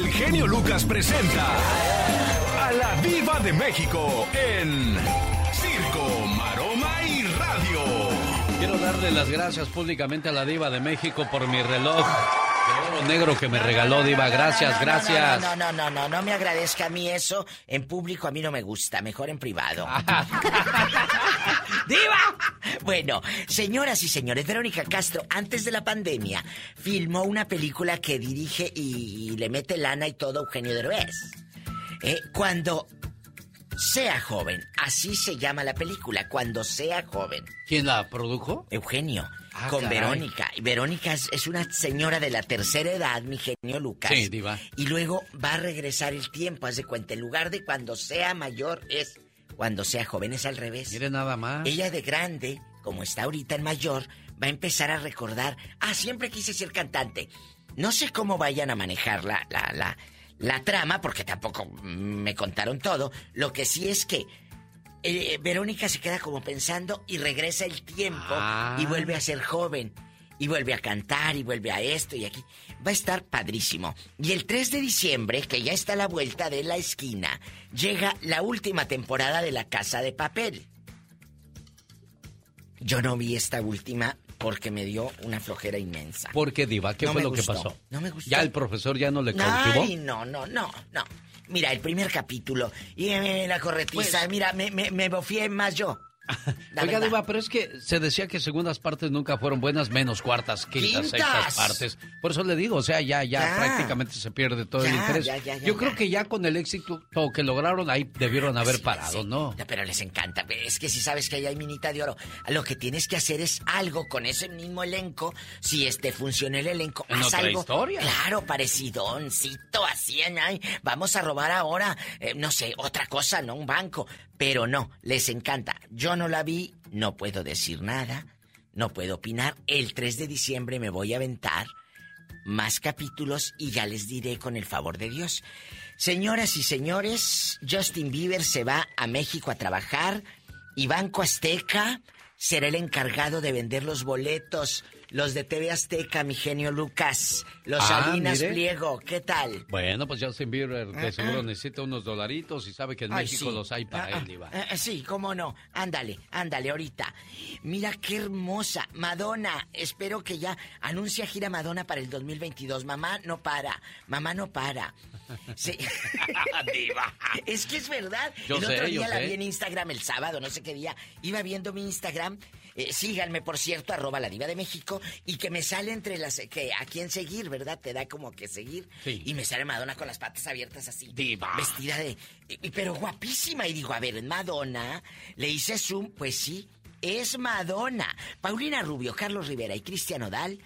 el genio Lucas presenta a la Viva de México en Circo, Maroma y Radio. Quiero darle las gracias públicamente a la Diva de México por mi reloj de oro negro que me regaló, Diva. Gracias, gracias. No, no, no, no, no, me agradezca a mí eso. En público a mí no me gusta, mejor en privado. ¡Diva! Bueno, señoras y señores, Verónica Castro, antes de la pandemia, filmó una película que dirige y, le mete lana y todo Eugenio Derbez. Eh, cuando sea joven, así se llama la película, Cuando sea joven. ¿Quién la produjo? Eugenio. Ah, con Verónica. Y Verónica es, una señora de la tercera edad, mi genio Lucas. Sí, diva. Y luego va a regresar el tiempo, haz de cuenta. En lugar de cuando sea mayor es cuando sea joven, es al revés. Mire nada más. Ella de grande, como está ahorita en mayor, va a empezar a recordar. Ah, siempre quise ser cantante. No sé cómo vayan a manejar la, la, la, la trama, porque tampoco me contaron todo. Lo que sí es que eh, Verónica se queda como pensando y regresa el tiempo y ah. vuelve a ser joven. Y vuelve a cantar y vuelve a esto y aquí. Va a estar padrísimo. Y el 3 de diciembre, que ya está a la vuelta de la esquina, llega la última temporada de La Casa de Papel. Yo no vi esta última porque me dio una flojera inmensa. ¿Por qué, Diva? ¿Qué fue lo que pasó? No me gustó. ¿Ya el profesor ya no le cautivó? Ay, no, no, no, no. Mira, el primer capítulo. Y me, la corretiza. Pues- mira, me, me, me bofié más yo. Oiga, Diva, pero es que se decía que segundas partes nunca fueron buenas, menos cuartas, quintas, sextas partes. Por eso le digo, o sea, ya, ya, prácticamente se pierde todo el interés. Yo creo que ya con el éxito que lograron, ahí debieron haber parado, ¿no? Pero les encanta. Es que si sabes que ahí hay minita de oro, lo que tienes que hacer es algo con ese mismo elenco. Si este funciona el elenco, ¿En haz algo. historia? Claro, parecidoncito, así, ay, vamos a robar ahora, eh, no sé, otra cosa, ¿no? Un banco. Pero no, les encanta. Yo no la vi, no puedo decir nada, no puedo opinar. El 3 de diciembre me voy a aventar más capítulos y ya les diré con el favor de Dios. Señoras y señores, Justin Bieber se va a México a trabajar y Banco Azteca será el encargado de vender los boletos los de TV Azteca, mi genio Lucas. Los ah, Salinas Pliego, ¿qué tal? Bueno, pues Justin Bieber de ah, seguro ah. necesita unos dolaritos y sabe que en México los hay para él, Diva. Eh, sí, cómo no. Ándale, ándale, ahorita. Mira qué hermosa. Madonna, espero que ya anuncia gira Madonna para el 2022. Mamá no para, mamá no para. Sí. Diva. Es que es verdad. Yo el otro día la vi en Instagram el sábado, no sé qué día. Iba viendo mi Instagram eh, síganme, por cierto, arroba la diva de México y que me sale entre las... que a quién seguir, ¿verdad? Te da como que seguir. Y me sale Madonna con las patas abiertas así. Diva. Vestida de... Pero guapísima. Y digo, a ver, Madonna. Le hice zoom, pues sí, es Madonna. Paulina Rubio, Carlos Rivera y Cristian Odal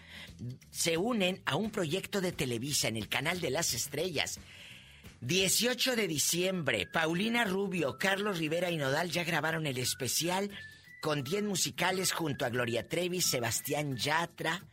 se unen a un proyecto de Televisa en el canal de las estrellas. 18 de diciembre, Paulina Rubio, Carlos Rivera y Nodal ya grabaron el especial con 10 musicales junto a Gloria Trevi, Sebastián Yatra,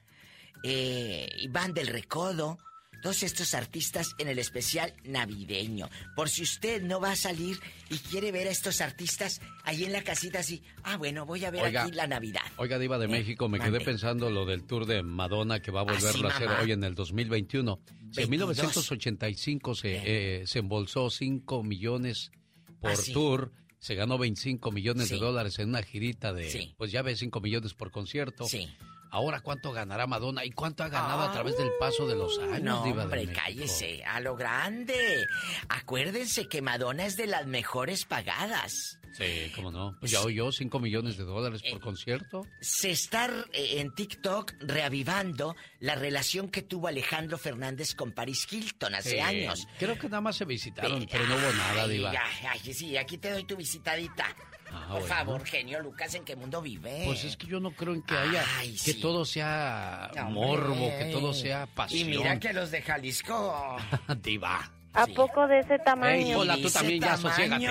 eh, Iván del Recodo, todos estos artistas en el especial navideño. Por si usted no va a salir y quiere ver a estos artistas ahí en la casita así, ah, bueno, voy a ver aquí la Navidad. Oiga, Diva de eh, México, me quedé pensando lo del tour de Madonna que va a volverlo a hacer hoy en el 2021. En 1985 se, eh, se embolsó 5 millones por ah, tour se ganó 25 millones de dólares en una girita de, pues ya ves, 5 millones por concierto. Sí. Ahora, ¿cuánto ganará Madonna? ¿Y cuánto ha ganado a través del paso de los años, no, hombre, cállese, a lo grande. Acuérdense que Madonna es de las mejores pagadas. Sí, cómo no. Pues ya oyó 5 millones de dólares por eh, concierto. Se está eh, en TikTok reavivando la relación que tuvo Alejandro Fernández con Paris Hilton hace años. Creo que nada más se visitaron, pero no hubo nada, Diva. Ay, sí, aquí te doy tu visitadita. Ah, Por favor, genio Lucas, ¿en qué mundo vive? Pues es que yo no creo en que haya que todo sea morbo, que todo sea pasión. Y mira que los de Jalisco. Diva. ¿A poco de ese tamaño? Ey, Pola, tú también ya sosiégate.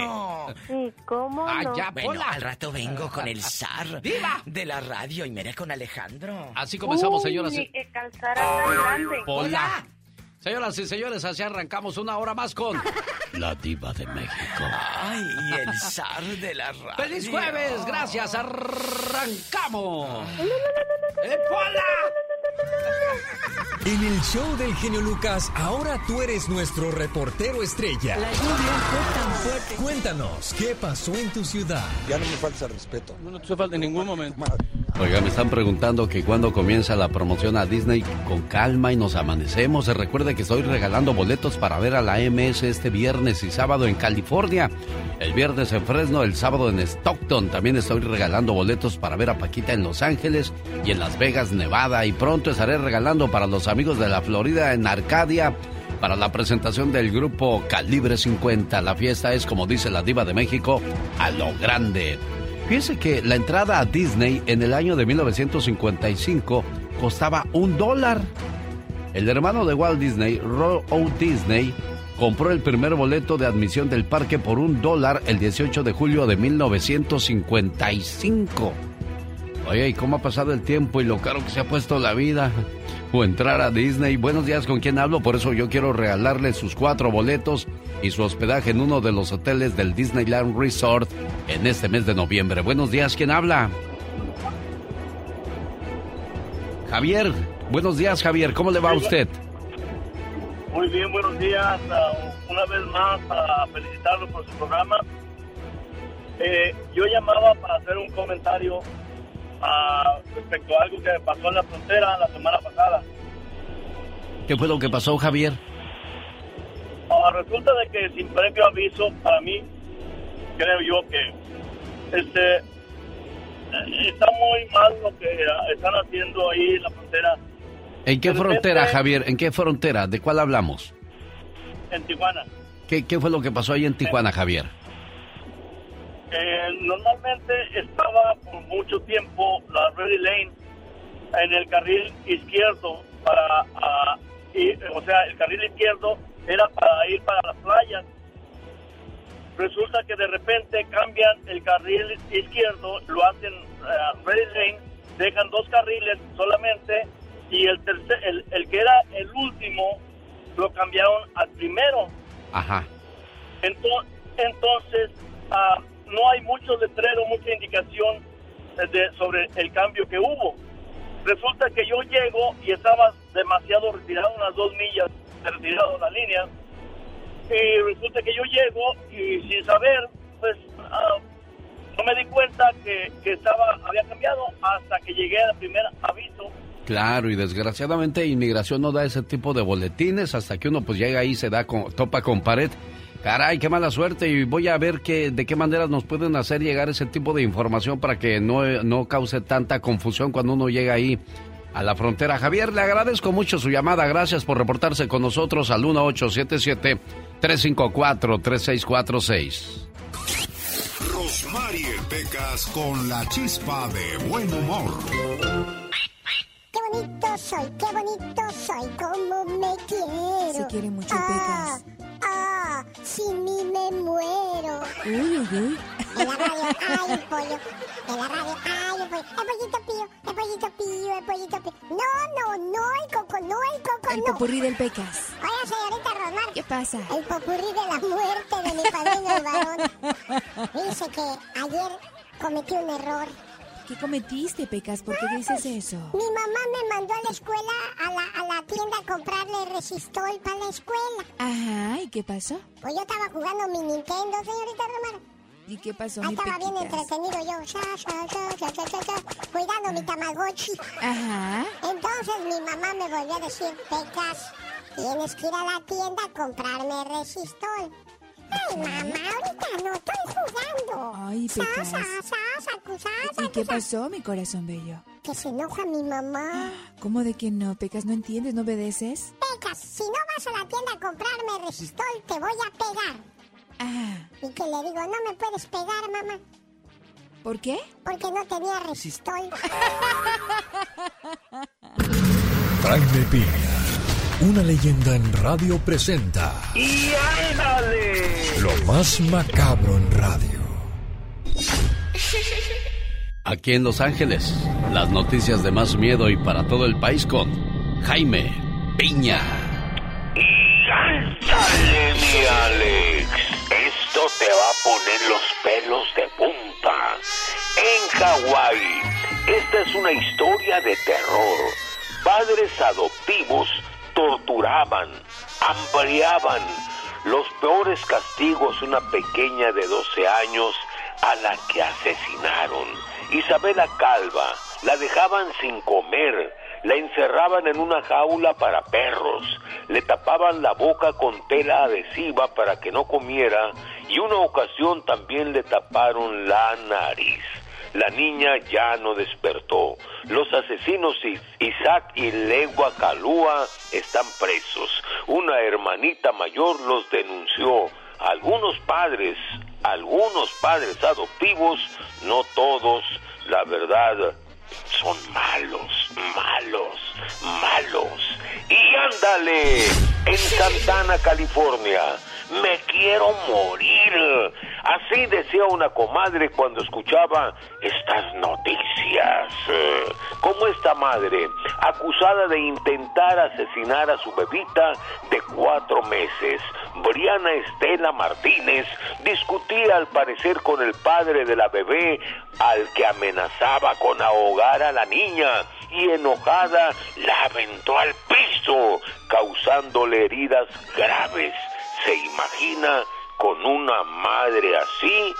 Sí, ¿cómo ah, no? ya, bueno, al rato vengo con el zar ¡Diva! de la radio y miré con Alejandro. Así comenzamos, señoras. Ni que calzara tan grande. Pola. Señoras y señores, así arrancamos una hora más con La Diva de México. Ay, y el zar de la radio. ¡Feliz jueves! Gracias, arrancamos. ¡Eh, Pola! En el show del genio Lucas, ahora tú eres nuestro reportero estrella. La lluvia fue tan fuerte. Cuéntanos, ¿qué pasó en tu ciudad? Ya no me falta respeto. No, no te falta en ningún momento. Oiga, me están preguntando que cuando comienza la promoción a Disney con calma y nos amanecemos. Se recuerde que estoy regalando boletos para ver a la MS este viernes y sábado en California. El viernes en Fresno, el sábado en Stockton. También estoy regalando boletos para ver a Paquita en Los Ángeles y en Las Vegas, Nevada. Y pronto estaré regalando para los amigos de la Florida en Arcadia para la presentación del grupo Calibre 50. La fiesta es, como dice la diva de México, a lo grande. Fíjense que la entrada a Disney en el año de 1955 costaba un dólar. El hermano de Walt Disney, Roy O. Disney, compró el primer boleto de admisión del parque por un dólar el 18 de julio de 1955. Oye, ¿y cómo ha pasado el tiempo y lo caro que se ha puesto la vida? O entrar a Disney. Buenos días, ¿con quién hablo? Por eso yo quiero regalarle sus cuatro boletos y su hospedaje en uno de los hoteles del Disneyland Resort en este mes de noviembre. Buenos días, ¿quién habla? Javier. Buenos días, Javier. ¿Cómo le va a usted? Muy bien, buenos días. Uh, una vez más, a felicitarlo por su programa. Eh, yo llamaba para hacer un comentario uh, respecto a algo que pasó en la frontera la semana pasada. ¿Qué fue lo que pasó, Javier? Resulta de que sin previo aviso, para mí, creo yo que este está muy mal lo que están haciendo ahí en la frontera. ¿En qué frontera, Javier? ¿En qué frontera? ¿De cuál hablamos? En Tijuana. ¿Qué, qué fue lo que pasó ahí en Tijuana, Javier? Eh, normalmente estaba por mucho tiempo la Ready Lane en el carril izquierdo para, uh, ir, o sea, el carril izquierdo era para ir para las playas. Resulta que de repente cambian el carril izquierdo, lo hacen uh, Ready Lane, dejan dos carriles solamente y el, tercer, el, el que era el último lo cambiaron al primero. Ajá. Entonces, entonces uh, no hay mucho letrero, mucha indicación de, sobre el cambio que hubo. Resulta que yo llego y estaba demasiado retirado, unas dos millas retirado la línea, y resulta que yo llego y sin saber, pues uh, no me di cuenta que, que estaba había cambiado hasta que llegué al primer aviso Claro, y desgraciadamente inmigración no da ese tipo de boletines hasta que uno pues llega ahí se da con, topa con pared. Caray, qué mala suerte y voy a ver que, de qué manera nos pueden hacer llegar ese tipo de información para que no, no cause tanta confusión cuando uno llega ahí a la frontera. Javier, le agradezco mucho su llamada. Gracias por reportarse con nosotros al 1877-354-3646. Rosmarie Pecas con la chispa de buen humor qué bonito soy, qué bonito soy, cómo me quiero. Se quiere mucho, ah, Pecas. Ah, sin mí me muero. Uy, uy, uy. En la radio, ay, el pollo. En la radio, ay, el pollo. El pollito pío, el pollito pío, el pollito pío. No, no, no, el coco, no, el coco, el no. El popurrí del Pecas. Oiga, señorita Rosmar. ¿Qué pasa? El popurrí de la muerte de mi padrino el varón. Dice que ayer cometí un error. ¿Qué cometiste, Pecas? ¿Por qué dices eso? Mi mamá me mandó a la escuela, a la, a la tienda a comprarle resistol para la escuela. Ajá, ¿y qué pasó? Pues yo estaba jugando mi Nintendo, señorita Romero. ¿Y qué pasó, Ahí estaba bien entretenido yo, sa, sa, sa, cuidando mi Tamagotchi. Ajá. Entonces mi mamá me volvió a decir, Pecas, tienes que ir a la tienda a comprarme resistol. Ay, mamá, ahorita no estoy jugando. Ay, Pecas. Sa, sa, sa, sa, sa, ¿Y qué pasó, mi corazón bello? Que se enoja mi mamá. ¿Cómo de que no, Pecas? ¿No entiendes? ¿No obedeces? Pecas, si no vas a la tienda a comprarme resistol, te voy a pegar. Ah, Y que le digo, no me puedes pegar, mamá, ¿por qué? porque no tenía resistol. Jaime Piña, una leyenda en radio presenta. ¡Y ándale! Lo más macabro en radio. Aquí en Los Ángeles, las noticias de más miedo y para todo el país con Jaime Piña. ¡Ándale, mi Alex! Esto te va a poner los pelos de punta. En Hawái, esta es una historia de terror. padres adoptivos torturaban, hambriaban, los peores castigos una pequeña de 12 años a la que asesinaron. Isabela Calva, la dejaban sin comer, la encerraban en una jaula para perros, le tapaban la boca con tela adhesiva para que no comiera y una ocasión también le taparon la nariz. La niña ya no despertó. Los asesinos Isaac y Legua Calúa están presos. Una hermanita mayor los denunció. Algunos padres, algunos padres adoptivos, no todos, la verdad, son malos, malos, malos. Y ándale, en Santana, California, me quiero morir. Así decía una comadre cuando escuchaba estas noticias. Como esta madre, acusada de intentar asesinar a su bebita de cuatro meses, Briana Estela Martínez, discutía al parecer con el padre de la bebé al que amenazaba con ahogar a la niña y enojada la aventó al piso, causándole heridas graves se imagina con una madre así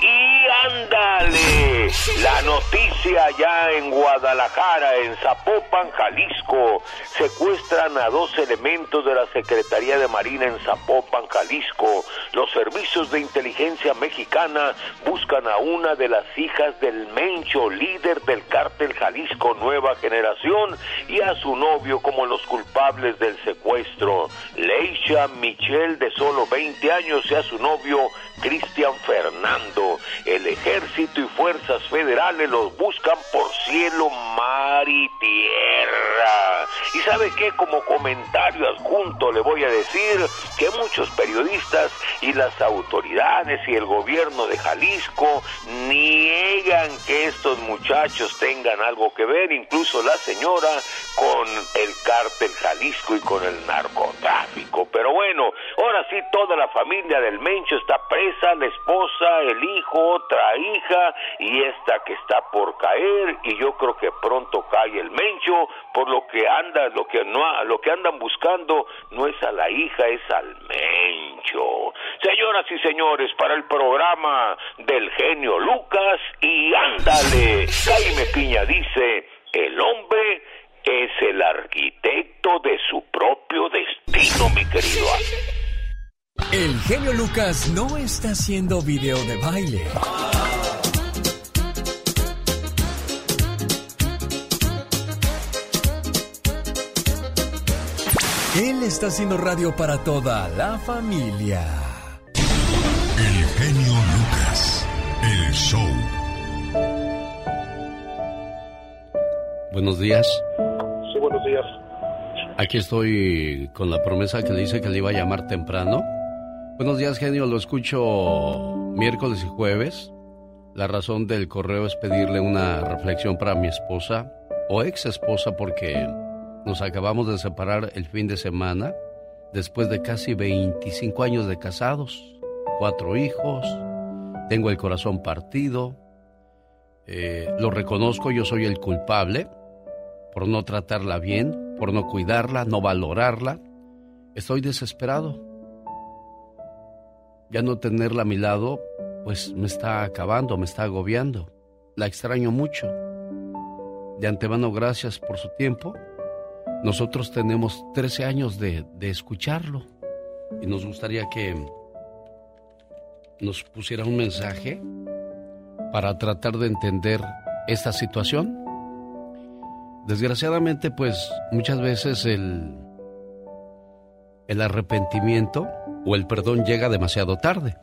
y ándale, la noticia ya en Guadalajara, en Zapopan, Jalisco, secuestran a dos elementos de la Secretaría de Marina en Zapopan, Jalisco. Los servicios de inteligencia mexicana buscan a una de las hijas del Mencho, líder del cártel Jalisco Nueva Generación, y a su novio como los culpables del secuestro. Leisha Michelle, de solo 20 años, y a su novio Cristian Fernando. El ejército y fuerzas federales los buscan por cielo, mar y tierra. Y sabe qué, como comentario adjunto le voy a decir que muchos periodistas y las autoridades y el gobierno de Jalisco niegan que estos muchachos tengan algo que ver, incluso la señora, con el cártel Jalisco y con el narcotráfico. Pero bueno, ahora sí toda la familia del Mencho está presa, la esposa, el hijo, otra hija y esta que está por caer y yo creo que pronto cae el mencho por lo que anda lo que no lo que andan buscando no es a la hija es al mencho. Señoras y señores para el programa del genio Lucas y ándale Jaime Piña dice el hombre es el arquitecto de su propio destino mi querido el genio Lucas no está haciendo video de baile. Él está haciendo radio para toda la familia. El genio Lucas, el show. Buenos días. Sí, buenos días. Aquí estoy con la promesa que le hice que le iba a llamar temprano. Buenos días, genio. Lo escucho miércoles y jueves. La razón del correo es pedirle una reflexión para mi esposa o ex esposa porque nos acabamos de separar el fin de semana después de casi 25 años de casados, cuatro hijos, tengo el corazón partido, eh, lo reconozco, yo soy el culpable por no tratarla bien, por no cuidarla, no valorarla. Estoy desesperado ya no tenerla a mi lado, pues me está acabando, me está agobiando. La extraño mucho. De antemano, gracias por su tiempo. Nosotros tenemos 13 años de, de escucharlo y nos gustaría que nos pusiera un mensaje para tratar de entender esta situación. Desgraciadamente, pues muchas veces el, el arrepentimiento o el perdón llega demasiado tarde.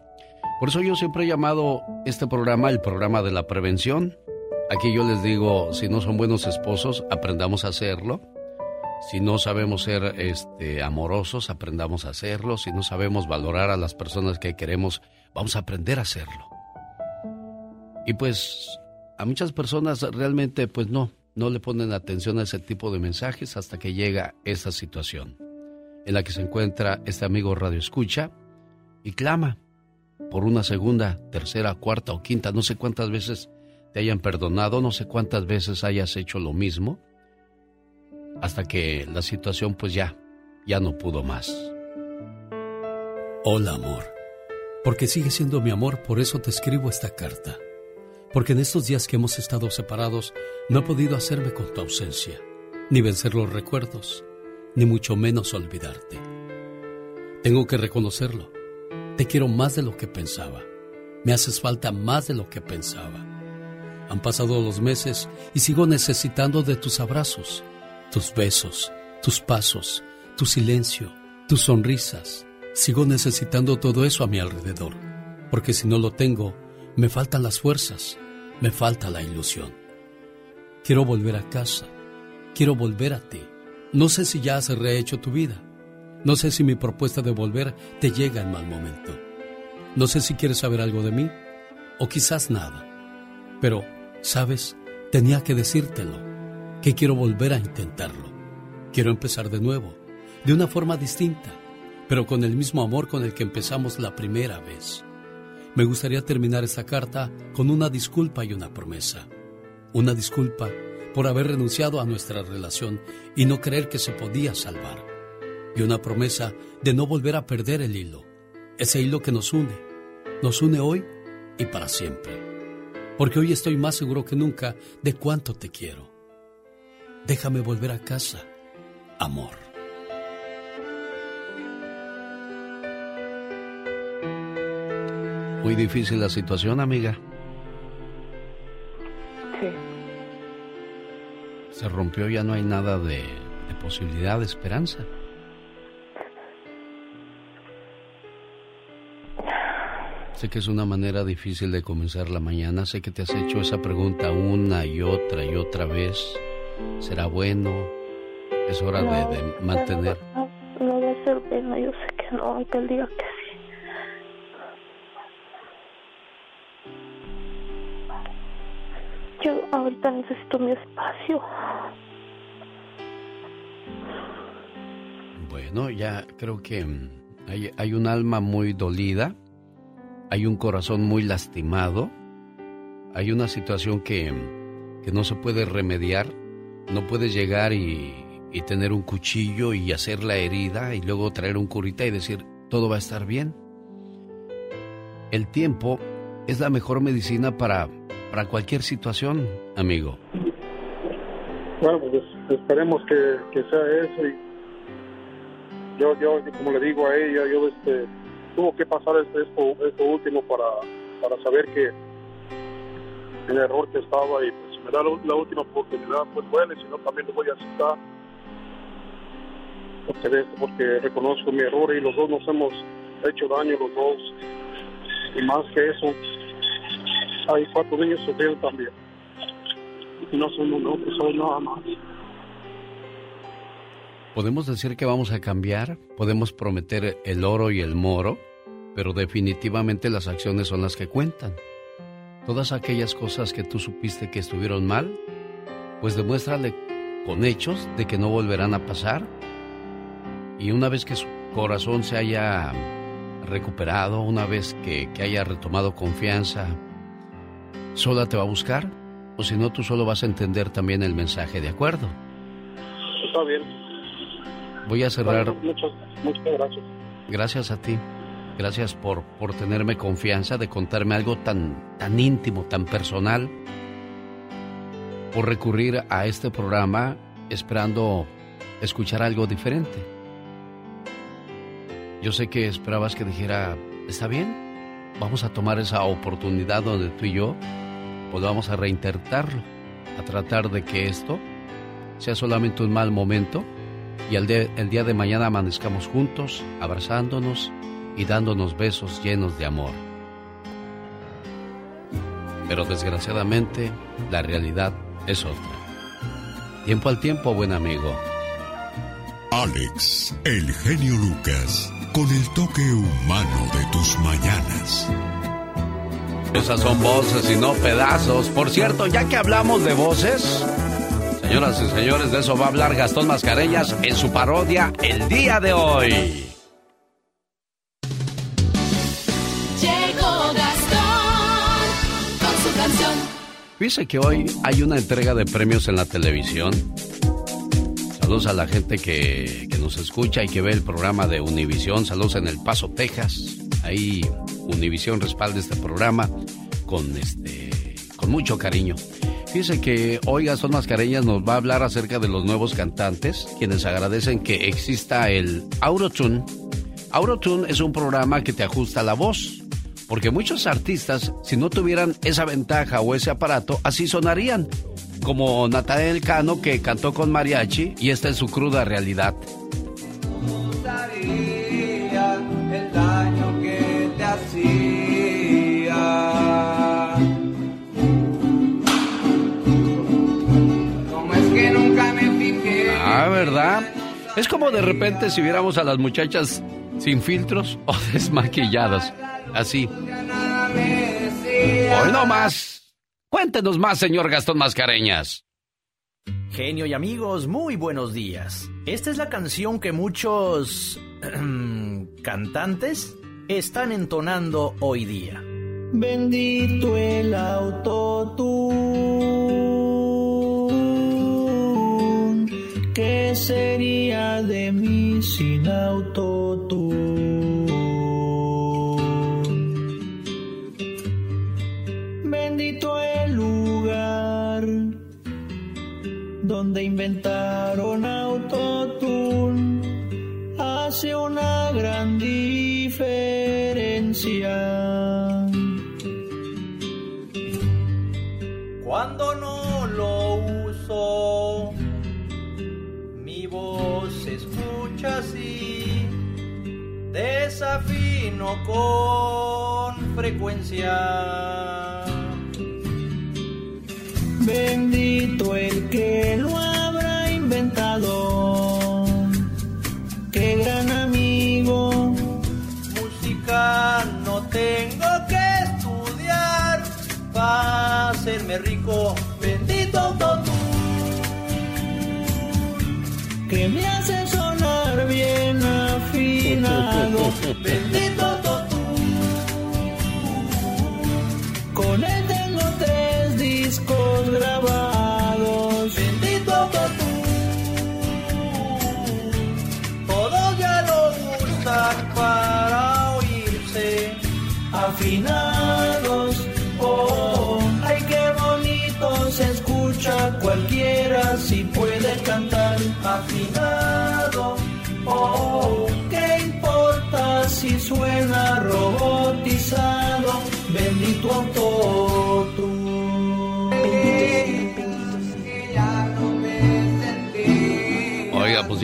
Por eso yo siempre he llamado este programa el programa de la prevención. Aquí yo les digo, si no son buenos esposos, aprendamos a hacerlo. Si no sabemos ser este, amorosos, aprendamos a hacerlo. Si no sabemos valorar a las personas que queremos, vamos a aprender a hacerlo. Y pues a muchas personas realmente pues no, no le ponen atención a ese tipo de mensajes hasta que llega esa situación en la que se encuentra este amigo Radio Escucha y clama por una segunda, tercera, cuarta o quinta, no sé cuántas veces te hayan perdonado, no sé cuántas veces hayas hecho lo mismo, hasta que la situación pues ya, ya no pudo más. Hola amor, porque sigue siendo mi amor, por eso te escribo esta carta. Porque en estos días que hemos estado separados no he podido hacerme con tu ausencia, ni vencer los recuerdos, ni mucho menos olvidarte. Tengo que reconocerlo. Te quiero más de lo que pensaba. Me haces falta más de lo que pensaba. Han pasado los meses y sigo necesitando de tus abrazos, tus besos, tus pasos, tu silencio, tus sonrisas. Sigo necesitando todo eso a mi alrededor, porque si no lo tengo, me faltan las fuerzas, me falta la ilusión. Quiero volver a casa, quiero volver a ti. No sé si ya has rehecho tu vida no sé si mi propuesta de volver te llega en mal momento. No sé si quieres saber algo de mí o quizás nada. Pero, ¿sabes? Tenía que decírtelo, que quiero volver a intentarlo. Quiero empezar de nuevo, de una forma distinta, pero con el mismo amor con el que empezamos la primera vez. Me gustaría terminar esta carta con una disculpa y una promesa. Una disculpa por haber renunciado a nuestra relación y no creer que se podía salvar y una promesa de no volver a perder el hilo, ese hilo que nos une, nos une hoy y para siempre. Porque hoy estoy más seguro que nunca de cuánto te quiero. Déjame volver a casa, amor. Muy difícil la situación, amiga. Sí. Se rompió, ya no hay nada de, de posibilidad de esperanza. Sé que es una manera difícil de comenzar la mañana. Sé que te has hecho esa pregunta una y otra y otra vez. ¿Será bueno? Es hora de, mantener. No, no, va a ser bueno. Yo sé que no, aunque él diga que Yo ahorita necesito mi espacio. Bueno, ya creo que mm, hay, un alma muy dolida hay un corazón muy lastimado, hay una situación que, no se puede remediar, no puedes llegar y, tener un cuchillo y hacer la herida y luego traer un curita y decir, todo va a estar bien. El tiempo es la mejor medicina para, para cualquier situación, amigo. Bueno, pues esperemos que, sea eso yo, yo, como le digo a ella, yo este tuvo que pasar esto, último para, para saber que el error que estaba y pues si me da la, última oportunidad, pues bueno, si no también lo voy a aceptar. Porque reconozco mi error y los dos nos hemos hecho daño los dos. Y más que eso, hay cuatro niños sufriendo también. No son uno, son nada más. Podemos decir que vamos a cambiar, podemos prometer el oro y el moro, pero definitivamente las acciones son las que cuentan. Todas aquellas cosas que tú supiste que estuvieron mal, pues demuéstrale con hechos de que no volverán a pasar. Y una vez que su corazón se haya recuperado, una vez que, que haya retomado confianza, sola te va a buscar, o si no, tú solo vas a entender también el mensaje, ¿de acuerdo? Está bien. Voy a cerrar. muchas, muchas gracias. Gracias a ti. Gracias por, por tenerme confianza de contarme algo tan, tan íntimo, tan personal. Por recurrir a este programa esperando escuchar algo diferente. Yo sé que esperabas que dijera, está bien, vamos a tomar esa oportunidad donde tú y yo podamos a reinterpretarlo, a tratar de que esto sea solamente un mal momento y el, el día de mañana amanezcamos juntos, abrazándonos y dándonos besos llenos de amor. Pero desgraciadamente la realidad es otra. Tiempo al tiempo, buen amigo. Alex, el genio Lucas, con el toque humano de tus mañanas. Esas son voces y no pedazos. Por cierto, ya que hablamos de voces, Señoras y señores, de eso va a hablar Gastón Mascareñas en su parodia el día de hoy. Llegó Gastón con su canción. Dice que hoy hay una entrega de premios en la televisión. Saludos a la gente que, que nos escucha y que ve el programa de Univisión. Saludos en El Paso, Texas. Ahí Univisión respalda este programa con este con mucho cariño. Fíjense que hoy Gastón Mascareñas nos va a hablar acerca de los nuevos cantantes, quienes agradecen que exista el Autotune. Autotune es un programa que te ajusta la voz, porque muchos artistas, si no tuvieran esa ventaja o ese aparato, así sonarían, como Natanael Cano que cantó con mariachi y esta es su cruda realidad. Daño que te hacía. Ah, ¿verdad? Es como de repente si viéramos a las muchachas sin filtros o desmaquilladas. Así. Hoy no más. Cuéntenos más, señor Gastón Mascareñas. Genio y amigos, muy buenos días. Esta es la canción que muchos cantantes están entonando hoy día. Bendito el auto ¿Qué sería de mí sin autotune? Bendito el lugar donde inventaron autotune. Hace una gran diferencia. Cuando no lo uso voz se escucha así, desafino con frecuencia.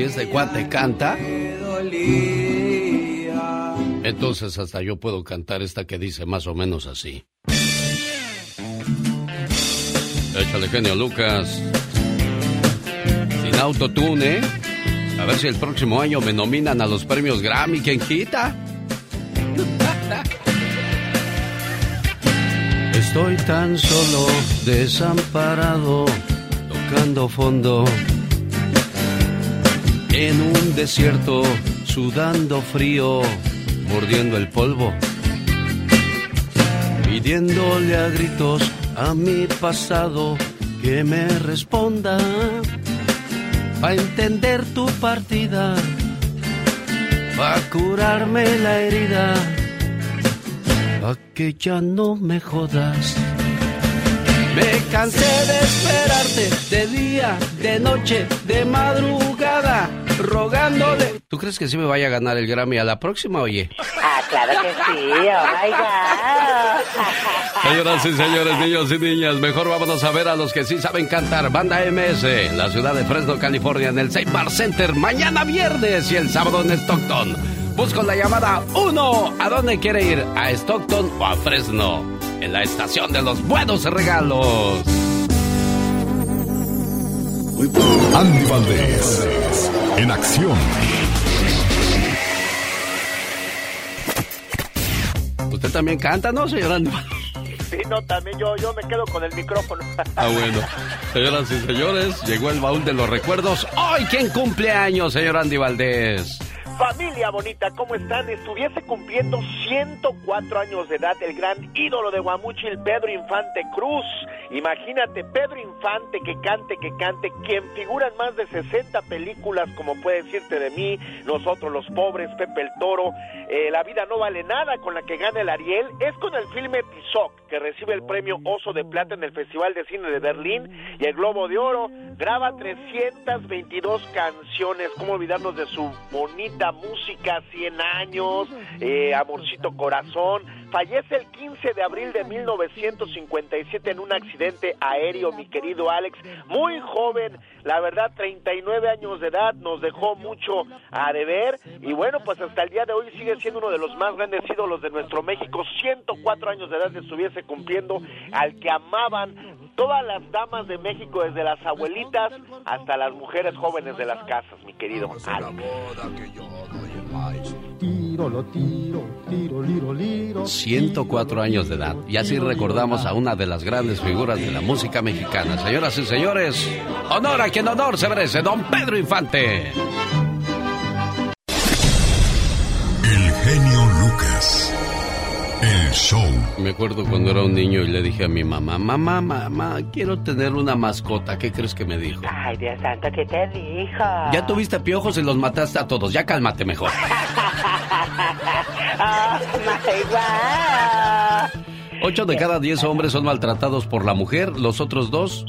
Este cuate canta. Entonces hasta yo puedo cantar esta que dice más o menos así. Échale genio, Lucas. Sin autotune, ¿eh? A ver si el próximo año me nominan a los premios Grammy. ¿Quién quita? Estoy tan solo, desamparado, tocando fondo. En un desierto, sudando frío, mordiendo el polvo. Pidiéndole a gritos a mi pasado que me responda a entender tu partida, a curarme la herida, a que ya no me jodas. Me cansé de esperarte de día, de noche, de madrugada, rogándole. ¿Tú crees que sí me vaya a ganar el Grammy a la próxima, oye? Ah, claro que sí, oh my God. Señoras y señores, niños y niñas, mejor vámonos a ver a los que sí saben cantar. Banda MS, en la ciudad de Fresno, California, en el Safe Bar Center, mañana viernes y el sábado en Stockton. Busco la llamada 1. ¿A dónde quiere ir? ¿A Stockton o a Fresno? En la estación de los buenos regalos. Andy Valdés, en acción. Usted también canta, ¿no, señor Andy? Sí, no, también yo, yo me quedo con el micrófono. Ah, bueno. Señoras y señores, llegó el baúl de los recuerdos. Hoy, ¿quién cumple años, señor Andy Valdés? Familia bonita, ¿cómo están? Estuviese cumpliendo 104 años de edad el gran ídolo de Guamuchil, Pedro Infante Cruz. Imagínate, Pedro Infante que cante, que cante, quien figura en más de 60 películas, como puede decirte de mí, Nosotros los Pobres, Pepe el Toro, eh, La vida no vale nada, con la que gana el Ariel, es con el filme Tizoc, que recibe el premio Oso de Plata en el Festival de Cine de Berlín y el Globo de Oro. Graba 322 canciones, ¿cómo olvidarnos de su bonita música, 100 años, eh, Amorcito Corazón. Fallece el 15 de abril de 1957 en un accidente aéreo, mi querido Alex. Muy joven, la verdad, 39 años de edad, nos dejó mucho a deber. Y bueno, pues hasta el día de hoy sigue siendo uno de los más grandes ídolos de nuestro México. 104 años de edad estuviese cumpliendo, al que amaban todas las damas de México, desde las abuelitas hasta las mujeres jóvenes de las casas, mi querido Alex. 104 años de edad. Y así recordamos a una de las grandes figuras de la música mexicana. Señoras y señores, honor a quien honor se merece, don Pedro Infante. El genio Lucas. El show. Me acuerdo cuando era un niño y le dije a mi mamá, mamá, mamá, quiero tener una mascota. ¿Qué crees que me dijo? Ay, Dios santo, ¿qué te dijo? Ya tuviste piojos y los mataste a todos. Ya cálmate mejor. oh, my God. Ocho de cada diez hombres son maltratados por la mujer. Los otros dos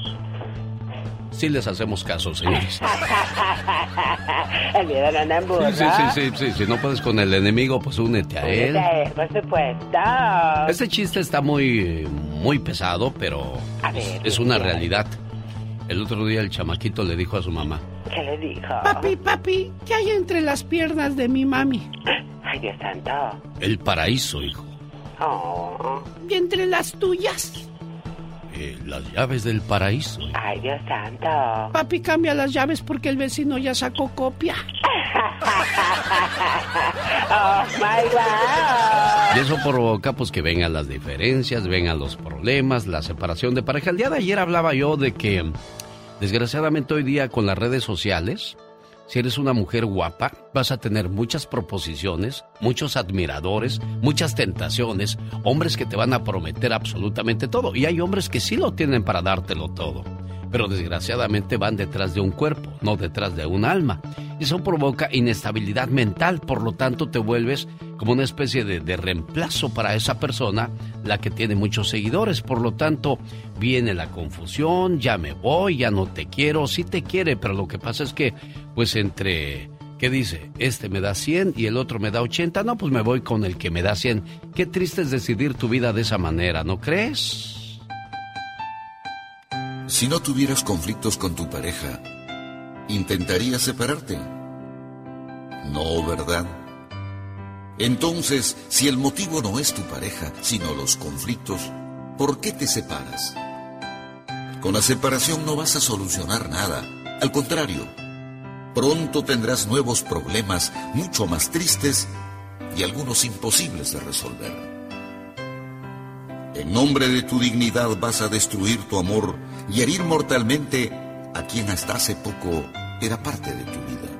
sí les hacemos caso, señores. el miedo no anda en burro. Sí, sí, sí, sí, Si no puedes con el enemigo, pues únete a él. Sí, por supuesto. Este chiste está muy, muy pesado, pero A ver, es una realidad. El otro día el chamaquito le dijo a su mamá, ¿Qué le dijo? Papi, papi, ¿qué hay entre las piernas de mi mami? Ay, Dios santo. el paraíso, hijo. Oh. ¿Y entre las tuyas? Eh, las llaves del paraíso. Ay, Dios santo. Papi, cambia las llaves porque el vecino ya sacó copia. oh, my God. Y eso provoca pues que vengan las diferencias, vengan los problemas, la separación de pareja. El día de ayer hablaba yo de que desgraciadamente hoy día con las redes sociales, si eres una mujer guapa, vas a tener muchas proposiciones, muchos admiradores, muchas tentaciones, hombres que te van a prometer absolutamente todo. Y hay hombres que sí lo tienen para dártelo todo. Pero desgraciadamente van detrás de un cuerpo, no detrás de un alma. Eso provoca inestabilidad mental, por lo tanto te vuelves como una especie de, reemplazo para esa persona, la que tiene muchos seguidores. Por lo tanto, viene la confusión, ya me voy, ya no te quiero, sí te quiere, pero lo que pasa es que, pues entre, ¿qué dice? Este me da 100 y el otro me da 80, no, pues me voy con el que me da 100. Qué triste es decidir tu vida de esa manera, ¿no crees? Si no tuvieras conflictos con tu pareja, ¿intentarías separarte? No, ¿verdad? Entonces, si el motivo no es tu pareja, sino los conflictos, ¿por qué te separas? Con la separación no vas a solucionar nada. Al contrario, pronto tendrás nuevos problemas mucho más tristes y algunos imposibles de resolver. En nombre de tu dignidad vas a destruir tu amor y herir mortalmente a quien hasta hace poco era parte de tu vida.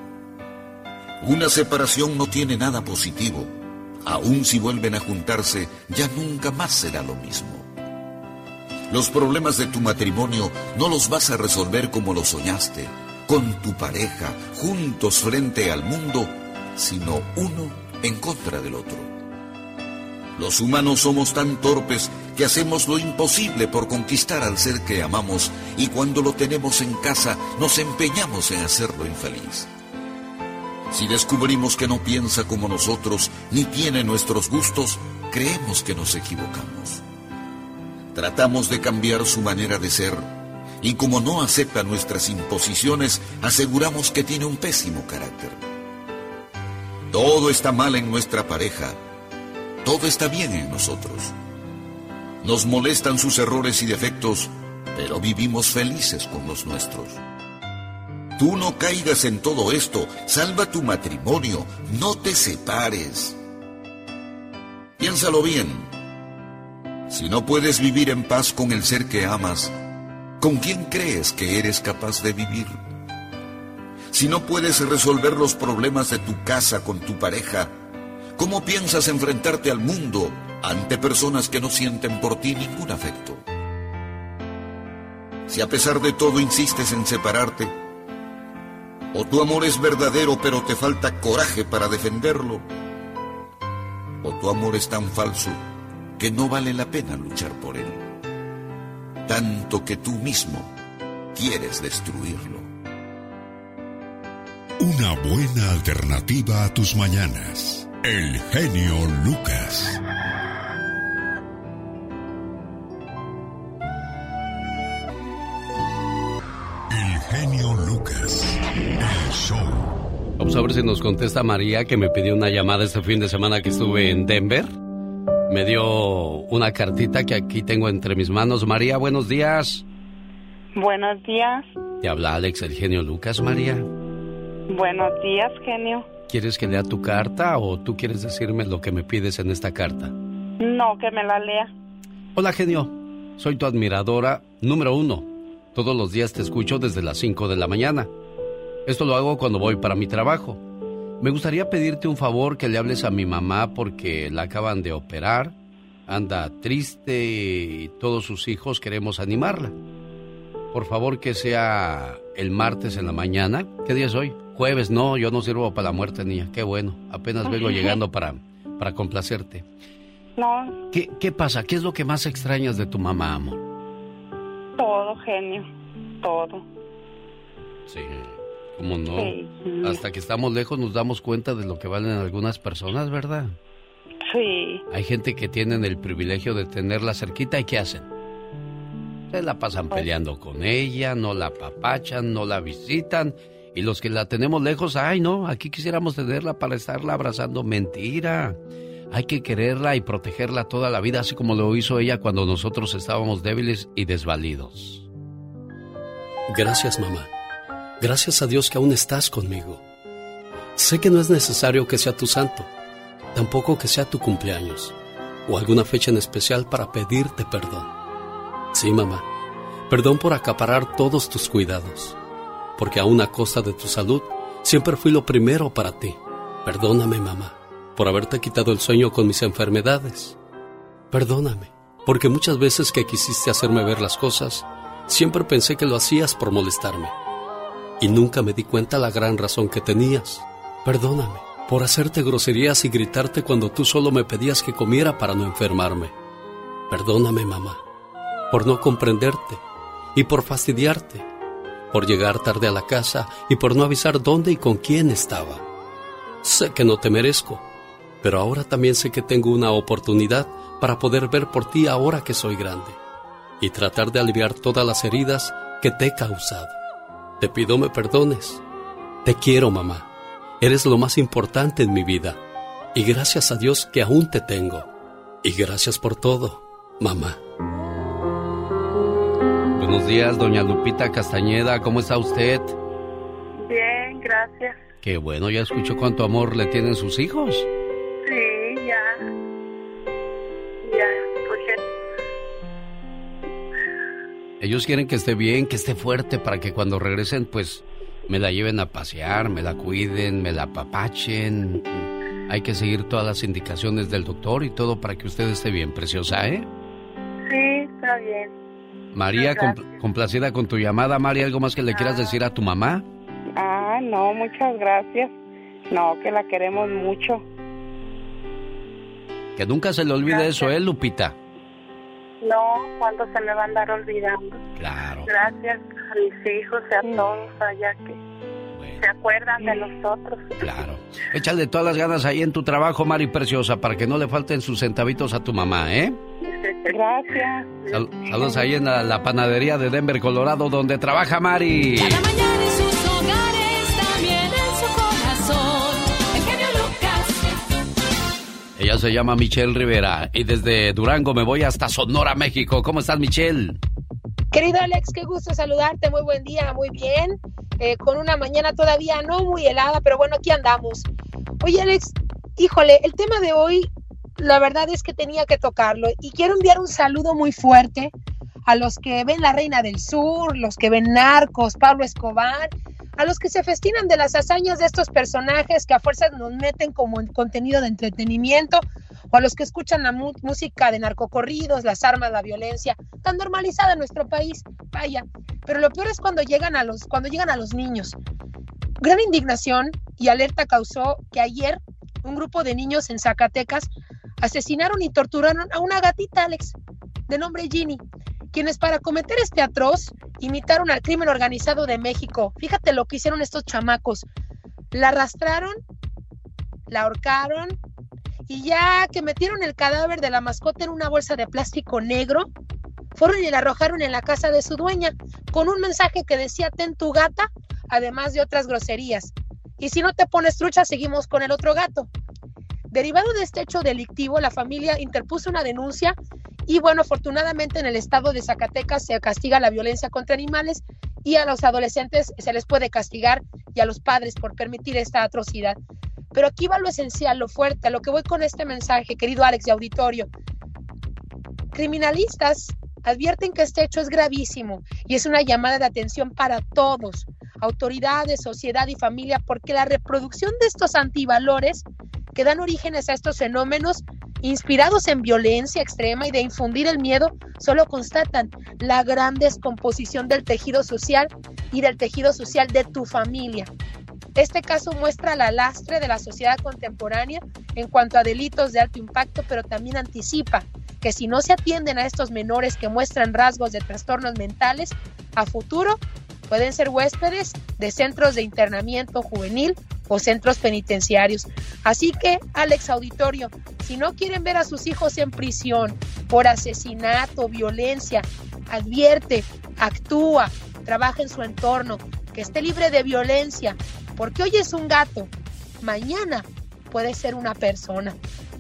Una separación no tiene nada positivo. Aun si vuelven a juntarse, ya nunca más será lo mismo. Los problemas de tu matrimonio no los vas a resolver como lo soñaste, con tu pareja, juntos frente al mundo, sino uno en contra del otro. Los humanos somos tan torpes que hacemos lo imposible por conquistar al ser que amamos y cuando lo tenemos en casa nos empeñamos en hacerlo infeliz. Si descubrimos que no piensa como nosotros ni tiene nuestros gustos, creemos que nos equivocamos. Tratamos de cambiar su manera de ser y como no acepta nuestras imposiciones, aseguramos que tiene un pésimo carácter. Todo está mal en nuestra pareja, todo está bien en nosotros. Nos molestan sus errores y defectos, pero vivimos felices con los nuestros. Tú no caigas en todo esto, salva tu matrimonio, no te separes. Piénsalo bien. Si no puedes vivir en paz con el ser que amas, ¿con quién crees que eres capaz de vivir? Si no puedes resolver los problemas de tu casa con tu pareja, ¿cómo piensas enfrentarte al mundo ante personas que no sienten por ti ningún afecto? Si a pesar de todo insistes en separarte, o tu amor es verdadero pero te falta coraje para defenderlo, o tu amor es tan falso que no vale la pena luchar por él, tanto que tú mismo quieres destruirlo. Una buena alternativa a tus mañanas. El genio Lucas. Show. Vamos a ver si nos contesta María, que me pidió una llamada este fin de semana que estuve en Denver. Me dio una cartita que aquí tengo entre mis manos. María, buenos días. Buenos días. Te habla Alex, el genio Lucas, María. Buenos días, genio. ¿Quieres que lea tu carta o tú quieres decirme lo que me pides en esta carta? No, que me la lea. Hola, genio. Soy tu admiradora número uno. Todos los días te escucho desde las 5 de la mañana. Esto lo hago cuando voy para mi trabajo. Me gustaría pedirte un favor que le hables a mi mamá porque la acaban de operar. Anda triste y todos sus hijos queremos animarla. Por favor que sea el martes en la mañana. ¿Qué día es hoy? Jueves, no, yo no sirvo para la muerte, niña. Qué bueno. Apenas vengo llegando para, para complacerte. No, ¿Qué, ¿Qué pasa? ¿Qué es lo que más extrañas de tu mamá, amor? todo, genio. Todo. Sí, ¿cómo no? Sí. Hasta que estamos lejos nos damos cuenta de lo que valen algunas personas, ¿verdad? Sí. Hay gente que tienen el privilegio de tenerla cerquita y ¿qué hacen? Se la pasan peleando con ella, no la papachan, no la visitan. Y los que la tenemos lejos, ay no, aquí quisiéramos tenerla para estarla abrazando. Mentira. Hay que quererla y protegerla toda la vida, así como lo hizo ella cuando nosotros estábamos débiles y desvalidos. Gracias, mamá. Gracias a Dios que aún estás conmigo. Sé que no es necesario que sea tu santo, tampoco que sea tu cumpleaños o alguna fecha en especial para pedirte perdón. Sí, mamá, perdón por acaparar todos tus cuidados, porque aún a costa de tu salud, siempre fui lo primero para ti. Perdóname, mamá, por haberte quitado el sueño con mis enfermedades. Perdóname, porque muchas veces que quisiste hacerme ver las cosas, siempre pensé que lo hacías por molestarme. Y nunca me di cuenta la gran razón que tenías. Perdóname por hacerte groserías y gritarte cuando tú solo me pedías que comiera para no enfermarme. Perdóname, mamá, por no comprenderte y por fastidiarte, por llegar tarde a la casa y por no avisar dónde y con quién estaba. Sé que no te merezco, pero ahora también sé que tengo una oportunidad para poder ver por ti ahora que soy grande y tratar de aliviar todas las heridas que te he causado. Te pido me perdones. Te quiero, mamá. Eres lo más importante en mi vida. Y gracias a Dios que aún te tengo. Y gracias por todo, mamá. Buenos días, doña Lupita Castañeda, ¿cómo está usted? Bien, gracias. Qué bueno, ya escuchó cuánto amor le tienen sus hijos. Sí, Ellos quieren que esté bien, que esté fuerte para que cuando regresen, pues me la lleven a pasear, me la cuiden, me la apapachen. Hay que seguir todas las indicaciones del doctor y todo para que usted esté bien, preciosa, ¿eh? Sí, está bien. María, compl- complacida con tu llamada. María, ¿algo más que le quieras decir a tu mamá? Ah, no, muchas gracias. No, que la queremos mucho. Que nunca se le olvide eso, ¿eh, Lupita? No, cuando se me va a andar olvidando. Claro. Gracias a mis hijos y a todos allá que se acuerdan de nosotros. Claro. Échale todas las ganas ahí en tu trabajo, Mari Preciosa, para que no le falten sus centavitos a tu mamá, ¿eh? Gracias. Sal- saludos ahí en la, la panadería de Denver, Colorado, donde trabaja Mari. Cada mañana Ella se llama Michelle Rivera y desde Durango me voy hasta Sonora, México. ¿Cómo estás, Michelle? Querido Alex, qué gusto saludarte, muy buen día, muy bien, eh, con una mañana todavía no muy helada, pero bueno, aquí andamos. Oye Alex, híjole, el tema de hoy, la verdad es que tenía que tocarlo y quiero enviar un saludo muy fuerte a los que ven La Reina del Sur, los que ven Narcos, Pablo Escobar, a los que se festinan de las hazañas de estos personajes que a fuerzas nos meten como contenido de entretenimiento, o a los que escuchan la música de narcocorridos, las armas, la violencia, tan normalizada en nuestro país, vaya. Pero lo peor es cuando llegan a los, cuando llegan a los niños. Gran indignación y alerta causó que ayer un grupo de niños en Zacatecas asesinaron y torturaron a una gatita, Alex, de nombre Ginny, quienes para cometer este atroz imitaron al crimen organizado de México. Fíjate lo que hicieron estos chamacos. La arrastraron, la ahorcaron y ya que metieron el cadáver de la mascota en una bolsa de plástico negro, fueron y la arrojaron en la casa de su dueña con un mensaje que decía ten tu gata, además de otras groserías. Y si no te pones trucha, seguimos con el otro gato. Derivado de este hecho delictivo, la familia interpuso una denuncia y bueno, afortunadamente en el estado de Zacatecas se castiga la violencia contra animales y a los adolescentes se les puede castigar y a los padres por permitir esta atrocidad. Pero aquí va lo esencial, lo fuerte, a lo que voy con este mensaje, querido Alex de Auditorio. Criminalistas advierten que este hecho es gravísimo y es una llamada de atención para todos, autoridades, sociedad y familia, porque la reproducción de estos antivalores que dan orígenes a estos fenómenos inspirados en violencia extrema y de infundir el miedo, solo constatan la gran descomposición del tejido social y del tejido social de tu familia. Este caso muestra la lastre de la sociedad contemporánea en cuanto a delitos de alto impacto, pero también anticipa que si no se atienden a estos menores que muestran rasgos de trastornos mentales, a futuro pueden ser huéspedes de centros de internamiento juvenil o centros penitenciarios. Así que, Alex Auditorio, si no quieren ver a sus hijos en prisión por asesinato, violencia, advierte, actúa, trabaja en su entorno, que esté libre de violencia, porque hoy es un gato, mañana puede ser una persona.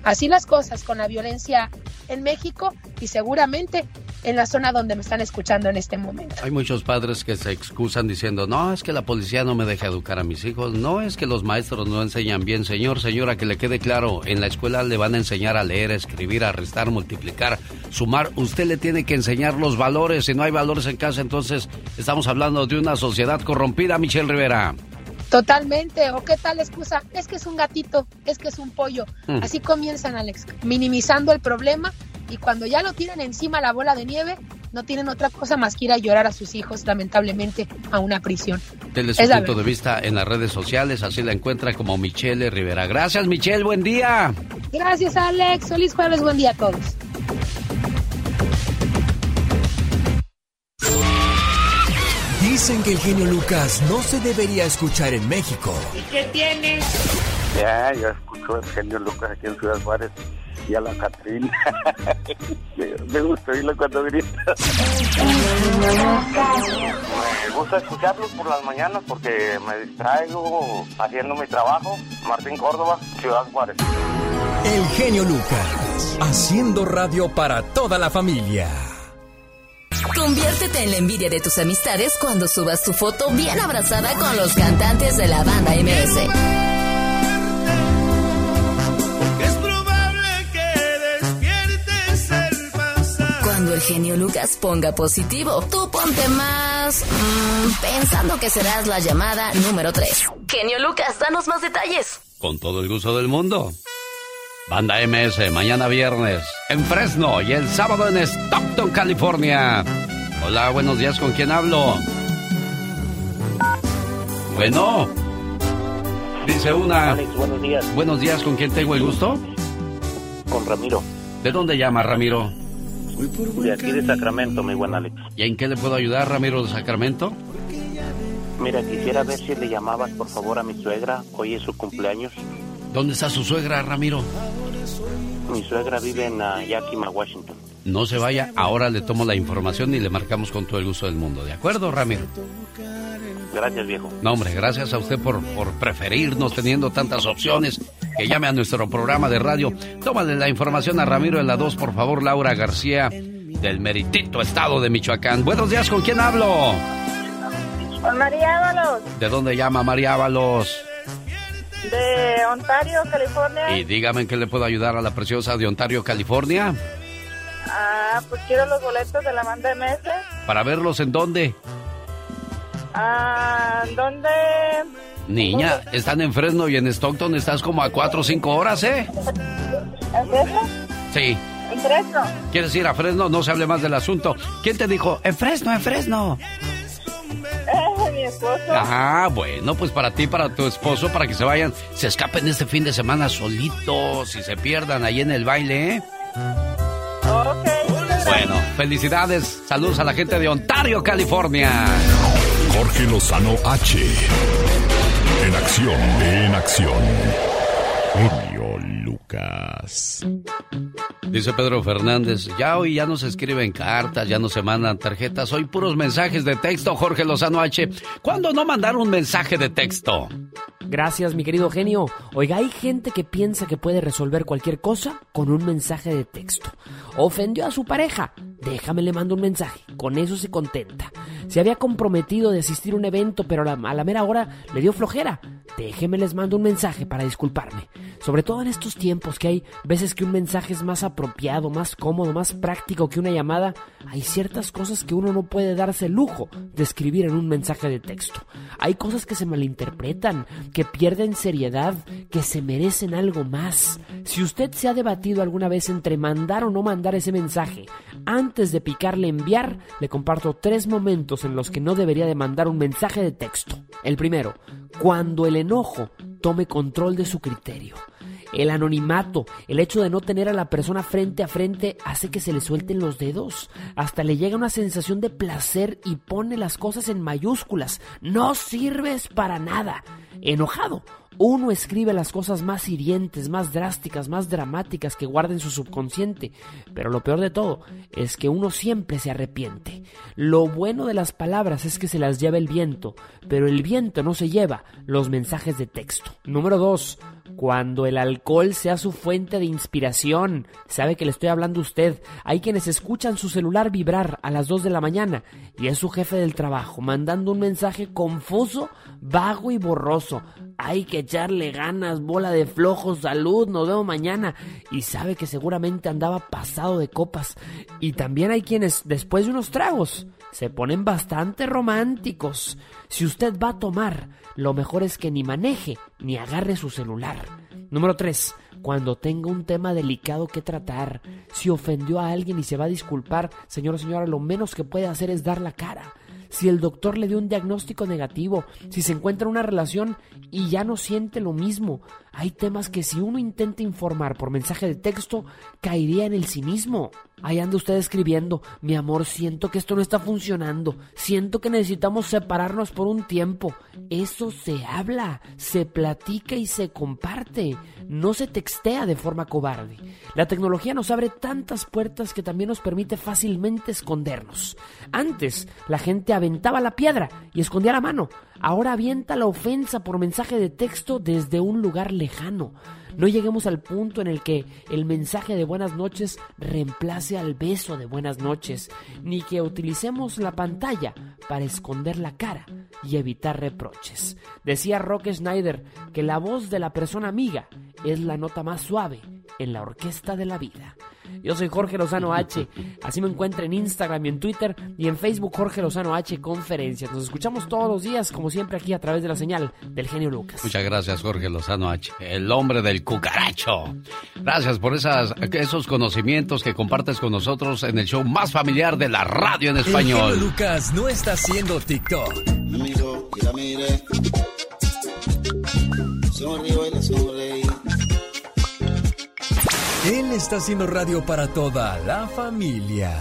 Así las cosas con la violencia en México y seguramente en la zona donde me están escuchando en este momento. Hay muchos padres que se excusan diciendo, no, es que la policía no me deja educar a mis hijos, no es que los maestros no enseñan bien. Señor, señora, que le quede claro, en la escuela le van a enseñar a leer, a escribir, a restar, multiplicar, sumar. Usted le tiene que enseñar los valores. Si no hay valores en casa, entonces estamos hablando de una sociedad corrompida, Michelle Rivera. Totalmente. ¿O qué tal excusa? Es que es un gatito, es que es un pollo. Mm. Así comienzan, Alex, minimizando el problema y cuando ya lo tienen encima la bola de nieve, no tienen otra cosa más que ir a llorar a sus hijos, lamentablemente, a una prisión. Desde su punto de vista en las redes sociales, así la encuentra como Michelle Rivera. Gracias, Michelle, buen día. Gracias, Alex. Feliz jueves, buen día a todos. Dicen que el genio Lucas no se debería escuchar en México. ¿Y qué tienes? Ya, yo escucho el genio Lucas aquí en Ciudad Juárez y a la Catrina. me gusta oírlo cuando grita. me gusta escucharlos por las mañanas porque me distraigo haciendo mi trabajo. Martín Córdoba, Ciudad Juárez. El genio Lucas, haciendo radio para toda la familia. Conviértete en la envidia de tus amistades cuando subas tu foto bien abrazada con los cantantes de la banda MS. cuando el genio Lucas ponga positivo. Tú ponte más mm, pensando que serás la llamada número 3. Genio Lucas, danos más detalles. Con todo el gusto del mundo. Banda MS, mañana viernes en Fresno y el sábado en Stockton, California. Hola, buenos días, ¿con quién hablo? Bueno. Dice una. buenos días. Buenos días, ¿con quién tengo el gusto? Con Ramiro. ¿De dónde llama Ramiro? De aquí de Sacramento, mi buen Alex. ¿Y en qué le puedo ayudar, Ramiro de Sacramento? Mira, quisiera ver si le llamabas por favor a mi suegra. Hoy es su cumpleaños. ¿Dónde está su suegra, Ramiro? Mi suegra vive en uh, Yakima, Washington. No se vaya, ahora le tomo la información y le marcamos con todo el gusto del mundo. ¿De acuerdo, Ramiro? Gracias, viejo. No, hombre, gracias a usted por, por preferirnos teniendo tantas opciones. Que llame a nuestro programa de radio. Tómale la información a Ramiro en la 2, por favor, Laura García, del meritito estado de Michoacán. Buenos días, ¿con quién hablo? Con María Ábalos. ¿De dónde llama María Ábalos? De Ontario, California. Y dígame en qué le puedo ayudar a la preciosa de Ontario, California. Ah, pues quiero los boletos de la banda MS. ¿Para verlos en dónde? Ah, ¿dónde? Niña, están en Fresno y en Stockton estás como a 4 o 5 horas, ¿eh? ¿En Fresno? Sí. ¿En Fresno? ¿Quieres ir a Fresno? No se hable más del asunto. ¿Quién te dijo? En Fresno, en Fresno. Eh, mi esposo. Ah, bueno, pues para ti, para tu esposo, para que se vayan, se escapen este fin de semana solitos y se pierdan ahí en el baile, ¿eh? Ok. Bueno, felicidades. Saludos a la gente de Ontario, California. Jorge Lozano H. En acción, en acción. Genio Lucas. Dice Pedro Fernández, ya hoy ya no se escriben cartas, ya no se mandan tarjetas, hoy puros mensajes de texto, Jorge Lozano H. ¿Cuándo no mandar un mensaje de texto? Gracias, mi querido genio. Oiga, hay gente que piensa que puede resolver cualquier cosa con un mensaje de texto. Ofendió a su pareja. Déjame le mando un mensaje. Con eso se contenta. Se había comprometido de asistir a un evento, pero a la, a la mera hora le dio flojera. Déjeme les mando un mensaje para disculparme. Sobre todo en estos tiempos que hay veces que un mensaje es más apropiado, más cómodo, más práctico que una llamada, hay ciertas cosas que uno no puede darse el lujo de escribir en un mensaje de texto. Hay cosas que se malinterpretan, que pierden seriedad, que se merecen algo más. Si usted se ha debatido alguna vez entre mandar o no mandar ese mensaje, antes de picarle enviar, le comparto tres momentos en los que no debería de mandar un mensaje de texto. El primero, cuando el enojo tome control de su criterio. El anonimato, el hecho de no tener a la persona frente a frente hace que se le suelten los dedos. Hasta le llega una sensación de placer y pone las cosas en mayúsculas. No sirves para nada. Enojado. Uno escribe las cosas más hirientes, más drásticas, más dramáticas que guarda en su subconsciente. Pero lo peor de todo es que uno siempre se arrepiente. Lo bueno de las palabras es que se las lleva el viento, pero el viento no se lleva los mensajes de texto. Número 2. Cuando el alcohol sea su fuente de inspiración. Sabe que le estoy hablando a usted. Hay quienes escuchan su celular vibrar a las 2 de la mañana y es su jefe del trabajo mandando un mensaje confuso, vago y borroso. Hay que echarle ganas, bola de flojos, salud, nos vemos mañana. Y sabe que seguramente andaba pasado de copas. Y también hay quienes, después de unos tragos, se ponen bastante románticos. Si usted va a tomar, lo mejor es que ni maneje ni agarre su celular. Número 3. Cuando tenga un tema delicado que tratar, si ofendió a alguien y se va a disculpar, señor o señora, lo menos que puede hacer es dar la cara. Si el doctor le dio un diagnóstico negativo, si se encuentra en una relación y ya no siente lo mismo, hay temas que si uno intenta informar por mensaje de texto, caería en el cinismo. Ahí anda usted escribiendo, mi amor, siento que esto no está funcionando, siento que necesitamos separarnos por un tiempo. Eso se habla, se platica y se comparte, no se textea de forma cobarde. La tecnología nos abre tantas puertas que también nos permite fácilmente escondernos. Antes, la gente aventaba la piedra y escondía la mano. Ahora avienta la ofensa por mensaje de texto desde un lugar lejano. No lleguemos al punto en el que el mensaje de buenas noches reemplace al beso de buenas noches, ni que utilicemos la pantalla para esconder la cara y evitar reproches. Decía Rock Schneider que la voz de la persona amiga es la nota más suave en la orquesta de la vida. Yo soy Jorge Lozano H. Así me encuentro en Instagram y en Twitter y en Facebook Jorge Lozano H Conferencias. Nos escuchamos todos los días, como siempre, aquí a través de la señal del genio Lucas. Muchas gracias, Jorge Lozano H. El hombre del cucaracho. Gracias por esas, esos conocimientos que compartes con nosotros en el show más familiar de la radio en español. El genio Lucas no está haciendo TikTok. Amigo, Él está haciendo radio para toda la familia.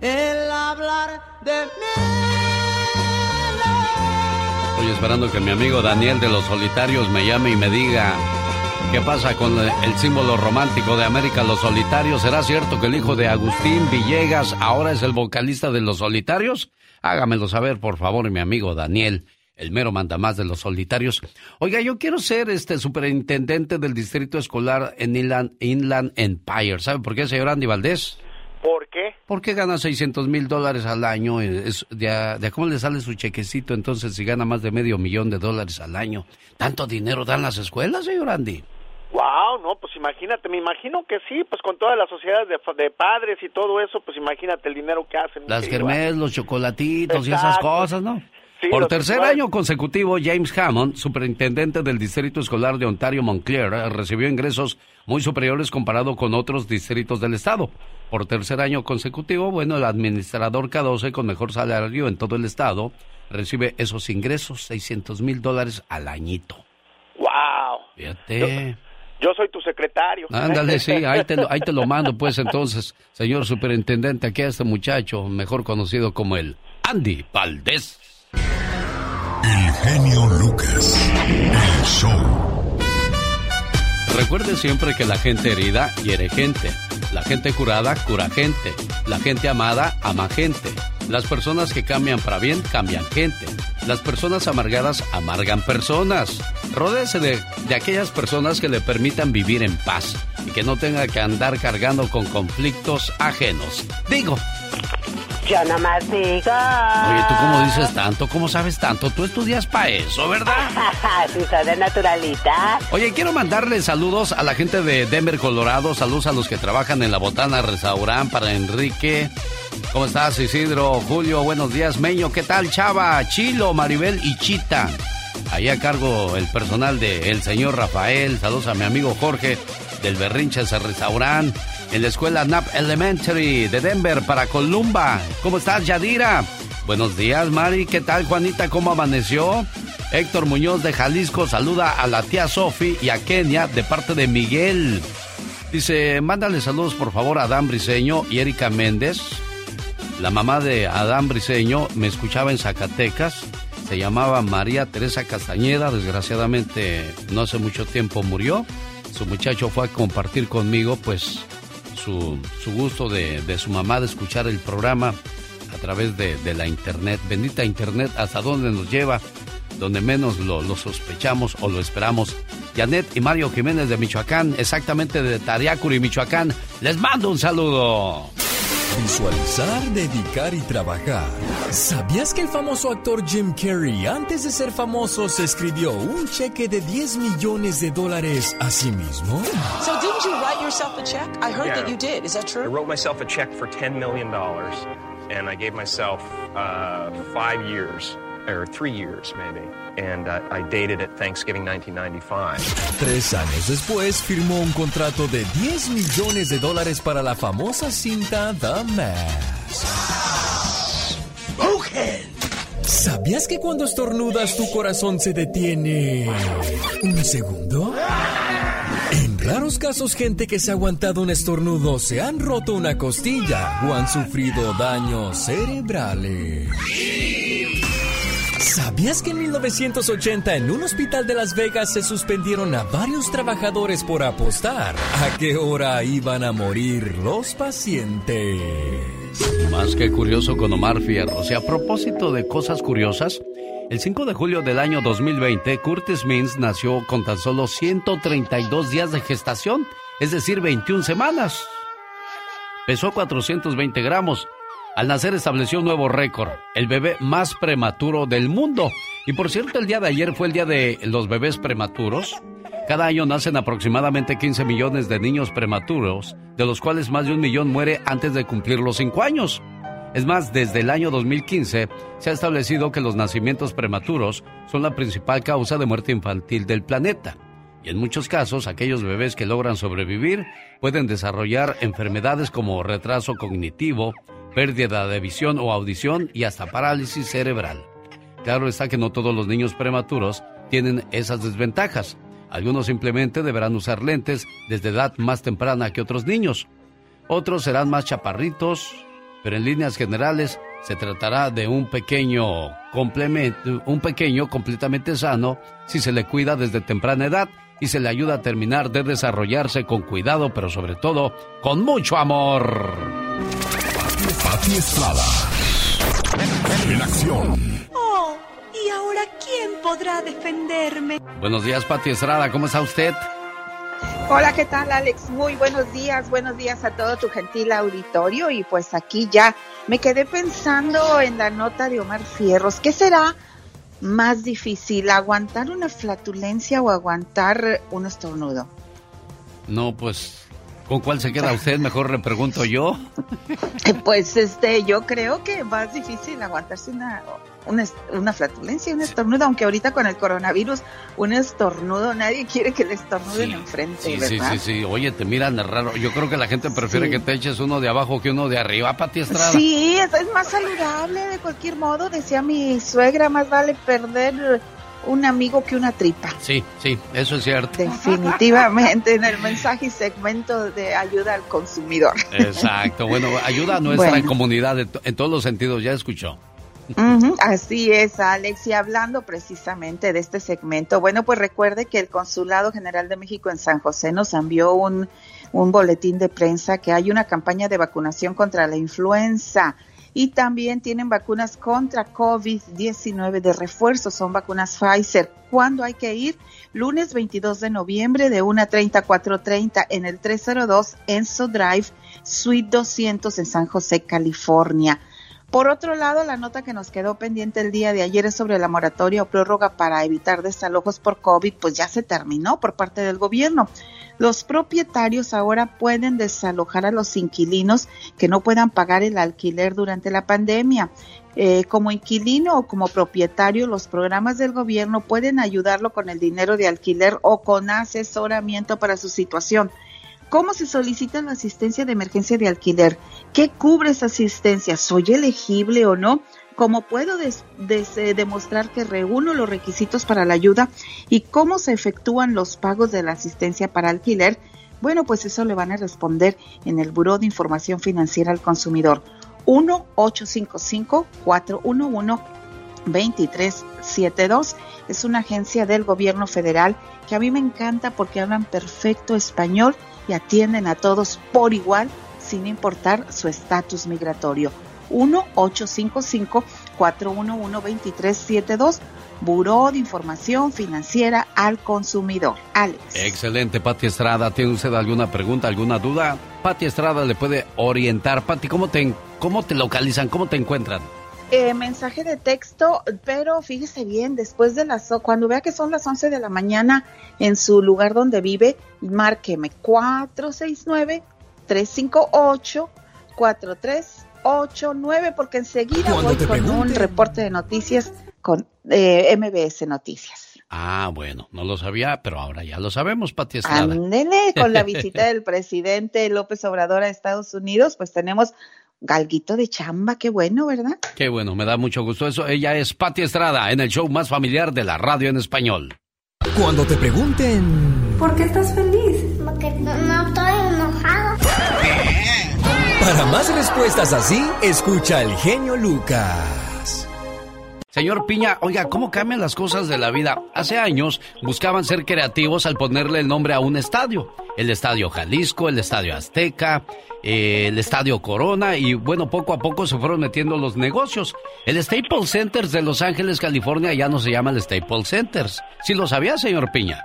El hablar de Estoy esperando que mi amigo Daniel de los Solitarios me llame y me diga qué pasa con el símbolo romántico de América, los Solitarios. ¿Será cierto que el hijo de Agustín Villegas ahora es el vocalista de los Solitarios? Hágamelo saber, por favor, mi amigo Daniel el mero mandamás de los solitarios. Oiga, yo quiero ser este superintendente del distrito escolar en Inland, Inland Empire. ¿Sabe por qué, señor Andy Valdés? ¿Por qué? Porque gana 600 mil dólares al año. Es de, a- de a cómo le sale su chequecito entonces si gana más de medio millón de dólares al año. ¿Tanto dinero dan las escuelas, señor Andy? Wow, no, pues imagínate, me imagino que sí, pues con todas las sociedades de, padres y todo eso, pues imagínate el dinero que hacen. Las germés, los chocolatitos y esas cosas, ¿no? Por tercer año consecutivo, James Hammond, superintendente del Distrito Escolar de Ontario Montclair, recibió ingresos muy superiores comparado con otros distritos del estado. Por tercer año consecutivo, bueno, el administrador K12 con mejor salario en todo el estado recibe esos ingresos, 600 mil dólares al añito. ¡Wow! Fíjate. Yo, soy tu secretario. Ándale, sí, ahí te, lo, ahí te lo mando, pues entonces, señor superintendente, aquí a este muchacho, mejor conocido como el Andy Valdés. El genio Lucas. El show. Recuerde siempre que la gente herida hiere gente. La gente curada cura gente. La gente amada ama gente. Las personas que cambian para bien cambian gente. Las personas amargadas amargan personas. Rodéese de, de aquellas personas que le permitan vivir en paz y que no tenga que andar cargando con conflictos ajenos. Digo, yo nomás digo. Oye, ¿tú cómo dices tanto? ¿Cómo sabes tanto? Tú estudias para eso, ¿verdad? sí, soy de naturalita. Oye, quiero mandarle saludos a la gente de Denver, Colorado. Saludos a los que trabajan en la Botana Restaurant para Enrique. ¿Cómo estás, Isidro? Julio, buenos días. Meño, ¿qué tal, Chava? Chilo, Maribel y Chita. Ahí a cargo el personal de El Señor Rafael. Saludos a mi amigo Jorge del Berrinches Restaurant en la escuela Knapp Elementary de Denver para Columba. ¿Cómo estás, Yadira? Buenos días, Mari. ¿Qué tal, Juanita? ¿Cómo amaneció? Héctor Muñoz de Jalisco saluda a la tía Sofi y a Kenia de parte de Miguel. Dice, mándale saludos por favor a Adán Briseño y Erika Méndez. La mamá de Adán Briseño me escuchaba en Zacatecas. Se llamaba María Teresa Castañeda. Desgraciadamente no hace mucho tiempo murió. Su muchacho fue a compartir conmigo pues su, gusto de, su mamá de escuchar el programa a través de, la internet. Bendita internet, hasta dónde nos lleva, donde menos lo, sospechamos o lo esperamos. Janet y Mario Jiménez de Michoacán, exactamente de Tariacuri, Michoacán. Les mando un saludo. Visualizar, dedicar y trabajar. ¿Sabías que el famoso actor Jim Carrey, antes de ser famoso, se escribió un cheque de 10 millones de dólares a sí mismo? So didn't you write yourself a check? I heard that you did. Is that true? I wrote myself a check for 10 million dollars, and I gave myself uh, five years or three years maybe. And uh, I dated it Thanksgiving 1995. Tres años después firmó un contrato de 10 millones de dólares para la famosa cinta The Mask. ¿Sabías que cuando estornudas tu corazón se detiene un segundo? En raros casos, gente que se ha aguantado un estornudo se han roto una costilla o han sufrido daños cerebrales. ¿Sabías que en 1980 en un hospital de Las Vegas se suspendieron a varios trabajadores por apostar a qué hora iban a morir los pacientes? Más que curioso con Omar Fierro. Y a propósito de cosas curiosas, el 5 de julio del año 2020, Curtis Mins nació con tan solo 132 días de gestación, es decir, 21 semanas. Pesó 420 gramos al nacer estableció un nuevo récord, el bebé más prematuro del mundo. Y por cierto, el día de ayer fue el día de los bebés prematuros. Cada año nacen aproximadamente 15 millones de niños prematuros, de los cuales más de un millón muere antes de cumplir los 5 años. Es más, desde el año 2015 se ha establecido que los nacimientos prematuros son la principal causa de muerte infantil del planeta. Y en muchos casos, aquellos bebés que logran sobrevivir pueden desarrollar enfermedades como retraso cognitivo, pérdida de visión o audición y hasta parálisis cerebral. Claro está que no todos los niños prematuros tienen esas desventajas. Algunos simplemente deberán usar lentes desde edad más temprana que otros niños. Otros serán más chaparritos, pero en líneas generales se tratará de un pequeño complemento, un pequeño completamente sano si se le cuida desde temprana edad y se le ayuda a terminar de desarrollarse con cuidado, pero sobre todo con mucho amor. Pati Estrada. En acción. Oh, ¿y ahora quién podrá defenderme? Buenos días, Pati Estrada. ¿Cómo está usted? Hola, ¿qué tal, Alex? Muy buenos días. Buenos días a todo tu gentil auditorio. Y pues aquí ya me quedé pensando en la nota de Omar Fierros. ¿Qué será más difícil, aguantar una flatulencia o aguantar un estornudo? No, pues ¿Con cuál se queda usted? Mejor le pregunto yo. Pues este, yo creo que más difícil aguantarse una, una, una flatulencia, un estornudo, aunque ahorita con el coronavirus, un estornudo, nadie quiere que le estornuden enfrente, sí, ¿verdad? Sí, sí, sí, oye, te miran raro. Yo creo que la gente prefiere que te eches uno de abajo que uno de arriba, Pati Estrada. Sí, es, es más saludable de cualquier modo, decía mi suegra, más vale perder un amigo que una tripa. Sí, sí, eso es cierto. Definitivamente en el mensaje y segmento de ayuda al consumidor. Exacto, bueno, ayuda a nuestra comunidad en todos los sentidos, ya escuchó. así es, Alex. Y hablando precisamente de este segmento, bueno, pues recuerde que el Consulado General de México en San José nos envió un, un boletín de prensa que hay una campaña de vacunación contra la influenza y también tienen vacunas contra COVID-19 de refuerzo, son vacunas Pfizer. ¿Cuándo hay que ir? Lunes 22 de noviembre de 1.30 a 4.30 en el 302 Enso Drive, Suite 200 en San José, California. Por otro lado, la nota que nos quedó pendiente el día de ayer es sobre la moratoria o prórroga para evitar desalojos por COVID, pues ya se terminó por parte del gobierno. Los propietarios ahora pueden desalojar a los inquilinos que no puedan pagar el alquiler durante la pandemia. Eh, como inquilino o como propietario, los programas del gobierno pueden ayudarlo con el dinero de alquiler o con asesoramiento para su situación. ¿Cómo se solicita la asistencia de emergencia de alquiler? ¿Qué cubre esa asistencia? ¿Soy elegible o no? ¿Cómo puedo demostrar que reúno los requisitos para la ayuda? ¿Y cómo se efectúan los pagos de la asistencia para alquiler? Bueno, pues eso le van a responder en el Buró de Información Financiera al Consumidor. 1-855-411-2372. Es una agencia del gobierno federal que a mí me encanta porque hablan perfecto español y atienden a todos por igual sin importar su estatus migratorio. 1-855-411-2372, Buró de Información Financiera al Consumidor. Alex. Excelente, Pati Estrada. ¿Tiene usted alguna pregunta, alguna duda? Pati Estrada le puede orientar. Pati, ¿cómo te, cómo te localizan? ¿Cómo te encuentran? Eh, mensaje de texto, pero fíjese bien, después de las, cuando vea que son las 11 de la mañana en su lugar donde vive, márqueme 469-358-4389, porque enseguida voy con un reporte de noticias con eh, MBS Noticias. Ah, bueno, no lo sabía, pero ahora ya lo sabemos, Pati Estrada. Ándele, con la visita del presidente López Obrador a Estados Unidos, pues tenemos galguito de chamba, qué bueno, ¿verdad? Qué bueno, me da mucho gusto eso. Ella es Patti Estrada en el show más familiar de la radio en español. Cuando te pregunten... ¿Por qué estás feliz? Porque no, no estoy. Para más respuestas así, escucha el genio Lucas. Señor Piña, oiga, ¿cómo cambian las cosas de la vida? Hace años buscaban ser creativos al ponerle el nombre a un estadio. El Estadio Jalisco, el Estadio Azteca, eh, el Estadio Corona y bueno, poco a poco se fueron metiendo los negocios. El Staples Centers de Los Ángeles, California ya no se llama el Staples Centers. ¿Sí lo sabía, señor Piña?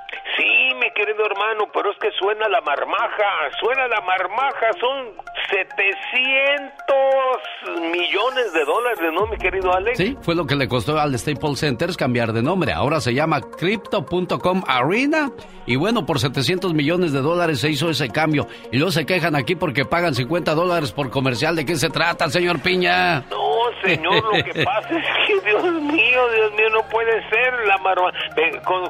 Hermano, pero es que suena la marmaja, suena la marmaja, son 700 millones de dólares, ¿no, mi querido Alex? Sí, fue lo que le costó al Staples Centers cambiar de nombre. Ahora se llama Crypto.com Arena. Y bueno, por 700 millones de dólares se hizo ese cambio. Y luego se quejan aquí porque pagan 50 dólares por comercial. ¿De qué se trata, señor Piña? No, señor, lo que pasa es que, Dios mío, Dios mío, no puede ser la marmaja.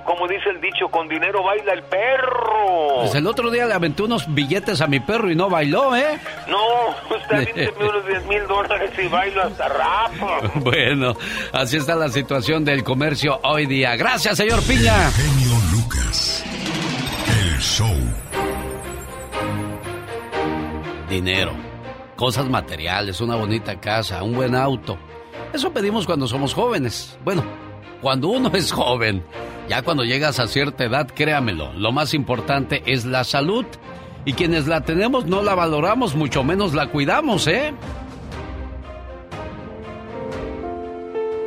Como dice el dicho, con dinero baila el perro. Pues el otro día le aventé unos billetes a mi perro y no bailó, ¿eh? No, usted avínteme unos 10 mil dólares y bailo hasta rapo. Bueno, así está la situación del comercio hoy día. Gracias, señor Piña. Genio Lucas. El show. Dinero, cosas materiales, una bonita casa, un buen auto. Eso pedimos cuando somos jóvenes. Bueno, cuando uno es joven. Ya cuando llegas a cierta edad, créamelo, lo más importante es la salud. Y quienes la tenemos no la valoramos, mucho menos la cuidamos, ¿eh?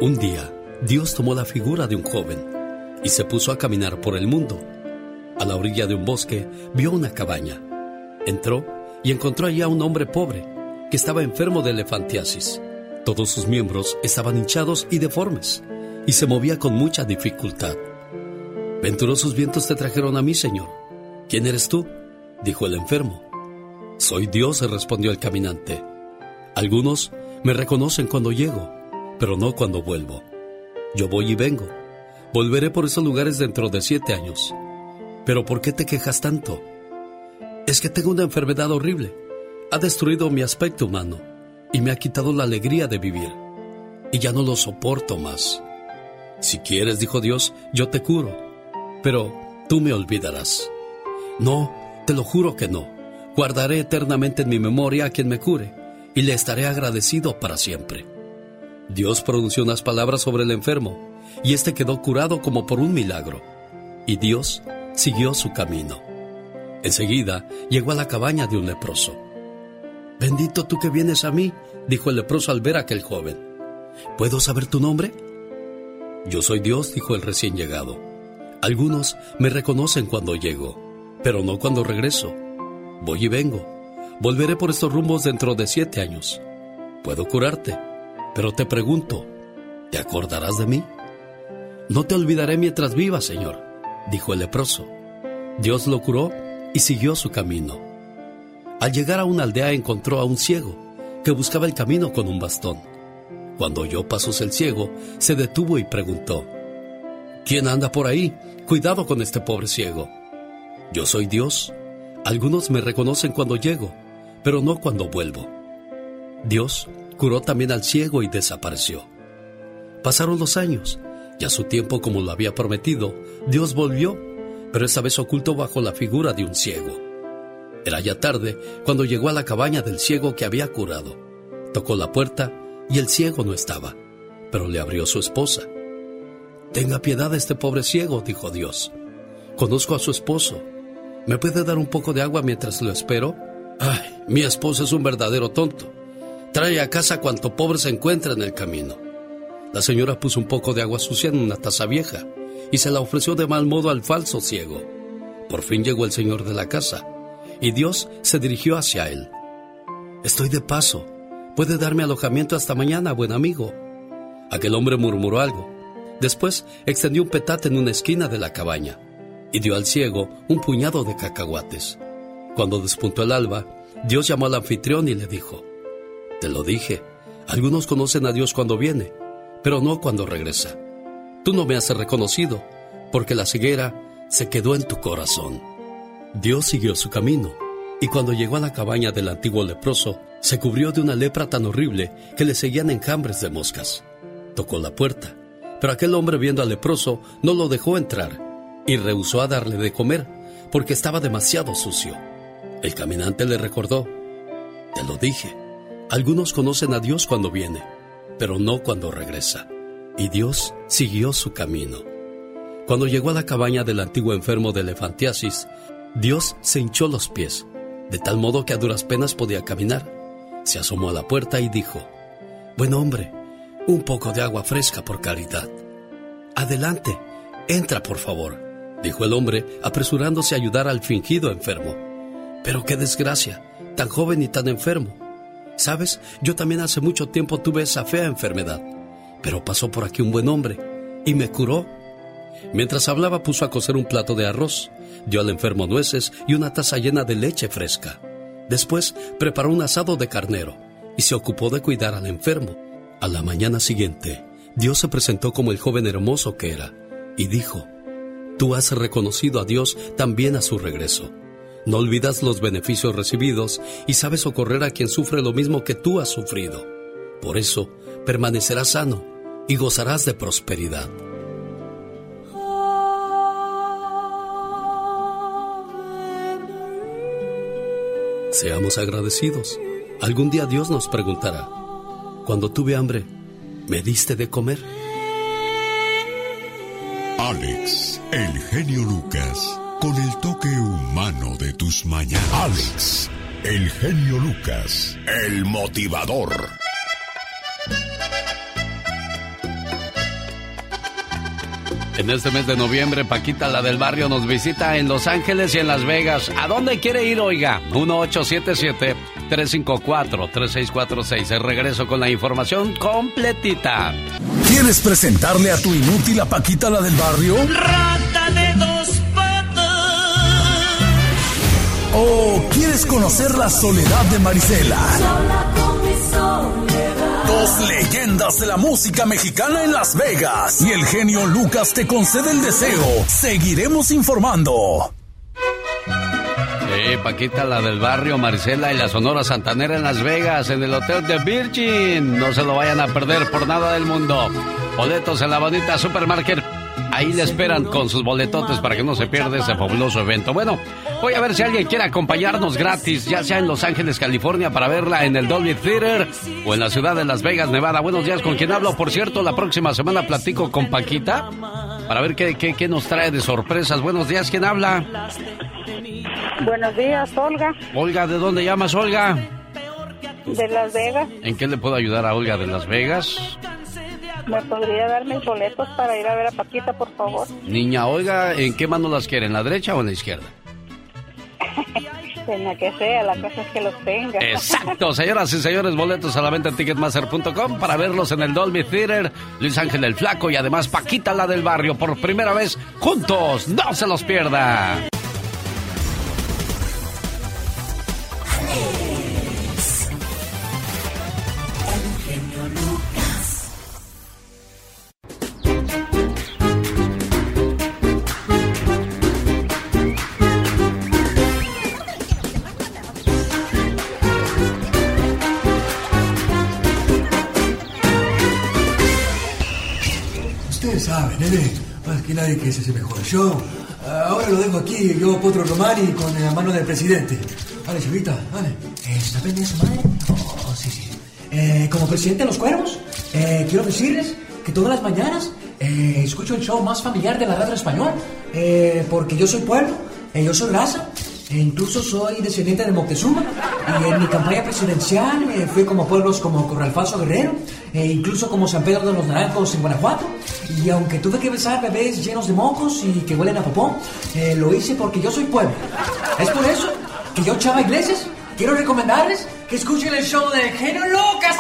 Un día, Dios tomó la figura de un joven y se puso a caminar por el mundo. A la orilla de un bosque vio una cabaña. Entró y encontró allí a un hombre pobre que estaba enfermo de elefantiasis. Todos sus miembros estaban hinchados y deformes y se movía con mucha dificultad. Venturosos vientos te trajeron a mí, Señor. ¿Quién eres tú? dijo el enfermo. Soy Dios, respondió el caminante. Algunos me reconocen cuando llego, pero no cuando vuelvo. Yo voy y vengo. Volveré por esos lugares dentro de siete años. Pero ¿por qué te quejas tanto? Es que tengo una enfermedad horrible. Ha destruido mi aspecto humano y me ha quitado la alegría de vivir. Y ya no lo soporto más. Si quieres, dijo Dios, yo te curo. Pero tú me olvidarás. No, te lo juro que no. Guardaré eternamente en mi memoria a quien me cure y le estaré agradecido para siempre. Dios pronunció unas palabras sobre el enfermo y éste quedó curado como por un milagro. Y Dios siguió su camino. Enseguida llegó a la cabaña de un leproso. Bendito tú que vienes a mí, dijo el leproso al ver a aquel joven. ¿Puedo saber tu nombre? Yo soy Dios, dijo el recién llegado. Algunos me reconocen cuando llego, pero no cuando regreso. Voy y vengo. Volveré por estos rumbos dentro de siete años. Puedo curarte, pero te pregunto, ¿te acordarás de mí? No te olvidaré mientras viva, Señor, dijo el leproso. Dios lo curó y siguió su camino. Al llegar a una aldea encontró a un ciego que buscaba el camino con un bastón. Cuando oyó pasos el ciego, se detuvo y preguntó, ¿Quién anda por ahí? Cuidado con este pobre ciego. Yo soy Dios. Algunos me reconocen cuando llego, pero no cuando vuelvo. Dios curó también al ciego y desapareció. Pasaron los años y a su tiempo, como lo había prometido, Dios volvió, pero esta vez oculto bajo la figura de un ciego. Era ya tarde cuando llegó a la cabaña del ciego que había curado. Tocó la puerta y el ciego no estaba, pero le abrió su esposa. Tenga piedad de este pobre ciego, dijo Dios. Conozco a su esposo. ¿Me puede dar un poco de agua mientras lo espero? Ay, mi esposo es un verdadero tonto. Trae a casa cuanto pobre se encuentra en el camino. La señora puso un poco de agua sucia en una taza vieja y se la ofreció de mal modo al falso ciego. Por fin llegó el señor de la casa y Dios se dirigió hacia él. Estoy de paso. Puede darme alojamiento hasta mañana, buen amigo. Aquel hombre murmuró algo. Después extendió un petate en una esquina de la cabaña y dio al ciego un puñado de cacahuates. Cuando despuntó el alba, Dios llamó al anfitrión y le dijo, Te lo dije, algunos conocen a Dios cuando viene, pero no cuando regresa. Tú no me has reconocido, porque la ceguera se quedó en tu corazón. Dios siguió su camino, y cuando llegó a la cabaña del antiguo leproso, se cubrió de una lepra tan horrible que le seguían enjambres de moscas. Tocó la puerta, pero aquel hombre viendo al leproso no lo dejó entrar y rehusó a darle de comer porque estaba demasiado sucio. El caminante le recordó, Te lo dije, algunos conocen a Dios cuando viene, pero no cuando regresa. Y Dios siguió su camino. Cuando llegó a la cabaña del antiguo enfermo de elefantiasis, Dios se hinchó los pies, de tal modo que a duras penas podía caminar. Se asomó a la puerta y dijo, Buen hombre, un poco de agua fresca por caridad. Adelante, entra por favor, dijo el hombre, apresurándose a ayudar al fingido enfermo. Pero qué desgracia, tan joven y tan enfermo. Sabes, yo también hace mucho tiempo tuve esa fea enfermedad, pero pasó por aquí un buen hombre y me curó. Mientras hablaba puso a cocer un plato de arroz, dio al enfermo nueces y una taza llena de leche fresca. Después preparó un asado de carnero y se ocupó de cuidar al enfermo. A la mañana siguiente, Dios se presentó como el joven hermoso que era y dijo, Tú has reconocido a Dios también a su regreso. No olvidas los beneficios recibidos y sabes socorrer a quien sufre lo mismo que tú has sufrido. Por eso, permanecerás sano y gozarás de prosperidad. Seamos agradecidos. Algún día Dios nos preguntará, cuando tuve hambre, ¿me diste de comer? Alex, el genio Lucas, con el toque humano de tus mañanas. Alex, el genio Lucas, el motivador. En este mes de noviembre, Paquita, la del barrio, nos visita en Los Ángeles y en Las Vegas. ¿A dónde quiere ir, oiga? 1877-354-3646. El regreso con la información completita. ¿Quieres presentarle a tu inútil a Paquita, la del barrio? Rata de dos patas. ¿O quieres conocer la soledad de Marisela? Sola con mi soledad. Leyendas de la música mexicana en Las Vegas. Y el genio Lucas te concede el deseo. Seguiremos informando. Sí, Paquita, la del barrio, Maricela y la Sonora Santanera en Las Vegas, en el Hotel de Virgin. No se lo vayan a perder por nada del mundo. Boletos en la bonita Supermarket Ahí le esperan con sus boletotes para que no se pierda ese fabuloso evento. Bueno, voy a ver si alguien quiere acompañarnos gratis, ya sea en Los Ángeles, California, para verla en el Dolby Theater o en la ciudad de Las Vegas, Nevada. Buenos días, ¿con quién hablo? Por cierto, la próxima semana platico con Paquita para ver qué, qué, qué nos trae de sorpresas. Buenos días, ¿quién habla? Buenos días, Olga. Olga, ¿de dónde llamas, Olga? De Las Vegas. ¿En qué le puedo ayudar a Olga de Las Vegas? ¿Me podría dar mis boletos para ir a ver a Paquita, por favor? Niña, oiga, ¿en qué mano las quiere? ¿En la derecha o en la izquierda? en la que sea, la cosa es que los tenga. Exacto, señoras y señores, boletos a la venta en Ticketmaster.com para verlos en el Dolby Theater, Luis Ángel el Flaco y además Paquita la del barrio por primera vez juntos. No se los pierda. Aquí nadie que se mejor. Yo ahora lo dejo aquí, yo Potro Romani con la mano del presidente. Vale, chavita, vale. ¿Está pendiente su madre? Oh, sí, sí. Eh, como presidente de los cuervos, eh, quiero decirles que todas las mañanas eh, escucho el show más familiar de la radio español, porque yo soy pueblo, yo soy raza, e incluso soy descendiente de Moctezuma y en mi campaña presidencial eh, fui como pueblos como Corralfazo Guerrero e incluso como San Pedro de los Naranjos en Guanajuato y aunque tuve que besar bebés llenos de mocos y que huelen a popó, eh, lo hice porque yo soy pueblo. Es por eso que yo, Chava Iglesias, quiero recomendarles que escuchen el show de Genio Lucas.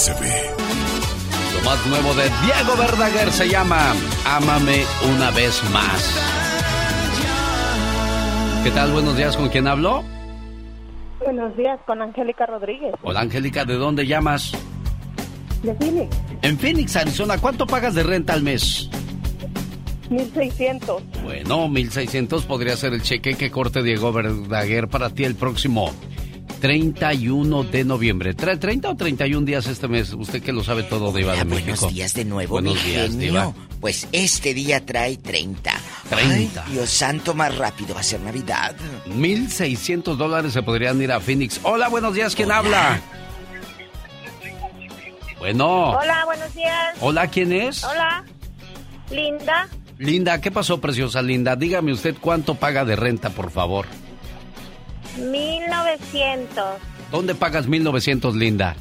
Se ve. Lo más nuevo de Diego Verdaguer se llama Ámame una vez más. ¿Qué tal? Buenos días, ¿con quién hablo? Buenos días, con Angélica Rodríguez. Hola Angélica, ¿de dónde llamas? De Phoenix. En Phoenix, Arizona, ¿cuánto pagas de renta al mes? 1600. Bueno, 1600 podría ser el cheque que corte Diego Verdaguer para ti el próximo 31 de noviembre. ¿Trae 30 o 31 días este mes? Usted que lo sabe todo, Diva de México. Buenos días de nuevo, Buenos días, Diva. Pues este día trae 30. 30. Dios santo, más rápido va a ser Navidad. 1.600 dólares se podrían ir a Phoenix. Hola, buenos días, ¿quién habla? Bueno. Hola, buenos días. Hola, ¿quién es? Hola. Linda. Linda, ¿qué pasó, preciosa Linda? Dígame usted cuánto paga de renta, por favor. 1900. ¿Dónde pagas 1900, Linda?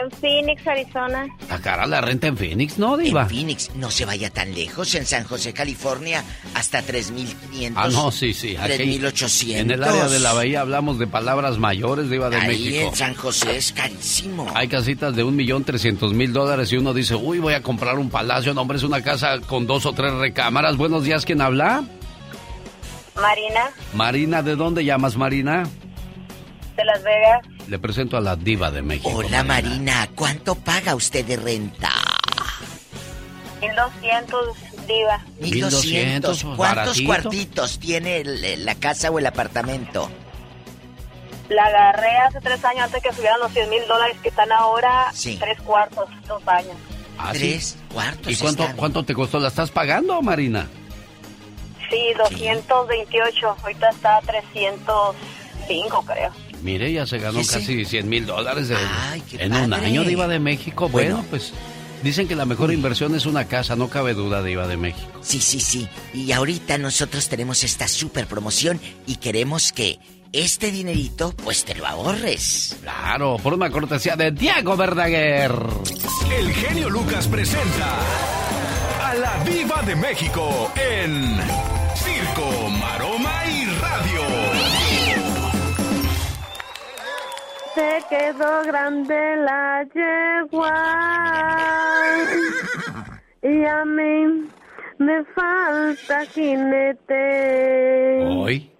En Phoenix, Arizona. ¿A cara la renta en Phoenix, no, Diva? En Phoenix, no se vaya tan lejos. En San José, California, hasta 3.500. Ah, no, sí, sí. 3.800. En el área de la bahía hablamos de palabras mayores, Diva de Ahí México. en San José es carísimo. Hay casitas de un millón trescientos mil dólares y uno dice, uy, voy a comprar un palacio. No, hombre, es una casa con dos o tres recámaras. Buenos días, ¿quién habla? Marina. Marina, ¿de dónde llamas, Marina? De Las Vegas. Le presento a la diva de México. Hola, Marina. ¿Cuánto paga usted de renta? 1200, diva. 1200. ¿Cuántos cuartitos tiene la casa o el apartamento? La agarré hace tres años antes que subieran los 100 mil dólares que están ahora. Sí. Tres cuartos, dos años. ¿Ah, ¿Tres cuartos? ¿Y cuánto, están. cuánto te costó? ¿La estás pagando, Marina? Sí, 228. Ahorita está a 305, creo. Mire, ya se ganó casi 100 mil dólares de- Ay, qué en un año, Diva de México. Bueno, Bueno. pues dicen que la mejor inversión es una casa, no cabe duda, Diva de México. Sí, sí, sí. Y ahorita nosotros tenemos esta super promoción y queremos que este dinerito, pues te lo ahorres. Claro, por una cortesía de Diego Verdaguer. El genio Lucas presenta a la Viva de México en Circo, Maroma y Radio. se quedó grande la yegua. Y a mí me falta jinete. ¿Hoy?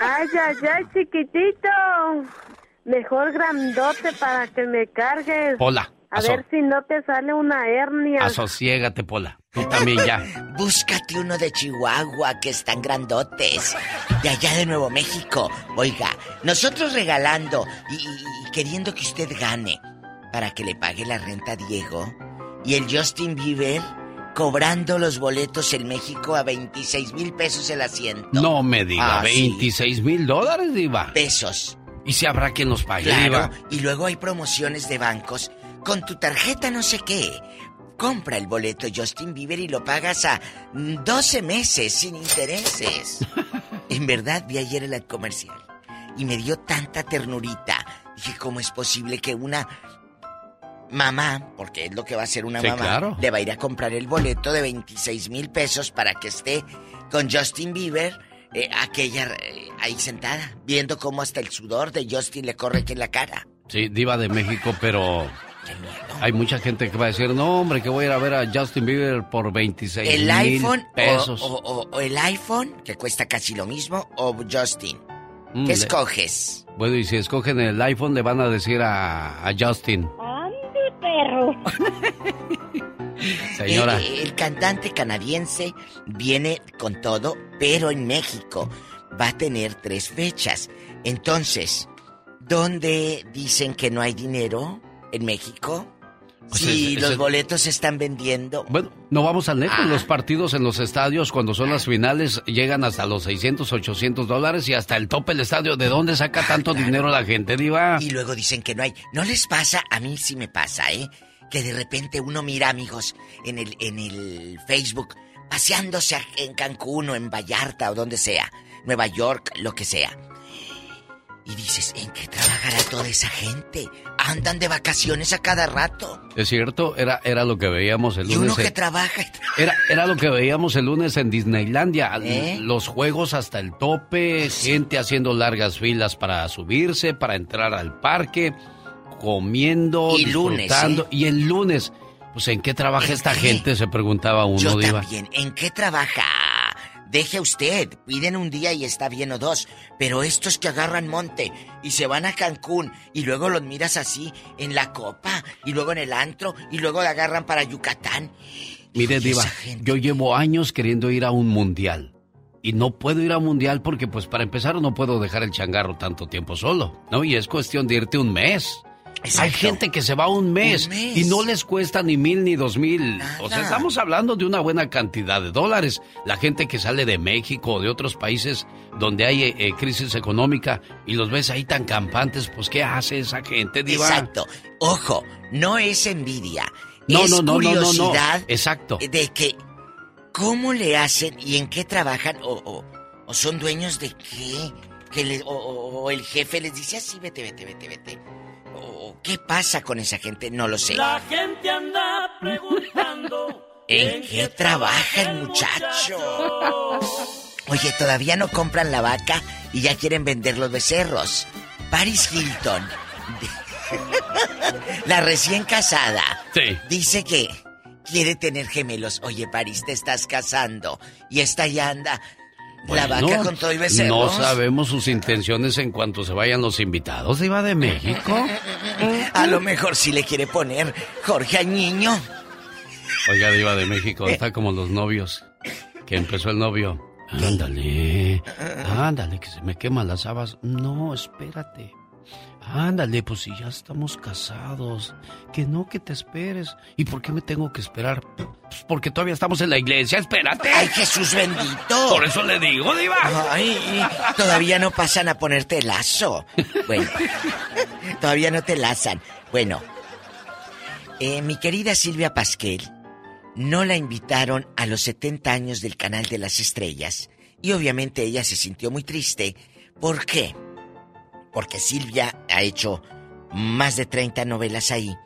Ay, ay, ay, chiquitito. Mejor grandote para que me cargues. Hola. A ver si no te sale una hernia. Asociégate, Pola. Tú también ya. Búscate uno de Chihuahua que están grandotes. De allá de Nuevo México. Oiga, nosotros regalando y, y queriendo que usted gane para que le pague la renta a Diego. Y el Justin Bieber cobrando los boletos en México a 26 mil pesos el asiento. No me diga, Ah, sí. 26 mil dólares, Diva. Pesos. ¿Y si habrá quien los pague, Claro, Diva? y luego hay promociones de bancos con tu tarjeta no sé qué. Compra el boleto Justin Bieber y lo pagas a mm, 12 meses sin intereses. en verdad vi ayer el comercial y me dio tanta ternurita. Dije, ¿cómo es posible que una mamá, porque es lo que va a hacer una Sí, mamá, claro. le va a ir a comprar el boleto de 26 mil pesos para que esté con Justin Bieber? eh, aquella eh, ahí sentada, viendo cómo hasta el sudor de Justin le corre aquí en la cara. Sí, Diva de México, pero hay mucha gente que va a decir, no, hombre, que voy a ir a ver a Justin Bieber por 26 El mil iPhone o, pesos. o- o- o el iPhone, que cuesta casi lo mismo, o Justin. Mm, ¿Qué le- escoges? Bueno, y si escogen el iPhone, le van a decir a, a Justin. ¡Ande, perro! Señora. Eh, el cantante canadiense viene con todo, pero en México va a tener tres fechas. Entonces, ¿dónde dicen que no hay dinero? ¿En México? Pues si es- los es- boletos se están vendiendo. Bueno, no vamos tan lejos. Ah. Los partidos en los estadios, cuando son las finales, llegan hasta los 600, 800 dólares y hasta el tope del estadio. ¿De dónde saca tanto dinero la gente, Diva? Y luego dicen que no hay. ¿No les pasa? A mí sí me pasa, ¿eh? Que de repente uno mira amigos en el, en el Facebook paseándose a- en Cancún o en Vallarta o donde sea, Nueva York, lo que sea. Y dices, ¿en qué trabajará toda esa gente? Andan de vacaciones a cada rato. Es cierto, era, era lo que veíamos el Y uno lunes. que en- trabaja y Era, era lo que veíamos el lunes en Disneylandia. ¿Eh? Los juegos hasta el tope, gente haciendo largas filas para subirse, para entrar al parque, comiendo, Y lunes, disfrutando. ¿eh? Y el lunes, pues ¿en qué trabaja esta gente? Se preguntaba uno, Yo Diva. también. ¿En qué trabaja? Deje usted, piden un día y está bien o dos, pero estos que agarran monte y se van a Cancún y luego los miras así en la copa y luego en el antro y luego la agarran para Yucatán. Mire, Oye, Diva, gente. yo llevo años queriendo ir a un mundial. Y no puedo ir a un mundial porque, pues, para empezar, no puedo dejar el changarro tanto tiempo solo, ¿no? Y es cuestión de irte un mes. Hay gente que se va un mes, Un mes. y no les cuesta ni mil ni dos mil. O sea, estamos hablando de una buena cantidad de dólares. La gente que sale de México o de otros países donde hay eh, eh, crisis económica y los ves ahí tan campantes, pues, ¿qué hace esa gente, Diva? Exacto. Ojo, no es envidia. No, es no, no, no, no, no. curiosidad Exacto. de que cómo le hacen y en qué trabajan o, o- o son dueños de qué. Que le- o, o- o el jefe les dice así, vete, vete, vete, vete. Qué pasa con esa gente, no lo sé. La gente anda preguntando ¿En qué trabaja el muchacho? Oye, todavía no compran la vaca y ya quieren vender los becerros. Paris Hilton, la recién casada, Sí. dice que quiere tener gemelos. Oye, Paris, te estás casando y esta ya anda la vaca con No sabemos sus intenciones en cuanto se vayan los invitados, Diva de México. A lo mejor sí le quiere poner Jorge al niño. Oiga, Diva de México, está como los novios. Que empezó el novio. Ándale, ándale, que se me queman las habas. No, espérate. Ándale, pues si ya estamos casados. Que no, que te esperes. ¿Y por qué me tengo que esperar? Pues porque todavía estamos en la iglesia, espérate. ¡Ay, Jesús bendito! Por eso le digo, Diva. Ay, todavía no pasan a ponerte lazo. Bueno, todavía no te lazan. Bueno, eh, mi querida Silvia Pasquel, no la invitaron a los 70 años del Canal de las Estrellas. Y obviamente ella se sintió muy triste. ¿Por qué? Porque Silvia ha hecho más de 30 novelas ahí.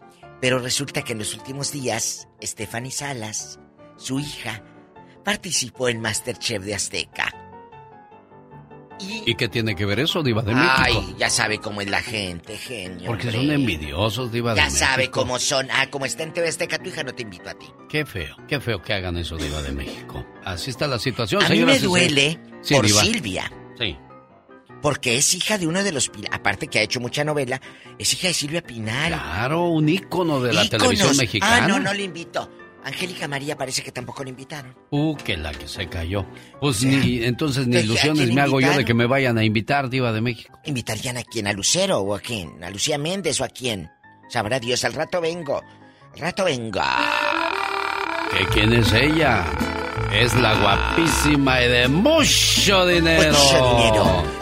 Pero resulta que en los últimos días, Stephanie Salas, su hija, participó en Masterchef de Azteca. ¿Y, qué tiene que ver eso, Diva de México? Ay, ya sabe cómo es la gente, genio. Porque son envidiosos, Diva de Ya México. sabe cómo son. Ah, como está en TV Azteca, tu hija no te invito a ti. Qué feo, qué feo que hagan eso, Diva de México. Así está la situación, A mí me duele Sí, por Diva. Silvia. Sí. Porque es hija de uno de los... Aparte que ha hecho mucha novela, es hija de Silvia Pinal. Claro, un ícono de la Íconos. televisión mexicana. Ah, no, no le invito. Angélica María parece que tampoco le invitaron. Uh, que la que se cayó. Pues ni, entonces ni ¿a ilusiones me hago yo de que me vayan a invitar, Diva de México. ¿Invitarían a quién? ¿A Lucero o a quién? ¿A Lucía Méndez o a quién? Sabrá Dios, al rato vengo. Al rato vengo. ¿Que quién es ella? Es la guapísima y de mucho dinero. Mucho dinero.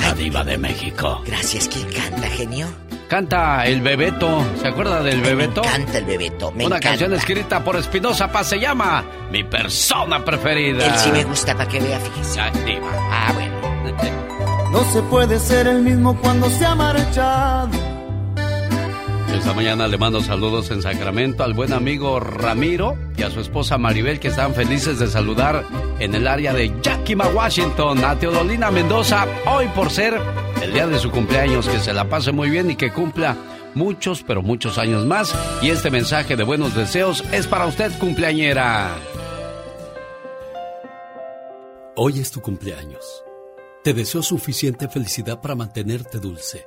La diva de México. Gracias. ¿Quién canta, genio? Canta El Bebeto. ¿Se acuerda del Bebeto? Canta el bebeto. Me Una encanta. canción escrita por Espinosa Paz se llama Mi persona preferida. Él sí me gusta para que vea, fíjese. Diva. Ah, bueno. No se puede ser el mismo cuando se ha marchado. Esta mañana le mando saludos en Sacramento al buen amigo Ramiro y a su esposa Maribel que están felices de saludar en el área de Yakima, Washington, a Teodolina Mendoza, hoy por ser el día de su cumpleaños, que se la pase muy bien y que cumpla muchos, pero muchos años más. Y este mensaje de buenos deseos es para usted, cumpleañera. Hoy es tu cumpleaños. Te deseo suficiente felicidad para mantenerte dulce,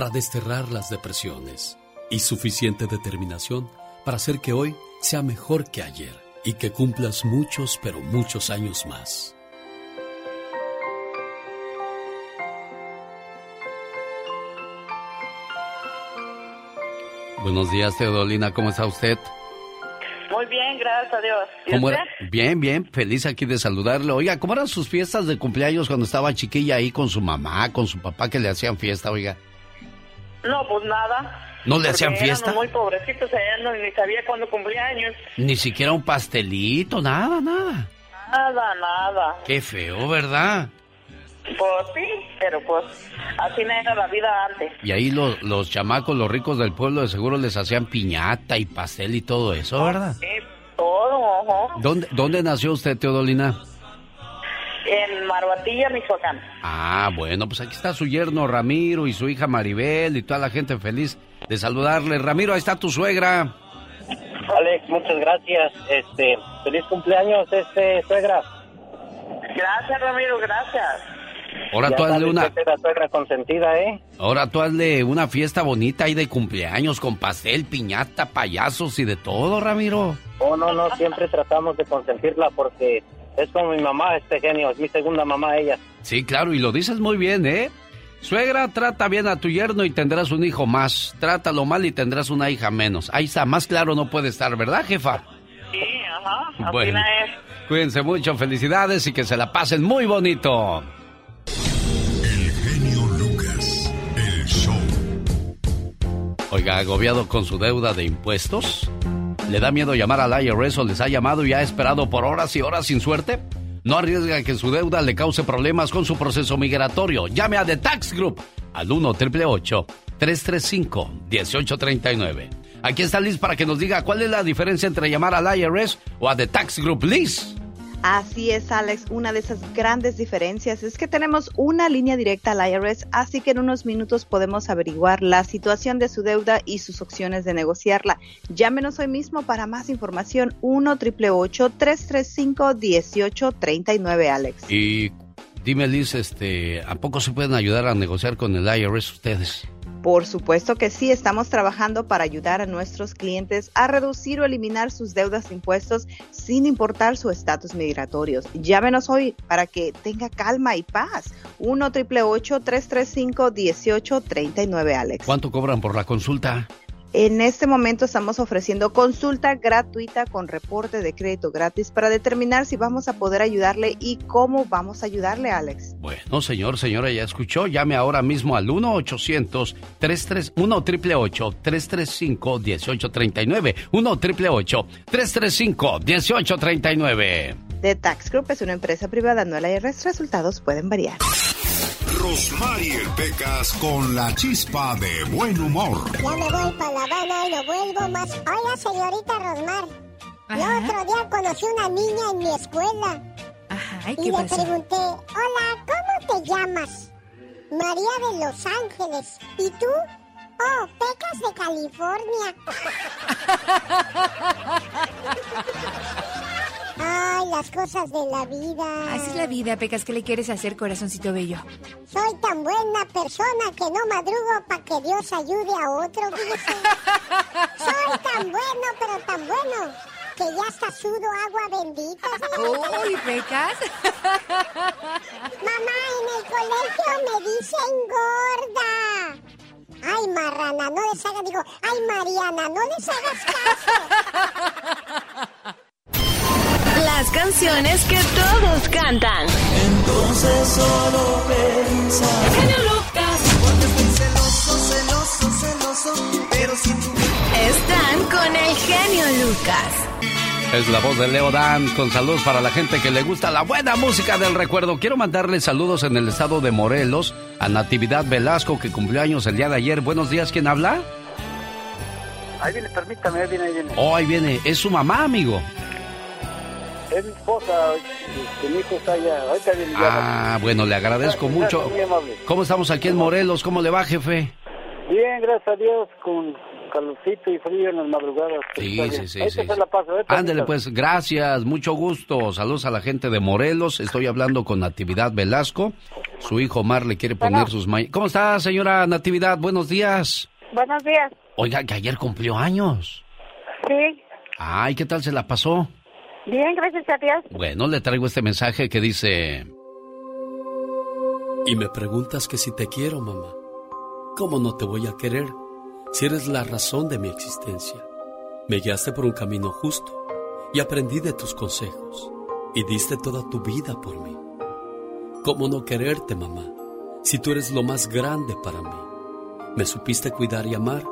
desterrar las depresiones y suficiente determinación para hacer que hoy sea mejor que ayer y que cumplas muchos, pero muchos años más. Buenos días, Teodolina, ¿cómo está usted? Muy bien, gracias a Dios. ¿Y ¿Cómo usted? era? Bien, bien, feliz aquí de saludarle. Oiga, ¿cómo eran sus fiestas de cumpleaños cuando estaba chiquilla ahí con su mamá, con su papá que le hacían fiesta, oiga? No, pues nada. ¿No le hacían fiesta? muy pobrecitos, ella no, ni sabía cuándo cumplía años. Ni siquiera un pastelito, nada, nada. Nada, nada. Qué feo, ¿verdad? Pues sí, pero pues así no era la vida antes. Y ahí los, los chamacos, los ricos del pueblo, de seguro les hacían piñata y pastel y todo eso, ¿verdad? Sí, todo, ajá. ¿Dónde, ¿Dónde nació usted, Teodolina? En Marbatilla, Michoacán. Ah, bueno, pues aquí está su yerno Ramiro y su hija Maribel y toda la gente feliz de saludarle. Ramiro, ahí está tu suegra. Alex, muchas gracias. Este, feliz cumpleaños, este, suegra. Gracias, Ramiro, gracias. Ahora Ya tú hazle una, la suegra consentida, ¿eh? ahora tú hazle una fiesta bonita ahí de cumpleaños con pastel, piñata, payasos y de todo, Ramiro. Oh, no, no, siempre tratamos de consentirla porque es como mi mamá, este genio, es mi segunda mamá ella. Sí, claro, y lo dices muy bien, ¿eh? Suegra, trata bien a tu yerno y tendrás un hijo más. Trátalo mal y tendrás una hija menos. Ahí está, más claro no puede estar, ¿verdad, jefa? Sí, ajá, así Bueno. no es. Cuídense mucho, felicidades y que se la pasen muy bonito. El show. Oiga, agobiado con su deuda de impuestos, ¿le da miedo llamar al IRS o les ha llamado y ha esperado por horas y horas sin suerte? No arriesga que su deuda le cause problemas con su proceso migratorio. Llame a The Tax Group al 1 888 335 1839 Aquí está Liz para que nos diga cuál es la diferencia entre llamar al IRS o a The Tax Group. Liz. Así es, Alex. Una de esas grandes diferencias es que tenemos una línea directa al IRS, así que en unos minutos podemos averiguar la situación de su deuda y sus opciones de negociarla. Llámenos hoy mismo para más información 1 888 335 1839 Alex. Y dime, Liz, este, ¿a poco se pueden ayudar a negociar con el IRS ustedes? Por supuesto que sí, estamos trabajando para ayudar a nuestros clientes a reducir o eliminar sus deudas de impuestos sin importar su estatus migratorio. Llámenos hoy para que tenga calma y paz. 1 888 335 1839 Alex. ¿Cuánto cobran por la consulta? En este momento estamos ofreciendo consulta gratuita con reporte de crédito gratis para determinar si vamos a poder ayudarle y cómo vamos a ayudarle, Alex. Bueno, señor, señora, ya escuchó. Llame ahora mismo al 1-800-331 335 1839 1 335 1839 The Tax Group es una empresa privada, no la IRS. Resultados pueden variar. Rosmarie Pecas con la chispa de buen humor. Ya me voy para La Habana y no vuelvo más. Oiga, señorita Rosmar. El otro día conocí una niña en mi escuela. Ajá, ¿y le pasó? pregunté, hola, ¿cómo te llamas? María de Los Ángeles. ¿Y tú? Oh, Pecas de California. Ay, las cosas de la vida. Así es la vida, Pecas. ¿Qué le quieres hacer, corazoncito bello? Soy tan buena persona que no madrugo para que Dios ayude a otro. fíjese. Soy tan bueno, pero tan bueno, que ya hasta sudo agua bendita. Uy, Pecas. Mamá, en el colegio me dicen gorda. Ay, marrana, no les hagas, digo, ay, Mariana, no les hagas caso. Las canciones que todos cantan. Entonces solo piensa. Genio Lucas. Porque estoy celoso, celoso, celoso. Pero si tú. Están con el genio Lucas. Es la voz de Leo Dan con saludos para la gente que le gusta la buena música del recuerdo. Quiero mandarle saludos en el estado de Morelos a Natividad Velasco que cumplió años el día de ayer. Buenos días, ¿quién habla? Ahí viene, permítame, ahí viene, ahí viene. Oh, ahí viene. Es su mamá, amigo. Es mi esposa, mi hijo está allá. Ahorita viene ya. Ah, bueno, le agradezco Gracias, mucho. muy amable. ¿Cómo estamos aquí en Morelos? ¿Cómo le va, jefe? Bien, gracias a Dios, con calorcito y frío en las madrugadas. Sí, sí, sí, sí. se la paso. Ándele pues, gracias, mucho gusto. Saludos a la gente de Morelos. Estoy hablando con Natividad Velasco. Su hijo Omar le quiere poner Bueno. sus ma... ¿Cómo está, señora Natividad? Buenos días. Buenos días. Oiga, que ayer cumplió años. Sí, Ay, ¿qué tal se la pasó? Bien, gracias a Dios. Bueno, le traigo este mensaje que dice... Y me preguntas que si te quiero, mamá. ¿Cómo no te voy a querer si eres la razón de mi existencia? Me guiaste por un camino justo y aprendí de tus consejos y diste toda tu vida por mí. ¿Cómo no quererte, mamá, si tú eres lo más grande para mí? Me supiste cuidar y amar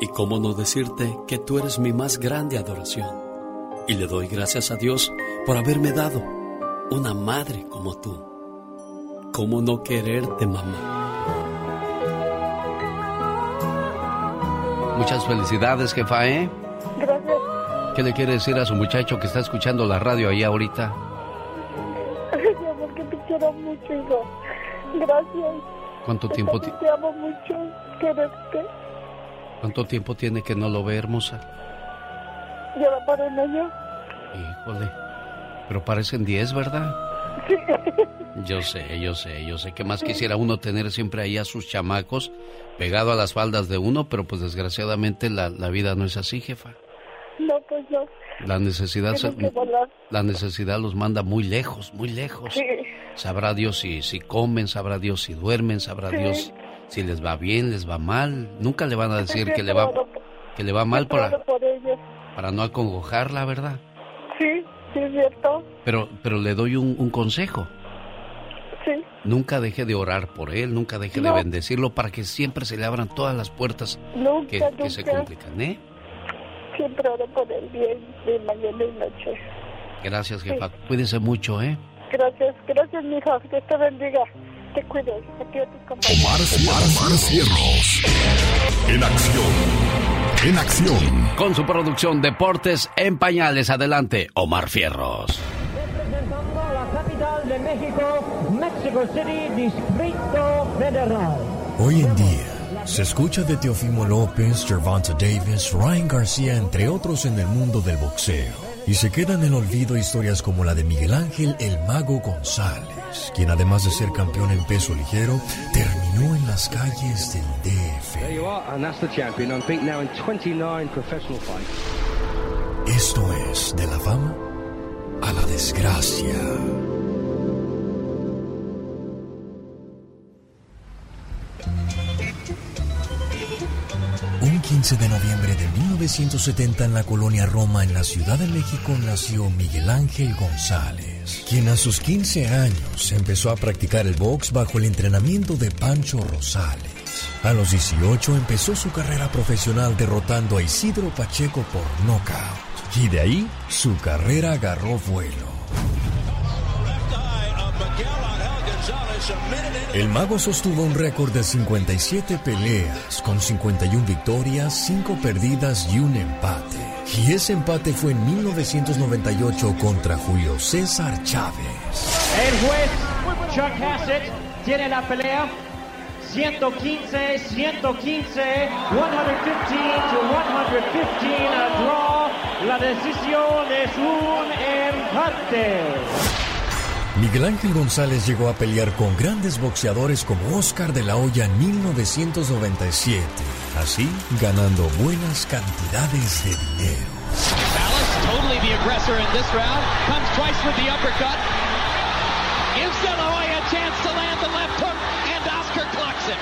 y cómo no decirte que tú eres mi más grande adoración. Y le doy gracias a Dios por haberme dado una madre como tú. ¿Cómo no quererte, mamá? Muchas felicidades, jefa, ¿eh? Gracias. ¿Qué le quiere decir a su muchacho que está escuchando la radio ahí ahorita? Ay, mi amor, que te quiero mucho, hijo. Gracias. ¿Cuánto tiempo, ti- Te amo mucho. Quererte. ¿Cuánto tiempo tiene que no lo ve, hermosa? Lleva para un año. Híjole. Pero parecen 10, ¿verdad? Sí. Yo sé, yo sé, yo sé que más quisiera uno tener siempre ahí a sus chamacos pegado a las faldas de uno, pero pues desgraciadamente la, la vida no es así, jefa. No, pues no. La necesidad, se- la necesidad los manda muy lejos, muy lejos. Sí. Sabrá Dios si, si comen, sabrá Dios si duermen, sabrá Sí. Dios si les va bien, les va mal. Nunca le van a decir que le va, que le va mal Claro, por ellos. Para no acongojarla, ¿verdad? Sí, sí, es cierto. Pero, pero le doy un, un consejo. Sí. Nunca deje de orar por él, nunca deje de bendecirlo para que siempre se le abran todas las puertas Nunca, que, que se complican, ¿eh? Siempre oro por el bien de mañana y noche. Gracias, Sí. jefa. Cuídese mucho, ¿eh? Gracias, gracias, mija. Que te bendiga. Te cuides. A tus compañeros. Omar, Omar Cierros. En acción. En acción. Con su producción Deportes en Pañales. Adelante, Omar Fierros. Representando a la capital de México, Mexico City, Distrito Federal. Hoy en día, se escucha de Teofimo López, Gervonta Davis, Ryan García, entre otros en el mundo del boxeo. Y se quedan en el olvido historias como la de Miguel Ángel el Mago González, quien además de ser campeón en peso ligero, terminó en las calles del DF. There you are, and that's the champion. I'm beaten now in 29 professional fights. Esto es de la fama a la desgracia. 15 de noviembre de 1970 en la colonia Roma, en la Ciudad de México, nació Miguel Ángel González, quien a sus 15 años empezó a practicar el box bajo el entrenamiento de Pancho Rosales. A los 18 empezó su carrera profesional derrotando a Isidro Pacheco por nocaut. Y de ahí su carrera agarró vuelo. El mago sostuvo un récord de 57 peleas, con 51 victorias, 5 perdidas y un empate. Y ese empate fue en 1998 contra Julio César Chávez. El juez Chuck Hassett tiene la pelea 115, 115, 115 to 115 a draw. La decisión es un empate. Miguel Ángel González llegó a pelear con grandes boxeadores como Oscar de la Hoya en 1997, así ganando buenas cantidades de dinero. Alice, totally the aggressor in this round, comes twice with the uppercut, gives De La Hoya a chance to land the left hook, and Oscar clocks it.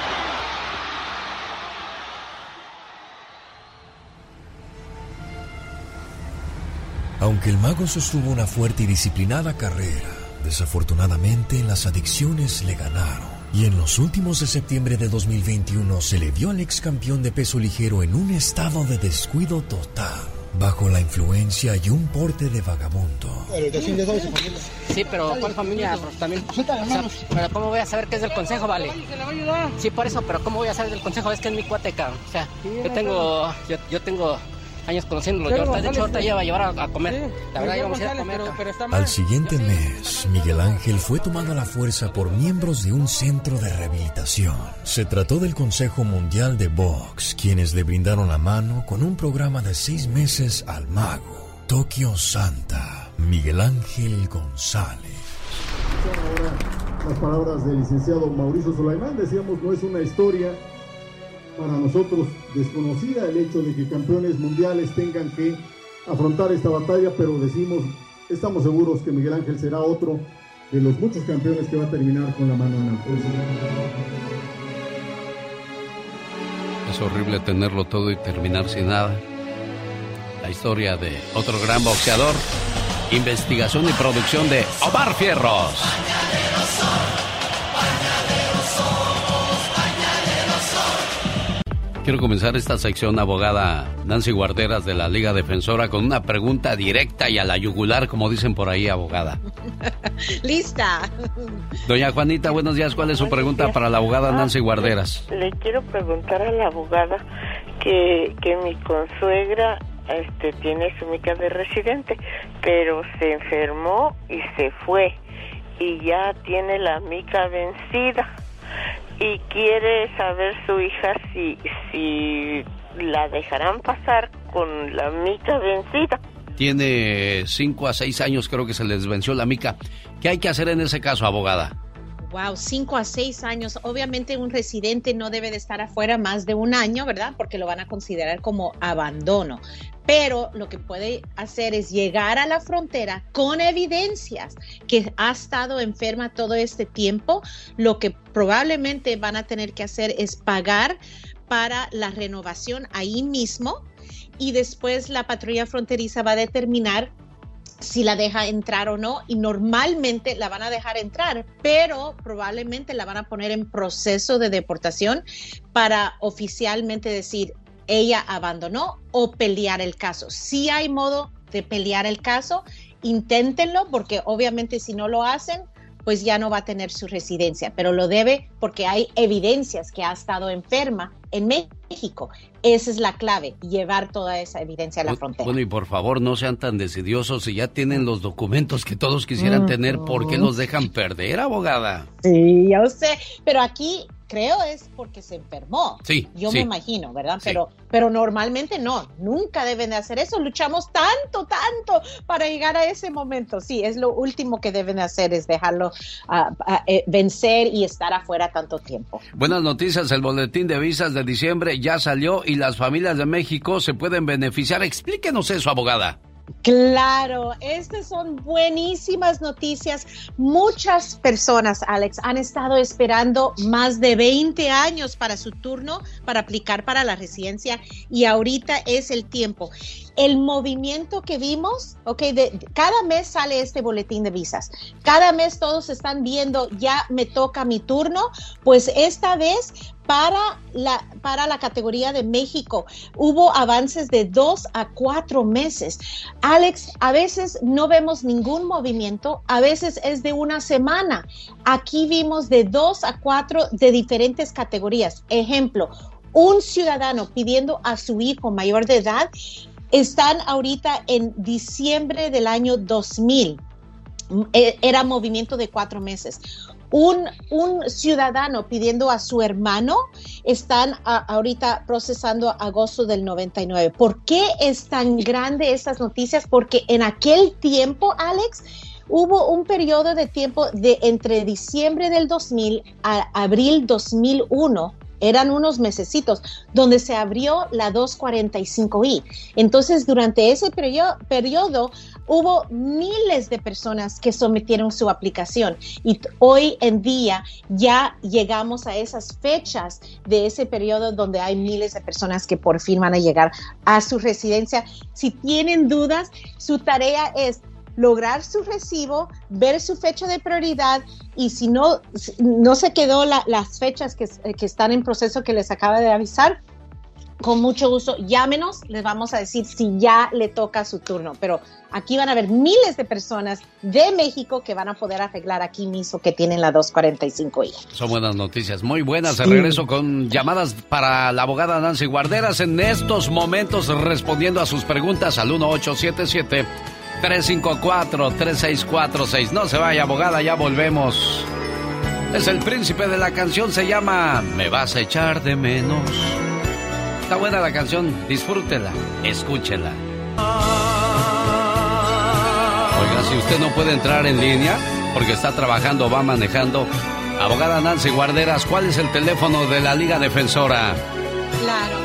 Aunque el mago sostuvo una fuerte y disciplinada carrera, Desafortunadamente, las adicciones le ganaron. Y en los últimos de septiembre de 2021 se le vio al ex campeón de peso ligero en un estado de descuido total, bajo la influencia y un porte de vagabundo. Sí, pero ¿cuál familia? Pues también. pero ¿cómo voy a saber qué es del consejo, vale? Sí, por eso, pero ¿cómo voy a saber del consejo? Es que es mi cuateca. O sea, yo tengo, yo tengo años conociéndolo. Yo ahorita, de hecho, ahorita ya va a llevar a, comer. la verdad, íbamos a ir a comer. Al siguiente mes, Miguel Ángel fue tomado a la fuerza por miembros de un centro de rehabilitación. Se trató del Consejo Mundial de Box, quienes le brindaron la mano con un programa de seis meses al mago. Tokio Santa, Miguel Ángel González. Las palabras del licenciado Mauricio Sulaimán, decíamos, no es una historia para nosotros desconocida el hecho de que campeones mundiales tengan que afrontar esta batalla, pero decimos, estamos seguros que Miguel Ángel será otro de los muchos campeones que va a terminar con la mano en alto. Es horrible tenerlo todo y terminar sin nada. La historia de otro gran boxeador. Investigación y producción de Omar Fierros. Quiero comenzar esta sección, abogada Nancy Guarderas de la Liga Defensora, con una pregunta directa y a la yugular, como dicen por ahí, abogada. Lista. Doña Juanita, buenos días. ¿Cuál es su pregunta para la abogada ah, Nancy Guarderas? Le, quiero preguntar a la abogada que, que mi consuegra este, tiene su mica de residente, pero se enfermó y se fue y ya tiene la mica vencida y quiere saber su hija si, si la dejarán pasar con la mica vencida. Tiene cinco a seis años, creo que se les venció la mica. ¿Qué hay que hacer en ese caso, abogada? Wow, cinco a seis años. Obviamente un residente no debe de estar afuera más de un año, ¿verdad? Porque lo van a considerar como abandono pero lo que puede hacer es llegar a la frontera con evidencias que ha estado enferma todo este tiempo. Lo que probablemente van a tener que hacer es pagar para la renovación ahí mismo y después la patrulla fronteriza va a determinar si la deja entrar o no y normalmente la van a dejar entrar, pero probablemente la van a poner en proceso de deportación para oficialmente decir, ella abandonó o pelear el caso. Si hay modo de pelear el caso, inténtenlo porque obviamente si no lo hacen, pues ya no va a tener su residencia, pero lo debe porque hay evidencias que ha estado enferma en México. Esa es la clave, llevar toda esa evidencia a la frontera. Bueno, y por favor, no sean tan decidiosos. Si ya tienen los documentos que todos quisieran tener, ¿por qué los dejan perder, abogada? Sí, ya sé, pero aquí creo es porque se enfermó. Sí. Yo me imagino, ¿verdad? Pero, pero normalmente no, nunca deben de hacer eso. Luchamos tanto, tanto para llegar a ese momento. Sí, es lo último que deben de hacer, es dejarlo eh, vencer y estar afuera tanto tiempo. Buenas noticias, el boletín de visas de diciembre ya salió y las familias de México se pueden beneficiar. Explíquenos eso, abogada. Claro, estas son buenísimas noticias. Muchas personas, Alex, han estado esperando más de 20 años para su turno para aplicar para la residencia y ahorita es el tiempo. El movimiento que vimos, ok, de, cada mes sale este boletín de visas. Cada mes todos están viendo, ya me toca mi turno, pues esta vez para la, para la categoría de México. Hubo avances de dos a cuatro meses. Alex, a veces no vemos ningún movimiento, a veces es de una semana. Aquí vimos de dos a cuatro de diferentes categorías. Ejemplo, un ciudadano pidiendo a su hijo mayor de edad están ahorita en diciembre del año 2000 e, era movimiento de cuatro meses un, un ciudadano pidiendo a su hermano, están ahorita procesando agosto del 99. ¿Por qué es tan grande estas noticias? Porque en aquel tiempo, Alex, hubo un periodo de tiempo de entre diciembre del 2000 a abril 2001 eran unos mesecitos donde se abrió la 245i. Entonces, durante ese periodo, periodo hubo miles de personas que sometieron su aplicación y hoy en día ya llegamos a esas fechas de ese periodo donde hay miles de personas que por fin van a llegar a su residencia. Si tienen dudas, su tarea es lograr su recibo, ver su fecha de prioridad y si no, no se quedó las fechas que, que están en proceso que les acaba de avisar, con mucho gusto, llámenos, les vamos a decir si ya le toca su turno. Pero aquí van a haber miles de personas de México que van a poder arreglar aquí mismo que tienen la 245I. Son buenas noticias, muy buenas. De regreso con llamadas para la abogada Nancy Guarderas en estos momentos respondiendo a sus preguntas al 1877 354 3646. No se vaya, abogada, ya volvemos. Es el príncipe de la canción, se llama Me vas a echar de menos. Está buena la canción, disfrútela, escúchela. Oiga, si usted no puede entrar en línea porque está trabajando va manejando, abogada Nancy Guarderas, ¿cuál es el teléfono de la Liga Defensora? Claro,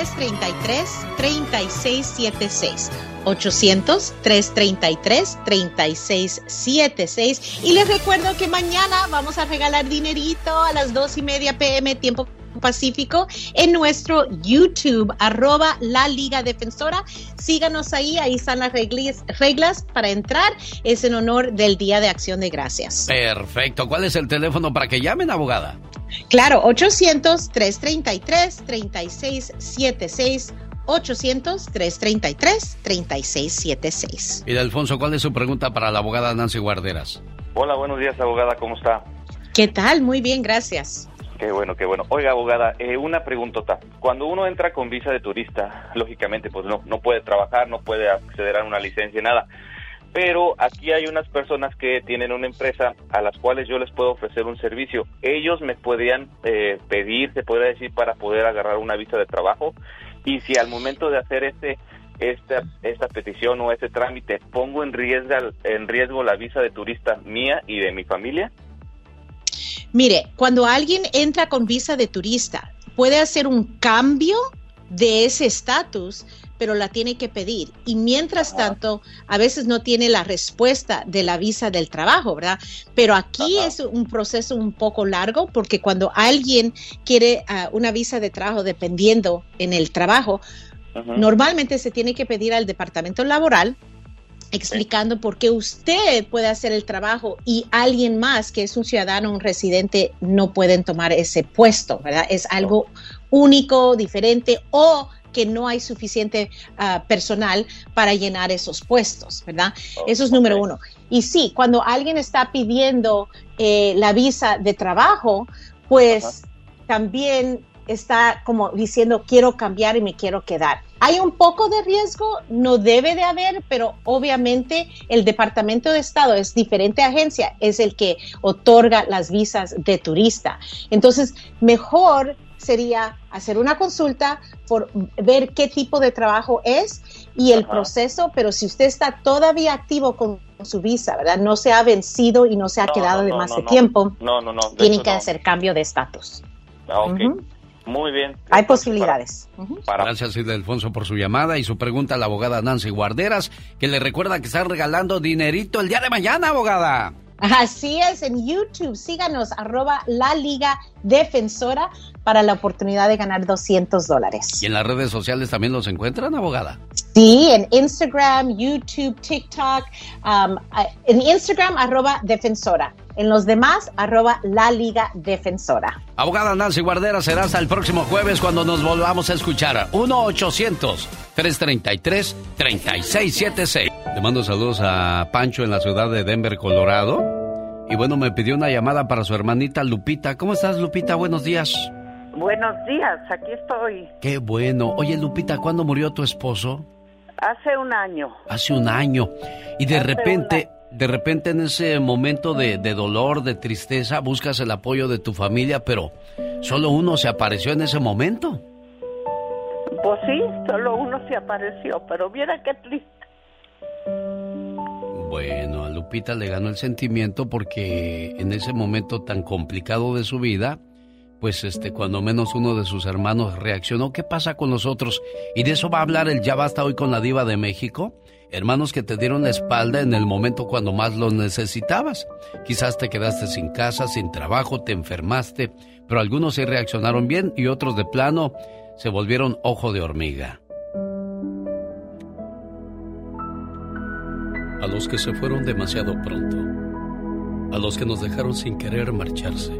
800-333-3676. 800-333-3676. Y les recuerdo que mañana vamos a regalar dinerito a las 2 y media pm, tiempo Pacífico en nuestro YouTube, arroba la Liga Defensora. Síganos ahí, ahí están las reglas, reglas para entrar. Es en honor del Día de Acción de Gracias. Perfecto. ¿Cuál es el teléfono para que llamen, abogada? Claro, 800-333-3676. 800-333-3676. Y de Alfonso, ¿cuál es su pregunta para la abogada Nancy Guarderas? Hola, buenos días, abogada, ¿cómo está? ¿Qué tal? Muy bien, gracias. Qué bueno, qué bueno. Oiga, abogada, eh, una preguntota. Cuando uno entra con visa de turista, lógicamente, pues no, no puede trabajar, no puede acceder a una licencia, nada. Pero aquí hay unas personas que tienen una empresa a las cuales yo les puedo ofrecer un servicio. Ellos me podrían eh, pedir, se puede decir, para poder agarrar una visa de trabajo. Y si al momento de hacer este esta, esta petición o este trámite pongo en riesgo, en riesgo la visa de turista mía y de mi familia? Mire, cuando alguien entra con visa de turista, puede hacer un cambio de ese estatus, pero la tiene que pedir. Y mientras tanto, a veces no tiene la respuesta de la visa del trabajo, ¿verdad? Pero aquí es un proceso un poco largo porque cuando alguien quiere ah, una visa de trabajo dependiendo en el trabajo, normalmente se tiene que pedir al departamento laboral explicando por qué usted puede hacer el trabajo y alguien más que es un ciudadano, un residente, no pueden tomar ese puesto, ¿verdad? Es algo único, diferente o que no hay suficiente ah, personal para llenar esos puestos, ¿verdad? Oh, Eso es número uno. Y sí, cuando alguien está pidiendo eh, la visa de trabajo, pues también está como diciendo quiero cambiar y me quiero quedar. Hay un poco de riesgo, no debe de haber, pero obviamente el Departamento de Estado es diferente agencia, es el que otorga las visas de turista. Entonces, mejor sería hacer una consulta por ver qué tipo de trabajo es y el proceso, pero si usted está todavía activo con su visa, ¿verdad? No se ha vencido y no se ha quedado de más de tiempo. No, no, no. Tiene que hacer cambio de estatus. Ah, Muy bien. Hay posibilidades. Gracias, Ildefonso, por su llamada y su pregunta a la abogada Nancy Guarderas, que le recuerda que están regalando dinerito el día de mañana, abogada. Así es, en YouTube, síganos, arroba la Liga Defensora para la oportunidad de ganar 200 dólares. ¿Y en las redes sociales también los encuentran, abogada? Sí, en Instagram, YouTube, TikTok, um, en Instagram, arroba Defensora. En los demás, arroba la Liga Defensora. Abogada Nancy Guardera, será hasta el próximo jueves cuando nos volvamos a escuchar. 1-800-333-3676. Le mando saludos a Pancho en la ciudad de Denver, Colorado. Y bueno, me pidió una llamada para su hermanita Lupita. ¿Cómo estás, Lupita? Buenos días. Buenos días, aquí estoy. Qué bueno. Oye, Lupita, ¿cuándo murió tu esposo? Hace un año. Hace un año. Y de repente, de repente en ese momento de, de, dolor, de tristeza, buscas el apoyo de tu familia, pero solo uno se apareció en ese momento. Pues sí, solo uno se apareció, pero mira qué triste. Bueno, a Lupita le ganó el sentimiento porque en ese momento tan complicado de su vida, pues este, cuando menos uno de sus hermanos reaccionó, ¿qué pasa con nosotros? Y de eso va a hablar el Ya Basta hoy con la Diva de México. Hermanos que te dieron la espalda en el momento cuando más los necesitabas. Quizás te quedaste sin casa, sin trabajo, te enfermaste, pero algunos sí reaccionaron bien y otros de plano se volvieron ojo de hormiga. A los que se fueron demasiado pronto, a los que nos dejaron sin querer marcharse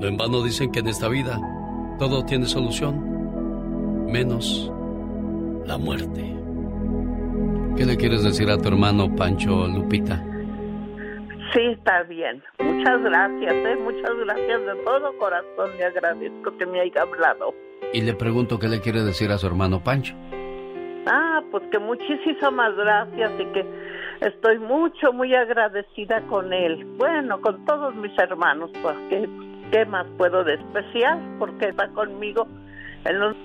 No en vano dicen que en esta vida todo tiene solución, menos la muerte. ¿Qué le quieres decir a tu hermano Pancho Lupita? Sí, está bien. Muchas gracias, ¿eh? muchas gracias de todo corazón. Le agradezco que me haya hablado. Y le pregunto qué le quiere decir a su hermano Pancho. Ah, pues que muchísimas gracias y que estoy mucho, muy agradecida con él. Bueno, con todos mis hermanos, porque ¿qué más puedo de especial? Porque está conmigo en los...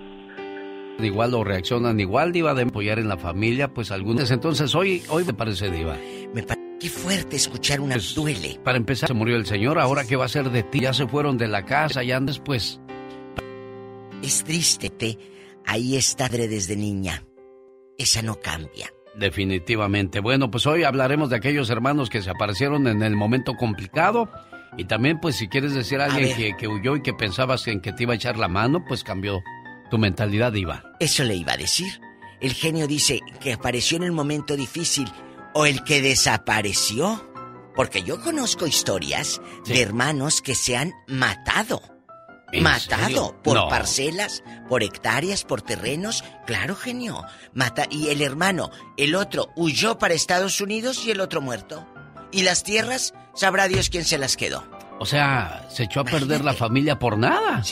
Igual lo reaccionan igual, Diva, de apoyar en la familia, pues algunos. Entonces, hoy, hoy me parece, Diva. Me parece Qué fuerte escuchar una Pues, duele. Para empezar, se murió el señor, ahora qué va a ser de ti? Ya se fueron de la casa, ya después. Es triste, te. Ahí está Dre desde niña. Esa no cambia. Definitivamente. Bueno, pues hoy hablaremos de aquellos hermanos que se aparecieron en el momento complicado. Y también, pues, si quieres decir a alguien que, que huyó y que pensabas en que te iba a echar la mano, pues cambió tu mentalidad, Diva. Eso le iba a decir. El genio dice que apareció en el momento difícil o el que desapareció. Porque yo conozco historias de hermanos que se han matado. ¿En Matado serio? por No. parcelas, por hectáreas, por terrenos. Claro, genio. Mata y el hermano, el otro huyó para Estados Unidos y el otro muerto. Y las tierras, sabrá Dios quién se las quedó. O sea, se echó a perder la familia por nada.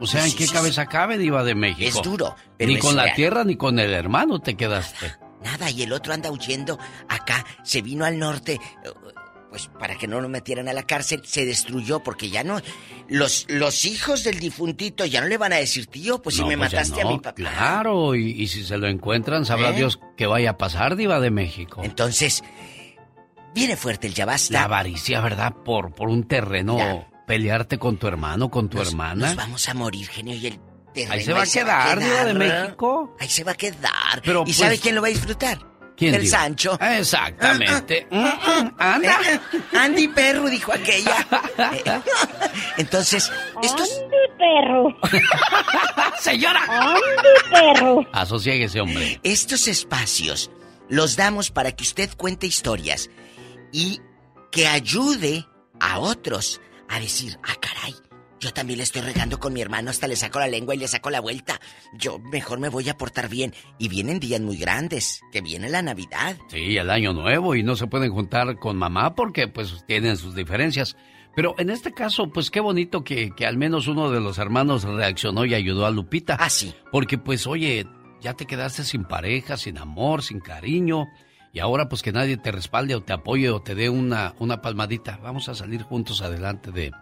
O sea, ¿en Sí, qué sí, cabeza cabe, Diva de México? Es duro, pero Ni es con la tierra ni con el hermano te quedaste. Nada, y el otro anda huyendo acá, se vino al norte, pues para que no lo metieran a la cárcel, se destruyó porque ya no. Los, los hijos del difuntito ya no le van a decir, tío, pues si me pues mataste a mi papá. Claro, y, y si se lo encuentran, sabrá ¿Eh? Dios qué vaya a pasar, Diva de México. Entonces, viene fuerte el ya basta. La avaricia, ¿verdad? Por, por un terreno, Ya. pelearte con tu hermano, con tu Nos- hermana. Nos vamos a morir, genio, y el terreno Ahí se va a quedar, Diva de México. Ahí se va a quedar. Pero, ¿Y pues, sabe quién lo va a disfrutar? ¿Quién, El? Sancho. Exactamente. Anda. Andy Perro, dijo aquella. Entonces, estos... Andy perro. Señora. Andy perro. Asociéguese, hombre. Estos espacios los damos para que usted cuente historias y que ayude a otros a decir, ah, caray, yo también le estoy regando con mi hermano, hasta le saco la lengua y le saco la vuelta. Yo mejor me voy a portar bien. Y vienen días muy grandes, que viene la Navidad. Sí, el año nuevo y no se pueden juntar con mamá porque pues tienen sus diferencias. Pero en este caso, pues qué bonito que, que al menos uno de los hermanos reaccionó y ayudó a Lupita. Ah, sí. Porque pues, oye, ya te quedaste sin pareja, sin amor, sin cariño. Y ahora pues que nadie te respalde o te apoye o te dé una, una palmadita. Vamos a salir juntos adelante de,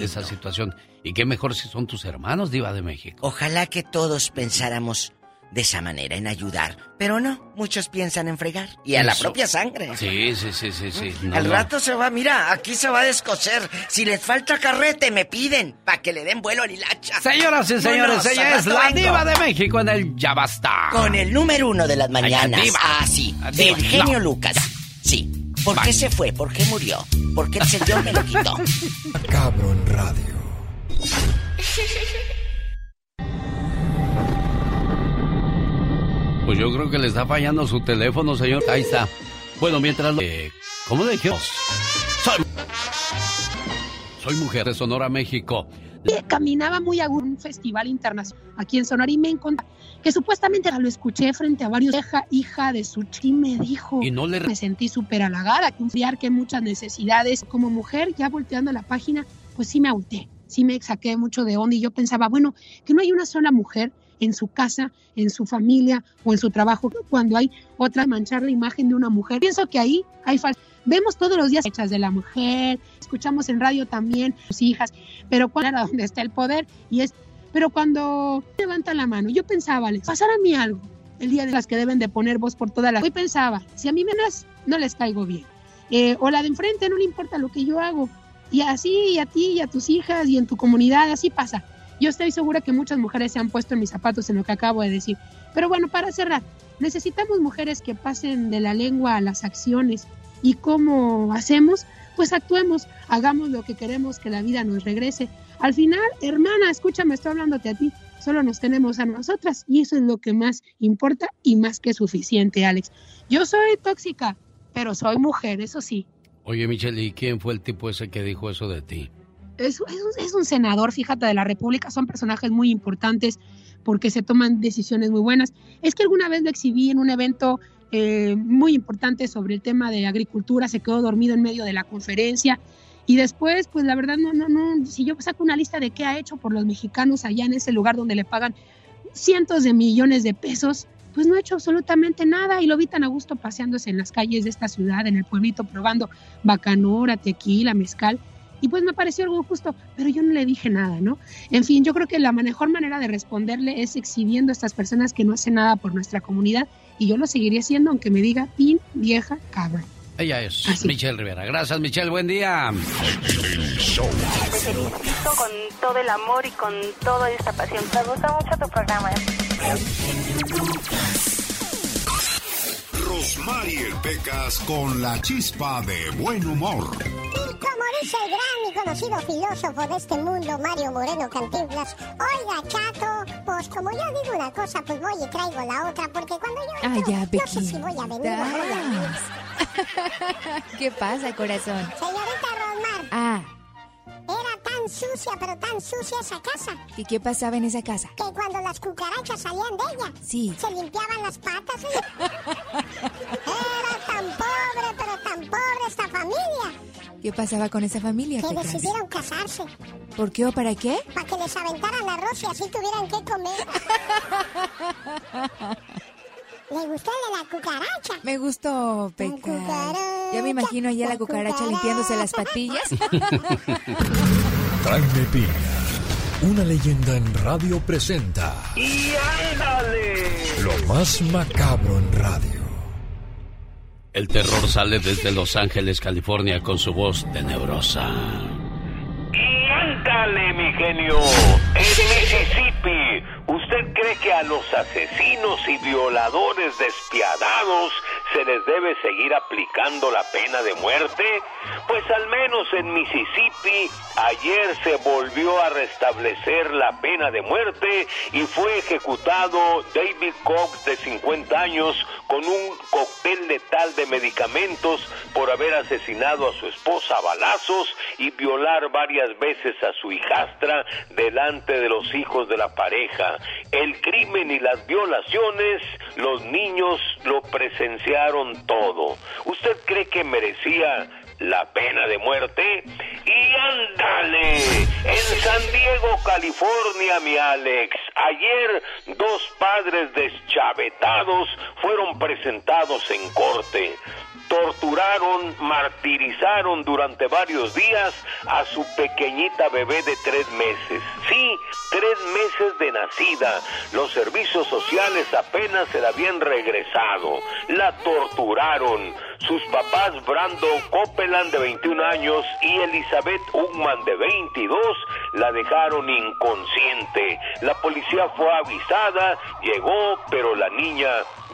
esa situación. Y qué mejor si son tus hermanos, Diva de México. Ojalá que todos pensáramos de esa manera, en ayudar. Pero no, muchos piensan en fregar. Y a la propia sangre. Sí, sí, sí, sí, sí. Al rato se va, mira, aquí se va a descoser. Si les falta carrete, me piden para que le den vuelo a hilacha. Señoras y señores, ella es la diva de México en el Ya Basta. Con el número uno de las mañanas. diva. Ah, sí. Del genio Lucas. Sí. ¿Por qué se fue? ¿Por qué murió? Porque el señor me lo quitó. Cabro en radio. Pues yo creo que le está fallando su teléfono, señor. Ahí está. Bueno, mientras... Eh, ¿Cómo le dijimos? Soy... Soy mujer de Sonora, México. Caminaba muy a un festival internacional aquí en Sonora y me encontré que supuestamente lo escuché frente a varios hija, hija de su chi me dijo y no le me sentí súper halagada un que muchas necesidades como mujer ya volteando la página pues sí me agüité sí me saqué mucho de onda y yo pensaba bueno que no hay una sola mujer en su casa, en su familia o en su trabajo, cuando hay otra manchar la imagen de una mujer. Pienso que ahí hay falta. Vemos todos los días hechas de la mujer, escuchamos en radio también sus hijas, pero cuál era donde está el poder y es, pero cuando levantan la mano, yo pensaba, les pasara a mí algo el día de las que deben de poner voz por toda la. Hoy pensaba, si a mí me no les caigo bien, eh, o la de enfrente no le importa lo que yo hago, y así y a ti y a tus hijas y en tu comunidad así pasa. Yo estoy segura que muchas mujeres se han puesto en mis zapatos en lo que acabo de decir. Pero bueno, para cerrar, necesitamos mujeres que pasen de la lengua a las acciones. ¿Y cómo hacemos? Pues actuemos, hagamos lo que queremos que la vida nos regrese. Al final, hermana, escúchame, estoy hablándote a ti. Solo nos tenemos a nosotras y eso es lo que más importa y más que suficiente, Alex. Yo soy tóxica, pero soy mujer, eso sí. Oye, Michelle, ¿y quién fue el tipo ese que dijo eso de ti? Es, un senador, fíjate, de la República, son personajes muy importantes porque se toman decisiones muy buenas. Es que alguna vez lo exhibí en un evento eh, muy importante sobre el tema de agricultura, se quedó dormido en medio de la conferencia. Y después, pues la verdad, no, no, no, si yo saco una lista de qué ha hecho por los mexicanos allá en ese lugar donde le pagan cientos de millones de pesos, pues no ha hecho absolutamente nada. Y lo vi tan a gusto paseándose en las calles de esta ciudad, en el pueblito, probando bacanora, tequila, mezcal y pues me pareció algo justo, pero yo no le dije nada, ¿no? En fin, yo creo que la mejor manera de responderle es exhibiendo a estas personas que no hacen nada por nuestra comunidad y yo lo seguiría haciendo aunque me diga pin vieja cabra. Ella es Michelle Rivera. Gracias, Michelle. Buen día. Te felicito con todo el amor y con toda esta pasión. Me gusta mucho tu programa. Rosmarie Pecas con la chispa de buen humor. Y como dice el gran y conocido filósofo de este mundo, Mario Moreno Cantinflas, oiga, chato, pues como yo digo una cosa, pues voy y traigo la otra, porque cuando yo ah, ya, no sé si voy a venir o voy a ¿Qué pasa, corazón? Señorita Rosmar. Ah. Era tan sucia, pero tan sucia esa casa. ¿Y qué pasaba en esa casa? Que cuando las cucarachas salían de ella, sí. se limpiaban las patas. Era tan pobre, pero tan pobre esta familia. ¿Qué pasaba con esa familia? Que decidieron casarse. ¿Por qué o para qué? Para que les aventaran arroz y así tuvieran que comer. ¿Le gustó de la cucaracha? Me gustó, Peca. Ya me imagino allá la cucaracha limpiándose las patillas. Jaime Piña, una leyenda en radio presenta. ¡Y ándale! Lo más macabro en radio. El terror sale desde Los Ángeles, California, con su voz tenebrosa. ¡Y ándale, mi genio! En Mississippi, ¿usted cree que a los asesinos y violadores despiadados se les debe seguir aplicando la pena de muerte? Pues al menos en Mississippi ayer se volvió a restablecer la pena de muerte y fue ejecutado David Cox de 50 años con un cóctel letal de medicamentos por haber asesinado a su esposa a balazos y violar varias veces a su hijastra delante de los hijos de la pareja. El crimen y las violaciones, los niños lo presenciaron todo. ¿Usted cree que merecía la pena de muerte? Y ándale, en San Diego, California, mi Alex, ayer dos padres deschavetados fueron presentados en corte torturaron, martirizaron durante varios días a su pequeñita bebé de tres meses. Sí, tres meses de nacida. Los servicios sociales apenas se la habían regresado. La torturaron. Sus papás Brando Copeland de 21 años y Elizabeth Ugman de 22 la dejaron inconsciente. La policía fue avisada, llegó, pero la niña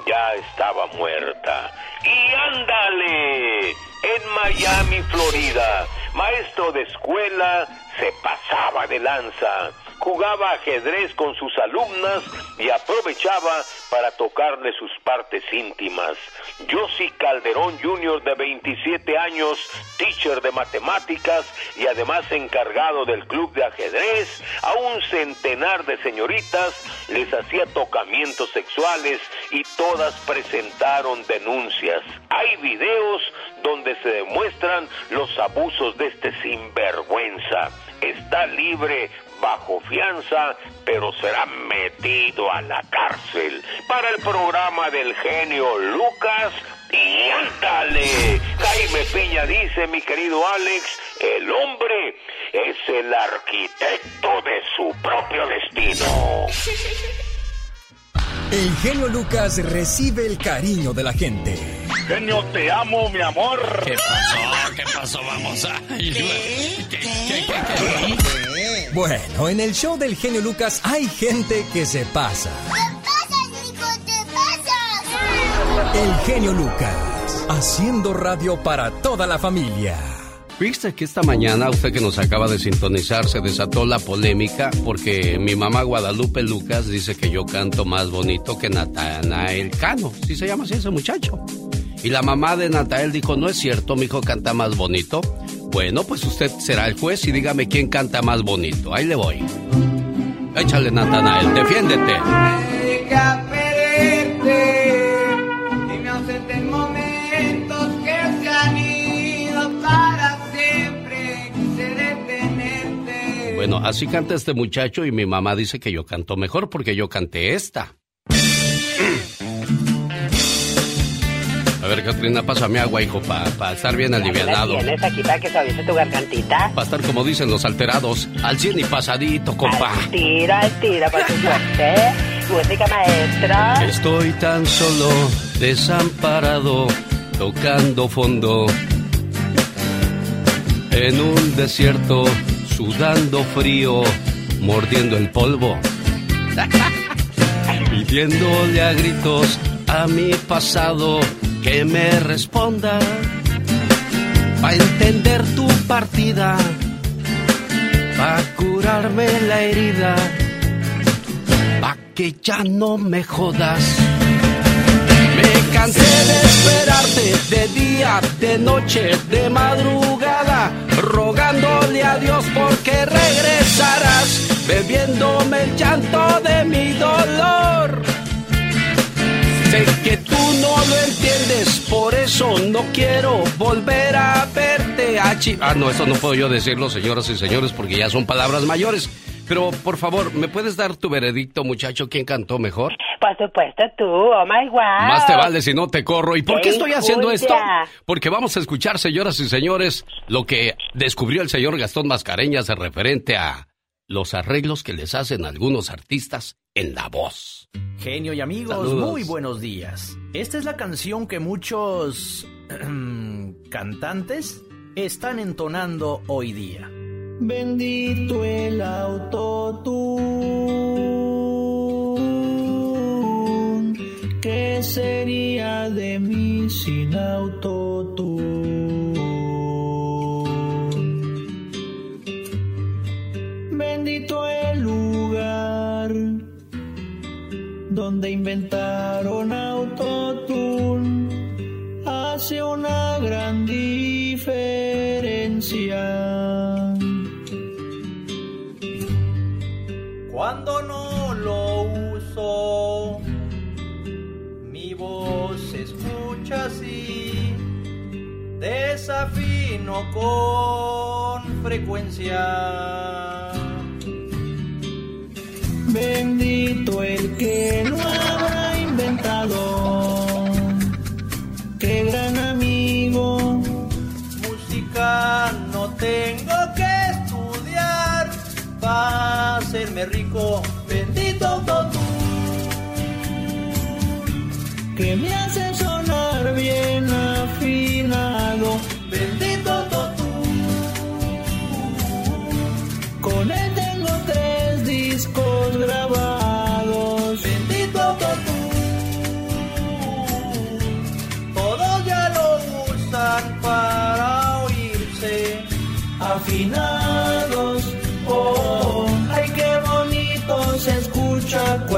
ya estaba muerta. Y ándale, en Miami, Florida, maestro de escuela se pasaba de lanza jugaba ajedrez con sus alumnas y aprovechaba para tocarle sus partes íntimas. Josie Calderón Jr. de 27 años, teacher de matemáticas y además encargado del club de ajedrez, a un centenar de señoritas les hacía tocamientos sexuales y todas presentaron denuncias. Hay videos donde se demuestran los abusos de este sinvergüenza. Está libre bajo fianza, pero será metido a la cárcel. Para el programa del genio Lucas, y ándale. Jaime Piña dice, mi querido Alex, el hombre es el arquitecto de su propio destino. El genio Lucas recibe el cariño de la gente. Genio, te amo, mi amor. ¿Qué pasó? ¿Qué pasó? Vamos a... Bueno, en el show del genio Lucas hay gente que se pasa. ¿Qué pasa, Nico? ¿Qué pasa? El genio Lucas, haciendo radio para toda la familia. Viste que esta mañana, usted que nos acaba de sintonizar, se desató la polémica porque mi mamá Guadalupe Lucas dice que yo canto más bonito que Natanael Cano. Si se llama así ese muchacho. Y la mamá de Natael dijo, no es cierto, mi hijo canta más bonito. Bueno, pues usted será el juez y dígame quién canta más bonito. Ahí le voy. Échale, Natanael, defiéndete. Bueno, así canta este muchacho y mi mamá dice que yo canto mejor porque yo canté esta. Ver, Catrina, pásame agua, hijo, para estar bien alivianado. ¿Tienes aquí para que suavice tu gargantita? Para estar, como dicen los alterados, al cien y pasadito, compa. Al tiro, al tiro, por suerte. Música maestra. Estoy tan solo, desamparado, tocando fondo. En un desierto, sudando frío, mordiendo el polvo. Pidiéndole a gritos a mi pasado que me responda. Pa' entender tu partida, pa' curarme la herida, pa' que ya no me jodas. Me cansé de esperarte de día, de noche, de madrugada, rogándole a Dios porque regresarás, bebiéndome el llanto de mi dolor. Sé que tú no lo entiendes, por eso no quiero volver a verte. A ah, no, eso no puedo yo decirlo, señoras y señores, porque ya son palabras mayores. Pero, por favor, ¿me puedes dar tu veredicto, muchacho? ¿Quién cantó mejor? Por supuesto tú, oh my wow. Más te vale si no te corro. ¿Y por qué estoy haciendo esto? Porque vamos a escuchar, señoras y señores, lo que descubrió el señor Gastón Mascareñas referente a los arreglos que les hacen algunos artistas en la voz. Genio y amigos, muy buenos días. Esta es la canción que muchos cantantes están entonando hoy día. Bendito el autotune. ¿Qué sería de mí sin autotune? Bendito el donde inventaron autotune. Hace una gran diferencia. Cuando no lo uso, mi voz se escucha así, desafino con frecuencia. Bendito el que no habrá inventado. Qué gran amigo. Música no tengo que estudiar para hacerme rico. Bendito tú que me hace sonar bien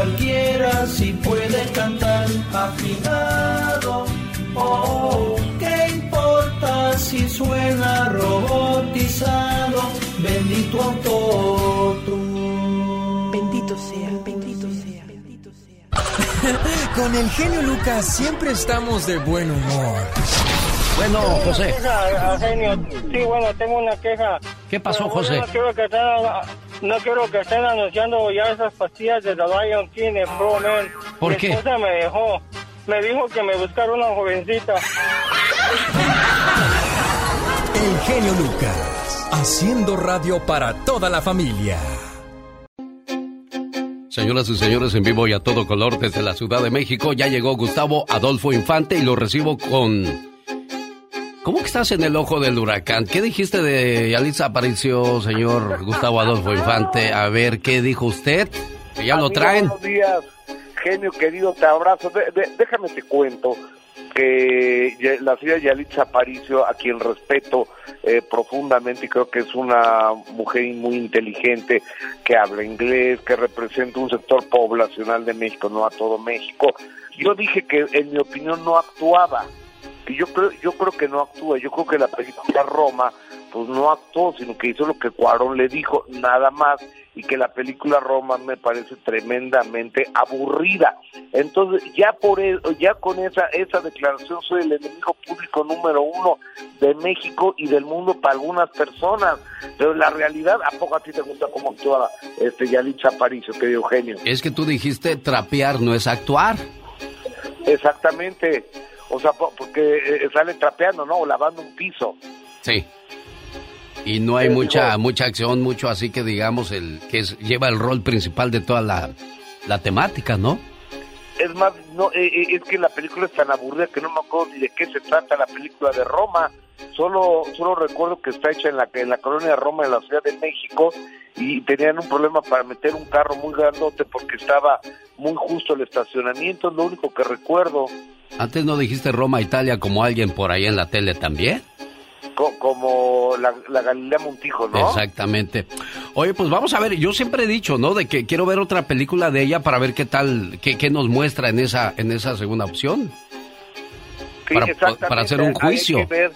cualquiera si puede cantar afinado. Oh, qué importa si suena robotizado. Bendito autotune. Bendito sea, bendito sea, bendito sea. Con el genio Lucas siempre estamos de buen humor. Bueno, José. Queja, genio. Sí, bueno, tengo una queja. ¿Qué pasó, José? No quiero que estén, no quiero que estén anunciando ya esas pastillas de The Lion King en Pro Man. ¿Por Mi qué? esposa me dejó. Me dijo que me buscara una jovencita. El genio Lucas, haciendo radio para toda la familia. Señoras y señores, en vivo y a todo color desde la Ciudad de México, ya llegó Gustavo Adolfo Infante y lo recibo con... ¿Cómo que estás en el ojo del huracán? ¿Qué dijiste de Yalitza Aparicio, señor Gustavo Adolfo Infante? A ver, ¿qué dijo usted? Que ya lo traen. Buenos días, genio querido, te abrazo. De- de- déjame te cuento que la señora Yalitza Aparicio, a quien respeto eh, profundamente y creo que es una mujer muy inteligente, que habla inglés, que representa un sector poblacional de México, no a todo México. Yo dije que en mi opinión no actuaba, que yo creo, yo creo que no actúa, yo creo que la película Roma pues no actuó, sino que hizo lo que Cuarón le dijo, nada más, y que la película Roma me parece tremendamente aburrida. Entonces, ya por e- ya con esa esa declaración soy el enemigo público número uno de México y del mundo para algunas personas. Pero la realidad, ¿a poco a ti te gusta cómo actúa este Yalitza Aparicio, querido genio? Es que tú dijiste trapear no es actuar. Exactamente. O sea, po- porque eh, sale trapeando, ¿no? O lavando un piso. Sí. Y no hay mucha mucha acción, mucho así que digamos el que es- lleva el rol principal de toda la, la temática, ¿no? Es más, no, eh, eh, es que la película es tan aburrida que no me acuerdo ni de qué se trata la película de Roma. Solo, solo recuerdo que está hecha en la, en la colonia de Roma, en la Ciudad de México, y tenían un problema para meter un carro muy grandote porque estaba muy justo el estacionamiento, es lo único que recuerdo, Antes no dijiste Roma, Italia como alguien por ahí en la tele también. Co- como la, la Galilea Montijo, ¿no? Exactamente. Oye, pues vamos a ver, yo siempre he dicho, ¿no? De que quiero ver otra película de ella para ver qué tal, qué, qué nos muestra en esa, en esa segunda opción. Sí, para, para hacer un juicio. Hay que ver,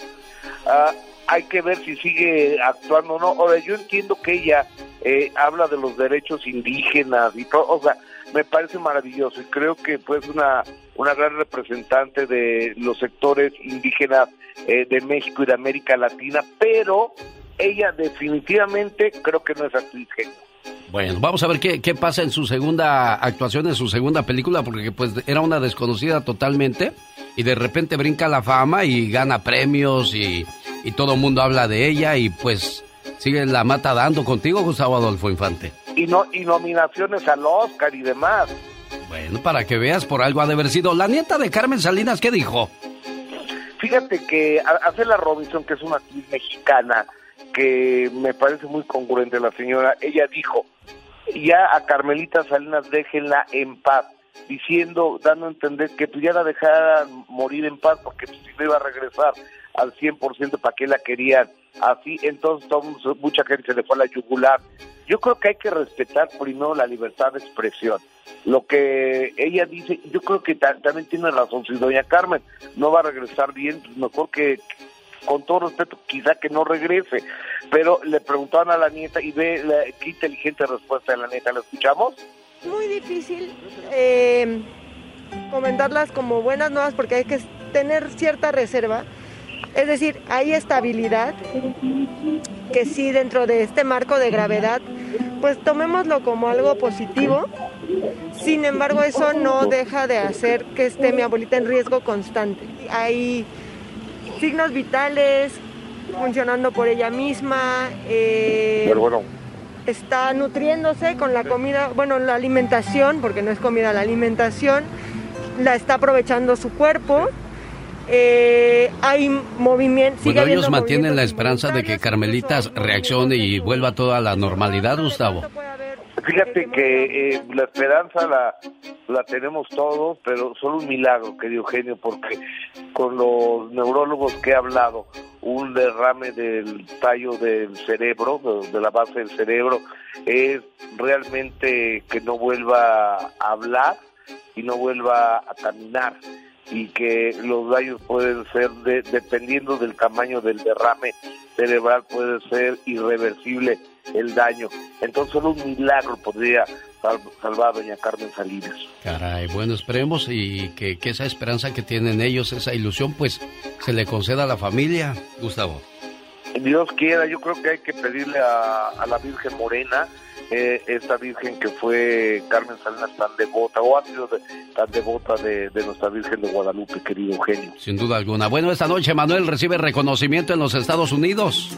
ah, hay que ver si sigue actuando o no. Ahora, yo entiendo que ella eh, habla de los derechos indígenas y todo, o sea, me parece maravilloso y creo que pues una una gran representante de los sectores indígenas eh, de México y de América Latina, pero ella definitivamente creo que no es actriz. Bueno, vamos a ver qué, qué pasa en su segunda actuación, en su segunda película, porque pues era una desconocida totalmente y de repente brinca la fama y gana premios y, y todo el mundo habla de ella y pues sigue la mata dando contigo, Gustavo Adolfo Infante. Y no y nominaciones al Oscar y demás. Bueno, para que veas, por algo ha de haber sido. La nieta de Carmen Salinas, ¿qué dijo? Fíjate que Acela Robinson, que es una actriz mexicana, que me parece muy congruente la señora, ella dijo, ya a Carmelita Salinas déjenla en paz, diciendo, dando a entender que pues ya la dejaran morir en paz porque pues, si no iba a regresar al 100% para que la querían así, entonces mucha gente se le fue a la yugular. Yo creo que hay que respetar primero la libertad de expresión. Lo que ella dice, yo creo que ta- también tiene razón. Si doña Carmen no va a regresar bien, pues mejor que, con todo respeto, quizá que no regrese. Pero le preguntaban a la nieta y ve la, qué inteligente respuesta de la nieta. ¿La escuchamos? muy difícil eh, comentarlas como buenas nuevas porque hay que tener cierta reserva. Es decir, hay estabilidad que sí dentro de este marco de gravedad, pues tomémoslo como algo positivo. Sin embargo, eso no deja de hacer que esté mi abuelita en riesgo constante. Hay signos vitales funcionando por ella misma. eh, Pero bueno, está nutriéndose con la comida, bueno, la alimentación, porque no es comida, la alimentación, la está aprovechando su cuerpo. Eh, hay movimiento. sigue Bueno, ellos mantienen la movimientos esperanza de que Carmelita reaccione y vuelva toda la normalidad, Gustavo. Fíjate que eh, la esperanza la, la tenemos todos, pero solo un milagro, querido Eugenio, porque con los neurólogos que he hablado, un derrame del tallo del cerebro, de la base del cerebro, es realmente que no vuelva a hablar y no vuelva a caminar y que los daños pueden ser, de- dependiendo del tamaño del derrame cerebral, puede ser irreversible el daño. Entonces solo un milagro podría sal- salvar a doña Carmen Salinas. Caray, bueno, esperemos y que, que esa esperanza que tienen ellos, esa ilusión, pues se le conceda a la familia, Gustavo. Dios quiera, yo creo que hay que pedirle a, a la Virgen Morena, eh, esta Virgen que fue Carmen Salinas tan devota, o ha sido tan devota de, de nuestra Virgen de Guadalupe, querido Eugenio. Sin duda alguna. Bueno, esta noche Manuel recibe reconocimiento en los Estados Unidos.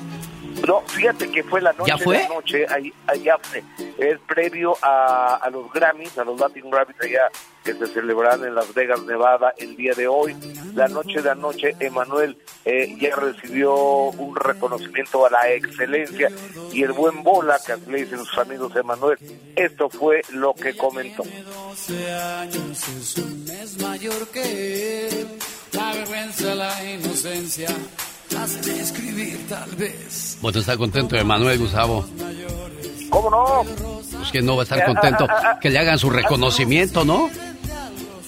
No, fíjate que fue la noche ¿Ya fue? de la noche, ahí- allá fue, es previo a, a los Grammys, a los Latin Grammys allá que se celebrarán en Las Vegas, Nevada, el día de hoy. La noche de anoche, Emanuel eh, ya recibió un reconocimiento a la excelencia y el buen bola, que le dicen sus amigos Emanuel, esto fue lo que comentó. 12 años es un mes mayor que él. La vergüenza, la inocencia hacen escribir tal vez. Bueno, está contento de Manuel, Gustavo. ¿Cómo no? Pues que no va a estar contento que le hagan su reconocimiento, ¿no?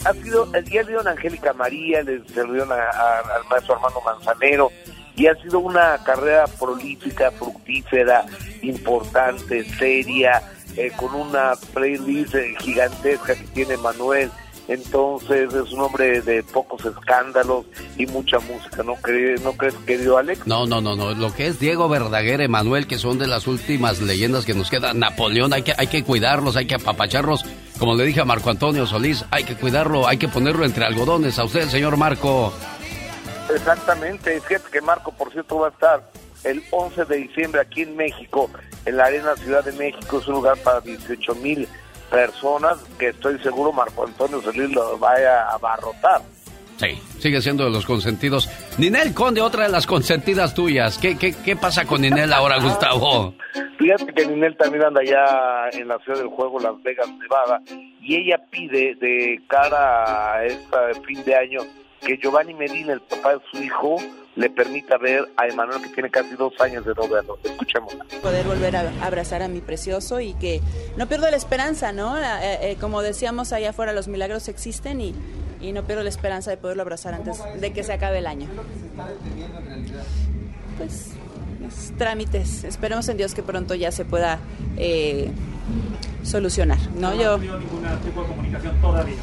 ha sido, el día de Ana Angélica María, le dieron a- a- al maestro Armando Manzanero, y ha sido una carrera prolífica, fructífera, importante, seria, eh, con una playlist eh, gigantesca que tiene Manuel. Entonces es un hombre de pocos escándalos y mucha música, ¿no, crees, ¿no crees, querido Alex? No, no, no, no. Lo que es Diego Verdaguer, Emanuel, que son de las últimas leyendas que nos quedan. Napoleón, hay que, hay que cuidarlos, hay que apapacharlos. Como le dije a Marco Antonio Solís, hay que cuidarlo, hay que ponerlo entre algodones. A usted, señor Marco. Exactamente, fíjate que Marco, por cierto, va a estar el 11 de diciembre aquí en México, en la Arena Ciudad de México, es un lugar para 18 mil personas que estoy seguro Marco Antonio Solís lo vaya a abarrotar. Sí, sigue siendo de los consentidos. Ninel Conde, otra de las consentidas tuyas. ¿Qué, qué, qué pasa con Ninel ahora, Gustavo? Fíjate que Ninel también anda ya en la ciudad del juego, Las Vegas, Nevada, y ella pide de cara a este fin de año que Giovanni Medina, el papá de su hijo, le permita ver a Emanuel que tiene casi dos años de no verlo. Escuchemos. poder volver a abrazar a mi precioso y que no pierdo la esperanza, ¿no? Eh, eh, como decíamos allá afuera, los milagros existen y, y no pierdo la esperanza de poderlo abrazar antes de que se acabe el año. Pues es trámites, esperemos en Dios que pronto ya se pueda eh, solucionar, ¿no? Yo ningún tipo de comunicación todavía.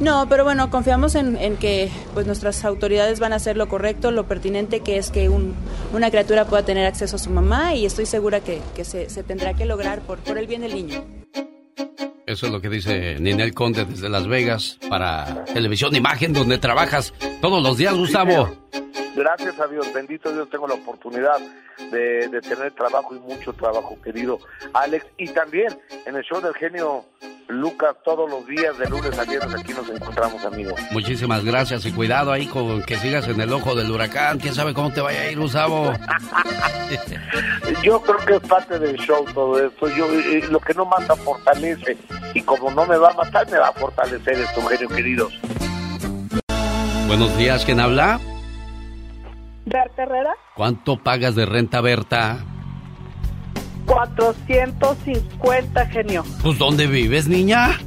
No, pero bueno, confiamos en, que pues nuestras autoridades van a hacer lo correcto, lo pertinente que es que un- una criatura pueda tener acceso a su mamá y estoy segura que, que se, se tendrá que lograr por, por el bien del niño. Eso es lo que dice Ninel Conde desde Las Vegas para Televisión Imagen, donde trabajas todos los días, Gustavo. Gracias a Dios, bendito Dios, tengo la oportunidad de, de tener trabajo y mucho trabajo, querido Alex. Y también en el show del genio Lucas, todos los días, de lunes a viernes, aquí nos encontramos, amigos. Muchísimas gracias y cuidado ahí con que sigas en el ojo del huracán. ¿Quién sabe cómo te vaya a ir, Gustavo? Yo creo que es parte del show todo esto. Yo, eh, lo que no mata fortalece. Y como no me va a matar, me va a fortalecer esto, genio querido. Buenos días, ¿quién habla? Berta Herrera, ¿Cuánto pagas de renta, Berta? 450, genio. Pues, ¿dónde vives, niña?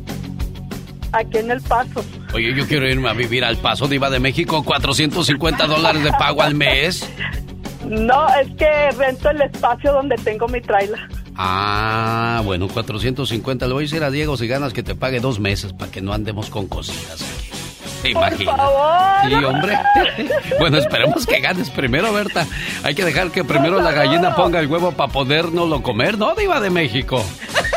Aquí en El Paso. Oye, yo quiero irme a vivir al Paso Diva de México, 450 dólares de pago al mes. No, es que rento el espacio donde tengo mi trailer. Ah, bueno, 450. Le voy a decir a Diego si ganas que te pague dos meses para que no andemos con cositas aquí. ¿Se imagina? Sí, hombre. Bueno, esperemos que ganes primero, Berta. Hay que dejar que primero la gallina ponga el huevo para podernoslo comer, ¿no, Diva de México?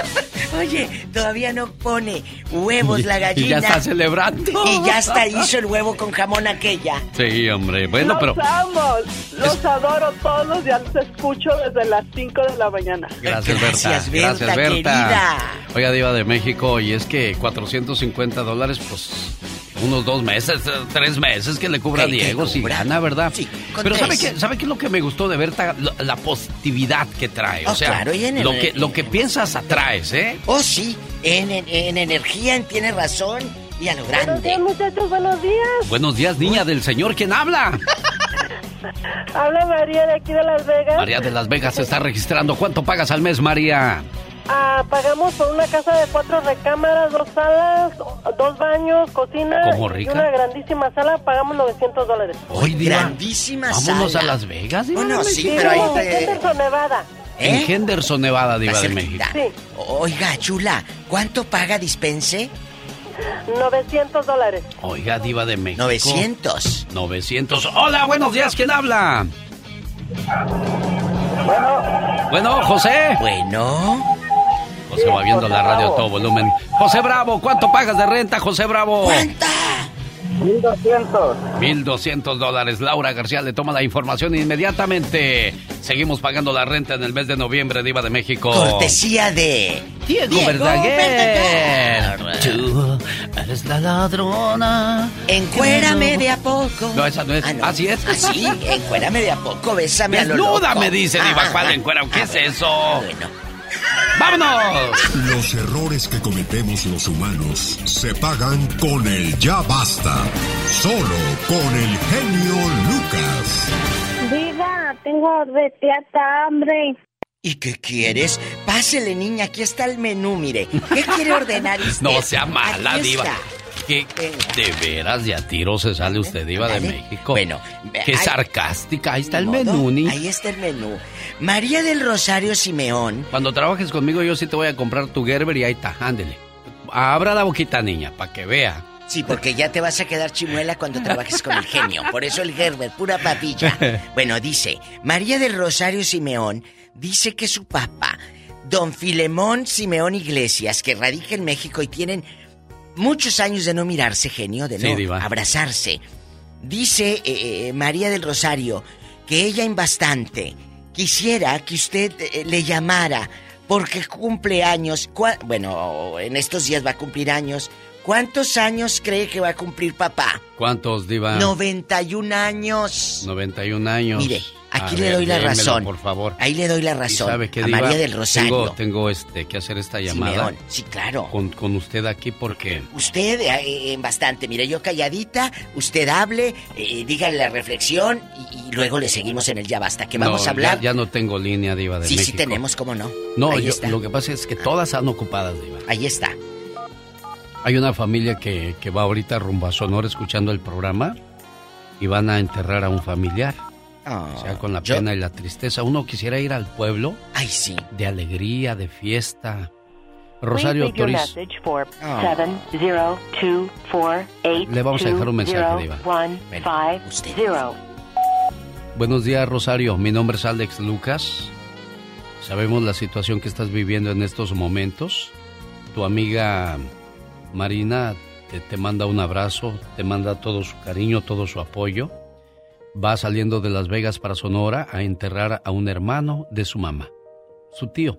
Oye, todavía no pone huevos la gallina. Y ya está celebrando. Y ya está hizo el huevo con jamón aquella. Sí, hombre. Bueno, los pero. amo, los adoro todos los días. Los escucho desde las 5 de la mañana. Gracias, Berta. Gracias, Berta, Gracias, Berta. querida. Oiga, Diva de México, y es que 450 dólares, pues. Unos dos meses, eh, tres meses que le cubra a ¿Qué- qué Diego si gana, ¿verdad? con Pero ¿sabe qué, ¿sabe qué es lo que me gustó de Berta? Lo- La positividad que trae. Oh, o sea, claro, y en el- lo, que, lo que piensas atraes, ¿eh? Oh, sí, en, en, en energía tiene razón y a lo Buenos grande. días, muchachos, buenos días. Buenos días, niña del Señor. ¿Quién habla? Habla María de aquí de Las Vegas. María de Las Vegas se está registrando. ¿Cuánto pagas al mes, María? Ah, pagamos por una casa de cuatro recámaras, dos salas, dos baños, cocina ¿Cómo, y rica? una grandísima sala. Pagamos 900 dólares. Hoy. Grandísima Vámonos sala. a Las Vegas, Diva Bueno, sí, pero ahí en te... Henderson, Nevada. En ¿Eh? Henderson, Nevada, Diva de. México. Sí, Oiga, chula, ¿cuánto paga dispense? 900 dólares. Oiga, Diva de México. 900. 900. Hola, buenos días. ¿Quién habla? Bueno, Bueno, José. Bueno, José va viendo la radio a todo volumen. José Bravo, ¿cuánto pagas de renta, José Bravo? ¿cuánta? 1200. 1.200 dólares. Laura García le toma la información inmediatamente. Seguimos pagando la renta en el mes de noviembre, Diva de México. Cortesía de... Diego, Diego Verdaguer. Verdaguer. Tú eres la ladrona. Encuérame de a poco. No, esa no es. Ah, no. Así es. Así, encuérame de a poco, bésame a lo loco. Desnuda, me dice Diva. Ah, ¿Cuál ah, encuera? ¿Qué ah, es eso? Bueno, ¡Vámonos! Los errores que cometemos los humanos se pagan con el ya basta. Solo con el genio Lucas. Diva, tengo de teata hambre. ¿y qué quieres? Pásele, niña, aquí está el menú, mire. ¿Qué quiere ordenar usted? No sea mala, Aquí Diva. ¿Qué, de veras, de a tiro se sale usted, Diva de. México. Bueno, Qué sarcástica. Ahí está el Modo, menú, ni. Ahí está el menú. María del Rosario Simeón. Cuando trabajes conmigo, yo sí te voy a comprar tu Gerber y ahí está, ándele. Abra la boquita, niña, para que vea. Sí, porque ya te vas a quedar chimuela cuando trabajes con el genio. Por eso el Gerber, pura papilla. Bueno, dice, María del Rosario Simeón dice que su papá, don Filemón Simeón Iglesias, que radica en México y tienen muchos años de no mirarse, genio, de no abrazarse. Dice eh, eh, María del Rosario que ella en bastante quisiera que usted eh, le llamara porque cumple años. Bueno, en estos días va a cumplir años. ¿Cuántos años cree que va a cumplir papá? ¿Cuántos, Diva? 91 años. 91 años. Mire, aquí le ver, doy la démelo, razón. por favor. Ahí le doy la ¿Y razón. sabe qué, a Diva? María del Rosario. Tengo, tengo este, que hacer esta llamada. Simeón, sí, claro. Con, con usted aquí porque... Usted eh, en bastante, mire, yo calladita, usted hable, eh, dígale la reflexión y, y luego le seguimos en el ya basta, que vamos a hablar. Ya, ya no tengo línea, Diva de sí, México. sí tenemos, ¿cómo no? No, yo- lo que pasa es que todas están ocupadas, Diva. Ahí está. Hay una familia que, que va ahorita rumbo a Sonora escuchando el programa y van a enterrar a un familiar. O sea, con la yo- pena y la tristeza. Uno quisiera ir al pueblo. Ay, sí. De alegría, de fiesta. Rosario Toriz. for Ah. 70248 Le vamos a dejar un mensaje, Diva. Buenos días, Rosario. Mi nombre es Alex Lucas. Sabemos la situación que estás viviendo en estos momentos. Tu amiga Marina te, te manda un abrazo, te manda todo su cariño, todo su apoyo. Va saliendo de Las Vegas para Sonora a enterrar a un hermano de su mamá, su tío.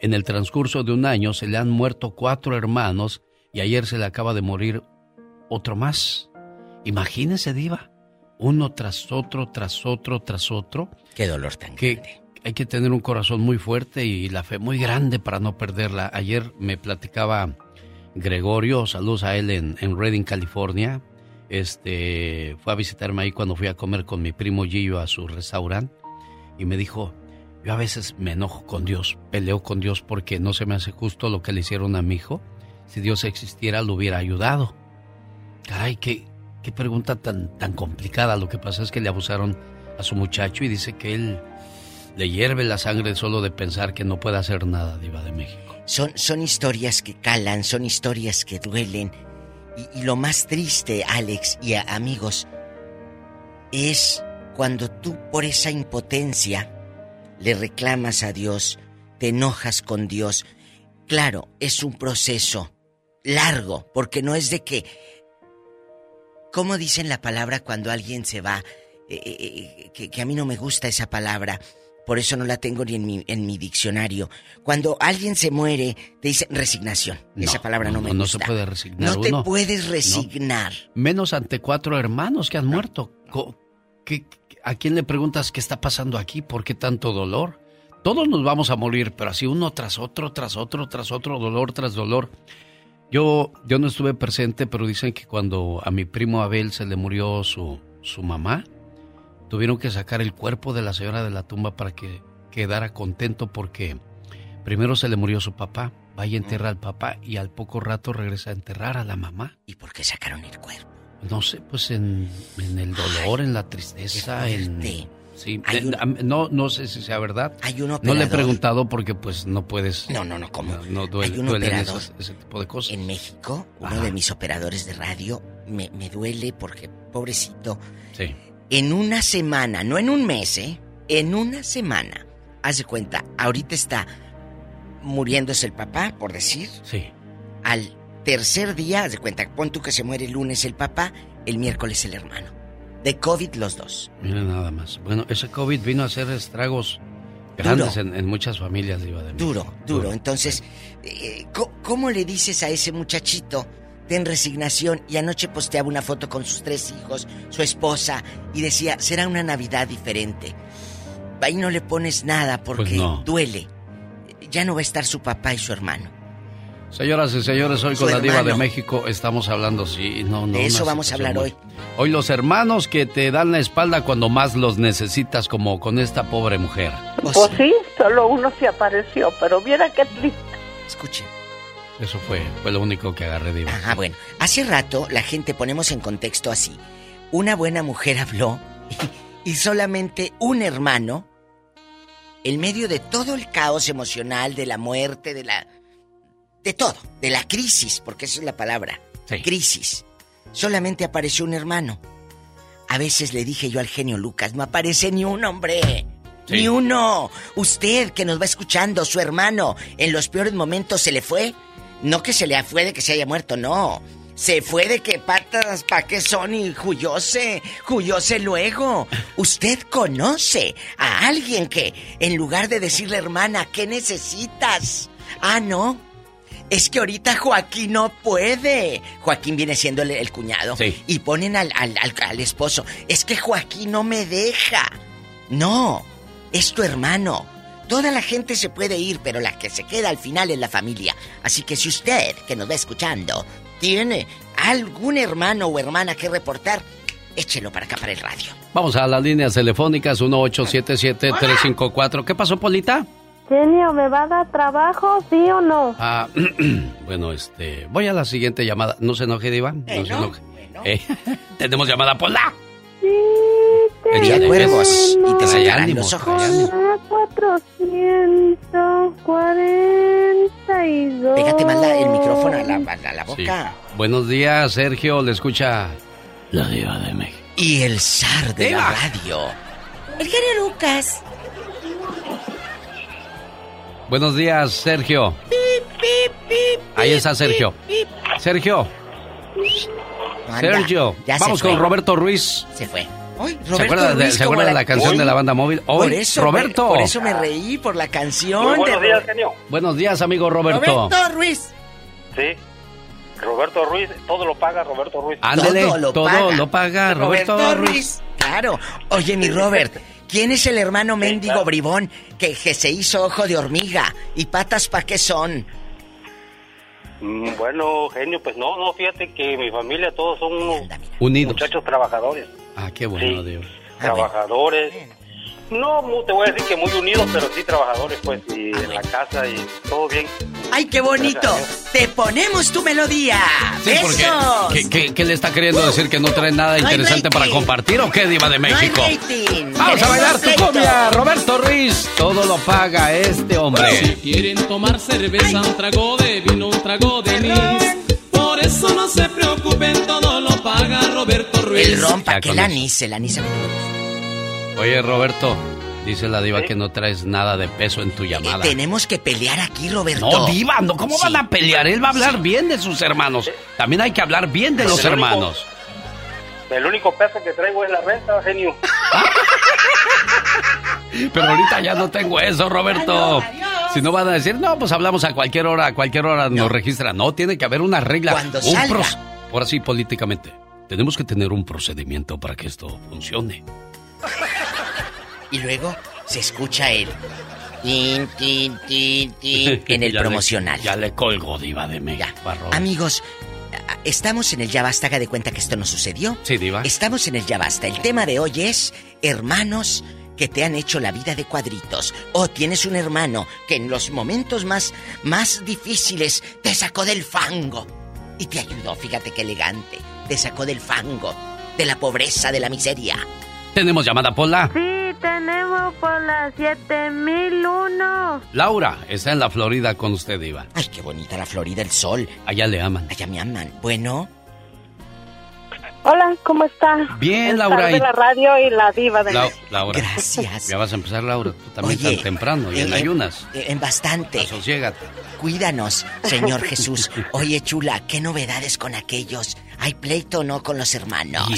En el transcurso de un año se le han muerto cuatro hermanos y ayer se le acaba de morir otro más. Imagínese, Diva. Uno tras otro, tras otro, tras otro. Qué dolor tan que Hay que tener un corazón muy fuerte y la fe muy grande para no perderla. Ayer me platicaba Gregorio, saludos a él en, en Redding, California. Este fue a visitarme ahí cuando fui a comer con mi primo Gillo a su restaurante y me dijo, yo a veces me enojo con Dios, peleo con Dios porque no se me hace justo lo que le hicieron a mi hijo. Si Dios existiera, lo hubiera ayudado. Caray, qué, qué pregunta tan, tan complicada. Lo que pasa es que le abusaron a su muchacho y dice que él le hierve la sangre solo de pensar que no puede hacer nada, Diva de México. Son, son historias que calan, son historias que duelen. Y, lo más triste, Alex y amigos, es cuando tú por esa impotencia le reclamas a Dios, te enojas con Dios. Claro, es un proceso largo, porque no es de que... ¿Cómo dicen la palabra cuando alguien se va? Eh, eh, eh, que, a mí no me gusta esa palabra, por eso no la tengo ni en mi, en mi diccionario. Cuando alguien se muere, te dicen resignación. esa palabra no, me gusta. No se puede resignar. No te puedes resignar. Menos ante cuatro hermanos que han muerto. ¿A quién le preguntas qué está pasando aquí? ¿Por qué tanto dolor? Todos nos vamos a morir, pero así uno tras otro, tras otro, tras otro, dolor tras dolor. Yo, yo no estuve presente, pero dicen que cuando a mi primo Abel se le murió su, su mamá, tuvieron que sacar el cuerpo de la señora de la tumba para que quedara contento porque primero se le murió su papá, vaya a enterrar al papá y al poco rato regresa a enterrar a la mamá. ¿Y por qué sacaron el cuerpo? No sé, pues en, el dolor, en la tristeza, en... Sí, no, no sé si sea verdad. Hay un No le he preguntado porque pues no puedes... No, no, no, ¿cómo? No, duele, Hay un operador ese tipo de cosas. En México, uno de mis operadores de radio, me, me duele porque, pobrecito... Sí. En una semana, no en un mes, ¿eh? En una semana. Haz de cuenta, ahorita está muriéndose el papá, por decir. Sí. Al tercer día, haz de cuenta, pon tú que se muere el lunes el papá, el miércoles el hermano. De COVID los dos. Mira nada más. Bueno, ese COVID vino a hacer estragos grandes en, muchas familias, Iba de Duro, duro. Entonces, eh, ¿cómo le dices a ese muchachito? Ten resignación. Y anoche posteaba una foto con sus tres hijos, su esposa, y decía, será una Navidad diferente. Ahí no le pones nada porque pues duele. Ya no va a estar su papá y su hermano. Señoras y señores, hoy con la diva de México estamos hablando, sí, no, no. De eso vamos a hablar hoy. Hoy los hermanos que te dan la espalda cuando más los necesitas, como con esta pobre mujer. Pues, pues sí, solo uno se apareció, pero mira qué triste. Escuche. Eso fue, fue lo único que agarré, diva. Ah, bueno. Hace rato la gente ponemos en contexto así. Una buena mujer habló y solamente un hermano, en medio de todo el caos emocional, de la muerte, de la de todo, de la crisis, porque esa es la palabra, crisis. Solamente apareció un hermano. A veces le dije yo al genio Lucas, no aparece ni un hombre. Ni uno. Usted que nos va escuchando, su hermano, en los peores momentos se le fue. No que se le fue de que se haya muerto, no. Se fue de que patas pa' qué son y huyóse, huyóse luego. Usted conoce a alguien que, en lugar de decirle hermana, ¿qué necesitas? Ah, no, es que ahorita Joaquín no puede. Joaquín viene siendo el, cuñado. Y ponen al, al, esposo. Es que Joaquín no me deja. No, es tu hermano. Toda la gente se puede ir, pero la que se queda al final es la familia. Así que si usted, que nos va escuchando, tiene algún hermano o hermana que reportar, échelo para acá para el radio. Vamos a las líneas telefónicas 1877-354. ¿Qué pasó, Polita? Genio, ¿me va a dar trabajo, sí o no? Ah, bueno, este, voy a la siguiente llamada. No se enoje, Diva. No se enoje. Eh, tenemos llamada Pola. Sí, te y te sellarán los ojos. 442. Pégate más el micrófono a la, a la boca. Buenos días, Sergio. Le escucha la Diva de México. Y el zar de la radio. El genio Lucas. Buenos días, Sergio. Ahí está Sergio. Sergio. Sergio. Vamos con Roberto Ruiz. Se fue. ¿Se acuerda, de, la, canción de la banda móvil? Hoy, Roberto. por eso me reí, por la canción. buenos días, genio. Buenos días, amigo Roberto. Roberto Ruiz. Sí. Roberto Ruiz, todo lo paga Roberto Ruiz. Ándele, todo lo paga, Roberto, Ruiz. Claro. Oye, mi Robert, ¿Quién es el hermano mendigo bribón que, se hizo ojo de hormiga? ¿Y patas pa' qué son? Mm, bueno, genio, pues no, no, fíjate que mi familia todos son Unidos. muchachos trabajadores. Ah, qué bueno, Dios. Trabajadores. No, te voy a decir que muy unidos, pero sí trabajadores, pues, y en la casa y todo bien. ¡Ay, qué bonito! ¡Te ponemos tu melodía! Sí, porque ¿qué, le está queriendo decir? ¿Que no trae nada interesante para compartir o qué, Diva de México? ¡Vamos a bailar tu copia! Roberto Ruiz, todo lo paga este hombre. Si quieren tomar cerveza, un trago de vino, un trago de anís. Por eso no se preocupen, todo lo paga Roberto Ruiz. El rompa, que el anís, el anís a mí Oye, Roberto, dice la diva que no traes nada de peso en tu llamada. tenemos que pelear aquí, Roberto. No, diva, no, ¿cómo van a pelear? Él va a hablar bien de sus hermanos. También hay que hablar bien de los hermanos. el único peso que traigo es la renta, genio. Pero ahorita ya no tengo eso, Roberto. Si no van a decir, no, pues hablamos a cualquier hora, a cualquier hora nos registra. No, tiene que haber una regla. Cuando un salga. Por así, políticamente. Tenemos que tener un procedimiento para que esto funcione. Y luego se escucha el tin, tin, tin, tin en el Ya le- promocional. ya le colgo, diva de México. Amigos, estamos en el Ya Basta, haga de cuenta que esto no sucedió. Sí, diva. Estamos en el Ya Basta. El tema de hoy es hermanos que te han hecho la vida de cuadritos. O tienes un hermano que en los momentos más, más difíciles te sacó del fango y te ayudó. Fíjate qué elegante. Te sacó del fango, de la pobreza, de la miseria. Tenemos llamada, Pola. Sí, tenemos por las 7001. Laura está en la Florida con usted, diva. Ay, qué bonita la Florida, el sol. Allá le aman. Allá me aman. Bueno. Hola, ¿cómo está? Bien, El Laura, de la radio y la diva de Lau- Laura. Gracias. Ya vas a empezar, Laura. Tú también Oye, tan temprano y en eh, ayunas. eh, En bastante. Asociégate. Cuídanos, Señor Jesús. Oye, chula, ¿qué novedades con aquellos? ¿Hay pleito o no con los hermanos?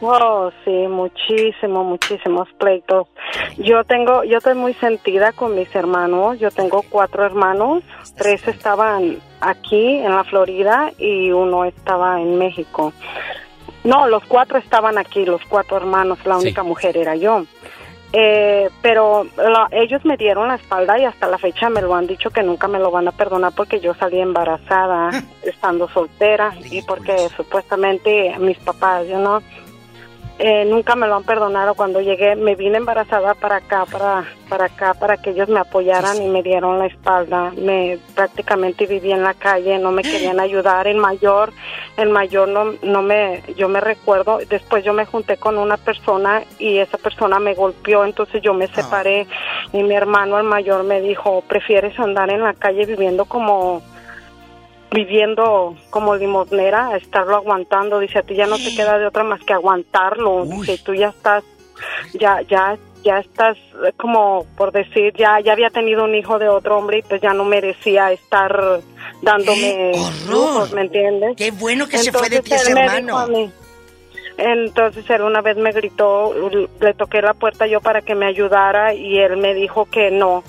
Oh, sí, muchísimo, muchísimos pleitos. Yo tengo, yo estoy muy sentida con mis hermanos. Yo tengo cuatro hermanos. Tres estaban aquí en la Florida y uno estaba en México. No, los cuatro estaban aquí, los cuatro hermanos. La única mujer era yo. Eh, pero la- ellos me dieron la espalda y hasta la fecha me lo han dicho que nunca me lo van a perdonar porque yo salí embarazada estando soltera y porque supuestamente mis papás, yo no, eh, nunca me lo han perdonado. Cuando llegué, me vine embarazada para acá, para, para acá, para que ellos me apoyaran y me dieron la espalda. Me prácticamente viví en la calle, no me querían ayudar. El mayor, el mayor no, no me, yo me recuerdo. Después yo me junté con una persona y esa persona me golpeó, entonces yo me separé y mi hermano, el mayor, me dijo, prefieres andar en la calle viviendo como viviendo como limosnera, estarlo aguantando, dice, a ti ya no te queda de otra más que aguantarlo, dice, tú ya estás, ya, ya, ya estás eh, como por decir, ya, ya había tenido un hijo de otro hombre y pues ya no merecía estar dándome lujos, ¿me entiendes? Qué bueno que se fue de ti ese hermano. entonces él una vez me gritó, le toqué la puerta yo para que me ayudara y él me dijo que no,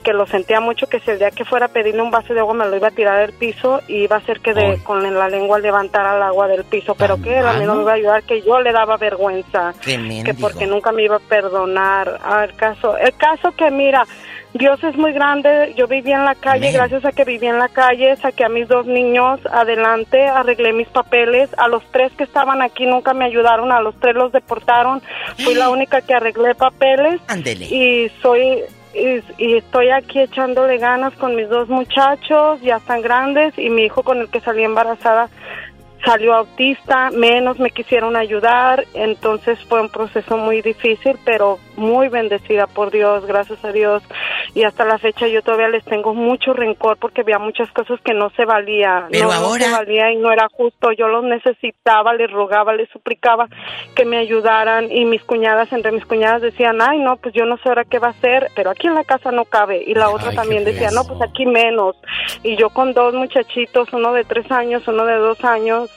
que lo sentía mucho, que si el día que fuera a pedirle un vaso de agua me lo iba a tirar del piso y iba a hacer que de, con la lengua levantara el agua del piso, pero que él a mí no me iba a ayudar, que yo le daba vergüenza, que porque nunca me iba a perdonar. Ah, el caso, el caso que mira, Dios es muy grande, yo viví en la calle, gracias a que viví en la calle, saqué a mis dos niños adelante, arreglé mis papeles, a los tres que estaban aquí nunca me ayudaron, a los tres los deportaron, fui la única que arreglé papeles. Ándele. y soy y, estoy aquí echándole ganas con mis dos muchachos, ya están grandes y mi hijo con el que salí embarazada salió autista, menos me quisieron ayudar, entonces fue un proceso muy difícil, pero muy bendecida por Dios, gracias a Dios. Y hasta la fecha yo todavía les tengo mucho rencor porque había muchas cosas que no se valía, Pero no, no ahora- se valía y no era justo. Yo los necesitaba, les rogaba, les suplicaba que me ayudaran y mis cuñadas, entre mis cuñadas decían, ay no, pues yo no sé ahora qué va a hacer, pero aquí en la casa no cabe. Y la otra Ay, también decía, no, pues aquí menos. Y yo con dos muchachitos, uno de tres años, uno de dos años,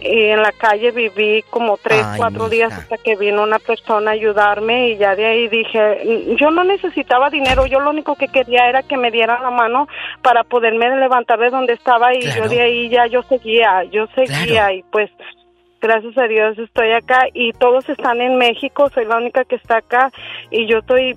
y en la calle viví como tres, Ay, cuatro mija. días hasta que vino una persona a ayudarme y ya de ahí dije, "Mm, yo no necesitaba dinero, yo lo único que quería era que me dieran la mano para poderme levantar de donde estaba y Claro. yo de ahí ya yo seguía, yo seguía y pues gracias a Dios estoy acá y todos están en México, soy la única que está acá y yo estoy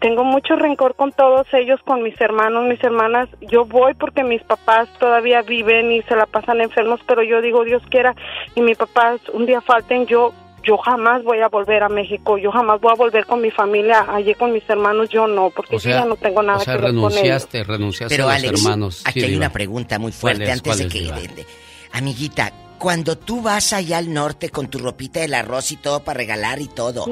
tengo mucho rencor con todos ellos, con mis hermanos, mis hermanas. Yo voy porque mis papás todavía viven y se la pasan enfermos, pero yo digo, Dios quiera, y mis papás un día falten, yo yo jamás voy a volver a México, yo jamás voy a volver con mi familia, allí con mis hermanos, yo no, porque O sea, yo ya no tengo nada o sea que ver con ellos. renunciaste, renunciaste Pero a los Alex, hermanos. aquí Sí, hay Diva. una pregunta muy ¿Cuál fuerte es? antes ¿Cuál de que... De- de- Amiguita, cuando tú vas allá al norte con tu ropita del arroz y todo para regalar y todo,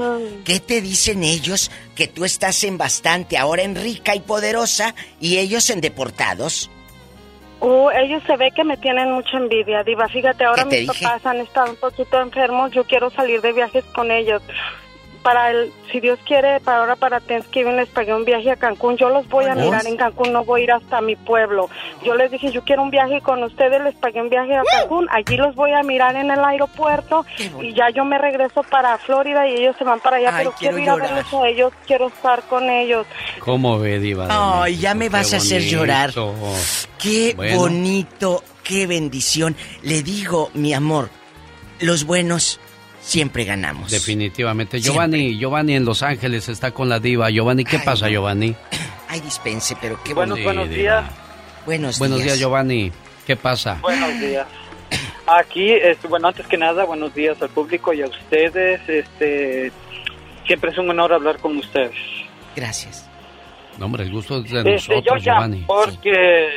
¿qué te dicen ellos que tú estás en bastante, ahora en rica y poderosa, y ellos en deportados? Uh, ellos se ve que me tienen mucha envidia, Diva. Fíjate, ahora ¿Qué te mis dije? papás han estado un poquito enfermos. Yo quiero salir de viajes con ellos. Para el, si Dios quiere, para ahora para Thanksgiving les pagué un viaje a Cancún. Yo los voy a ¿Vos? mirar en Cancún, no voy a ir hasta mi pueblo. Yo les dije, yo quiero un viaje con ustedes, les pagué un viaje a Cancún. Allí los voy a mirar en el aeropuerto y ya yo me regreso para Florida y ellos se van para allá. Ay, pero quiero quiero, ir a verlos a ellos, quiero estar con ellos. ¿Cómo ve, Diva? Ay, ya me Qué vas a hacer llorar. Qué Bueno. bonito, qué bendición. Le digo, mi amor, los buenos siempre ganamos. Definitivamente. Giovanni, Giovanni en Los Ángeles está con la diva. Giovanni, ¿qué pasa, Giovanni? Ay, dispense, pero qué Buenos, bonito. buenos días. Buenos, Buenos días. días, Giovanni. ¿Qué pasa? Buenos días. Aquí, este, bueno, antes que nada, buenos días al público y a ustedes. Este, siempre es un honor hablar con ustedes. Gracias. No, hombre, el gusto es de Este, yo nosotros, ya, Giovanni. porque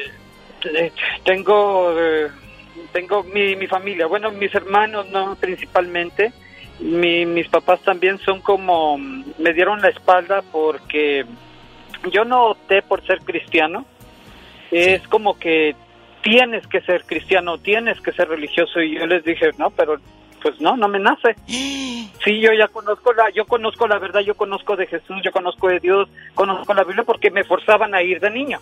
eh, tengo, eh, tengo mi, mi familia, bueno, mis hermanos, no, principalmente. Mi- mis papás también son como, mm, me dieron la espalda porque yo no opté por ser cristiano. Es como que tienes que ser cristiano, tienes que ser religioso y yo les dije, no, pero pues no, no me nace. Sí, yo ya conozco la, yo conozco la verdad, yo conozco de Jesús, yo conozco de Dios, conozco la Biblia porque me forzaban a ir de niño.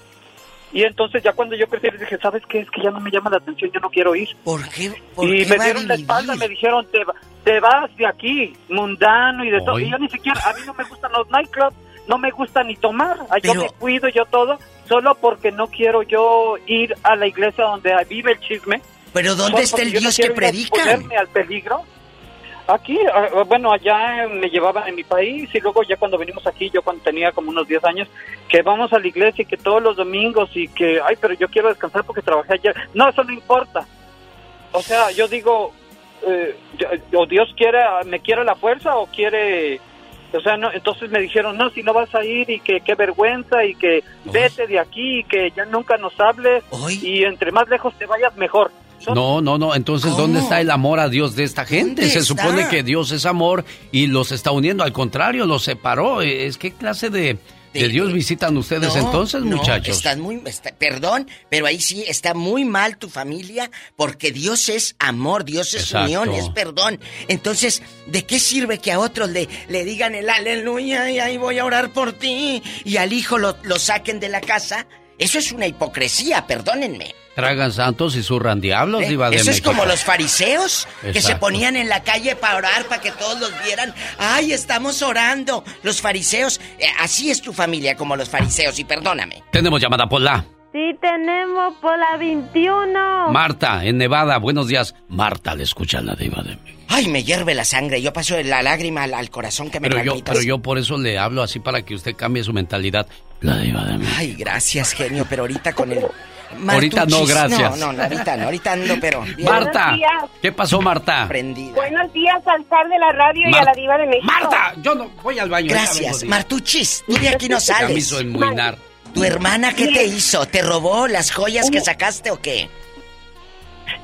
Y entonces ya cuando yo crecí les dije, ¿sabes qué? Es que ya no me llama la atención, yo no quiero ir. ¿Por qué? ¿Por y qué me dieron la espalda, me dijeron, te, te vas de aquí, mundano y de todo. Y yo ni siquiera, a mí no me gustan los nightclubs, no me gusta ni tomar, Ah, yo Pero- me cuido, yo todo, solo porque no quiero yo ir a la iglesia donde vive el chisme. Pero ¿dónde está el yo no Dios que quiero ir a predican? exponerme al peligro. Aquí, ah, bueno, allá me llevaban en mi país y luego ya cuando venimos aquí, yo cuando tenía como unos 10 años, que vamos a la iglesia y que todos los domingos y que, ay, pero yo quiero descansar porque trabajé ayer. No, eso no importa. O sea, yo digo, eh, o Dios quiere, me quiere la fuerza o quiere... O sea, no, entonces me dijeron, no, si no vas a ir y que qué vergüenza y que vete de aquí y que ya nunca nos hables y entre más lejos te vayas mejor. No, no, no. Entonces, ¿dónde está el amor a Dios de esta gente? ¿Dónde Se está? supone que Dios es amor y los está uniendo. Al contrario, los separó. Es qué clase de, de Dios visitan ustedes No, entonces, no, muchachos. Estás muy, está- perdón, pero ahí sí está muy mal tu familia porque Dios es amor, Dios es Exacto. unión, es perdón. Entonces, ¿de qué sirve que a otros le, le digan el aleluya y ahí voy a orar por ti y al hijo lo, lo saquen de la casa? Eso es una hipocresía, perdónenme. Tragan santos y zurran diablos, ¿eh? diva de Eso es como los fariseos que se ponían en la calle para orar, para que todos los vieran. ¡Ay, estamos orando! Los fariseos, eh, así es tu familia, como los fariseos, y perdóname. Tenemos llamada por la Sí, tenemos por la 21. Marta, en Nevada. Buenos días. Marta, le escucha la diva de México. Ay, me hierve la sangre. Yo paso la lágrima al, al corazón que me Pero yo, pero yo por eso le hablo así para que usted cambie su mentalidad. La diva de México. Ay, gracias, genio, pero ahorita con el... Ahorita no, gracias. No, no, no, ahorita no, ahorita ando, pero... bien. Marta. ¿qué pasó, Marta? Buenos días al zar de la radio y a la diva de México. Marta, yo no voy al baño. Gracias, Martuchis, tú de aquí no Ya me sales. hizo enmuinar. ¿Tu hermana qué te hizo? ¿Te robó las joyas que sacaste o qué?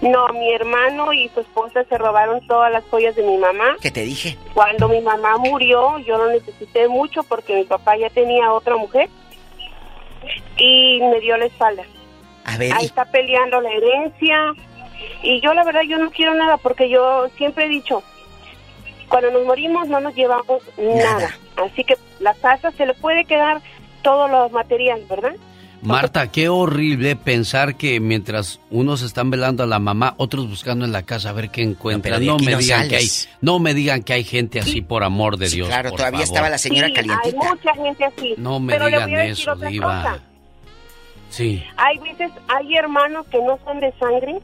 No, mi hermano y su esposa se robaron todas las joyas de mi mamá. ¿Qué te dije? Cuando mi mamá murió, yo lo necesité mucho porque mi papá ya tenía otra mujer y me dio la espalda. A ver, Ahí y- está peleando la herencia y yo la verdad yo no quiero nada porque yo siempre he dicho, cuando nos morimos no nos llevamos nada. Así que la casa se le puede quedar todo lo material, ¿verdad? Marta, qué horrible pensar que mientras unos están velando a la mamá, otros buscando en la casa a ver qué encuentran. No, me no digan que hay, no me digan que hay gente así por amor de Dios. claro, por todavía favor. estaba la señora Sí, calientita. Hay mucha gente así. No me Pero le digan voy a decir eso, otra diva. cosa. Sí. Hay veces, hay hermanos que no son de sangre,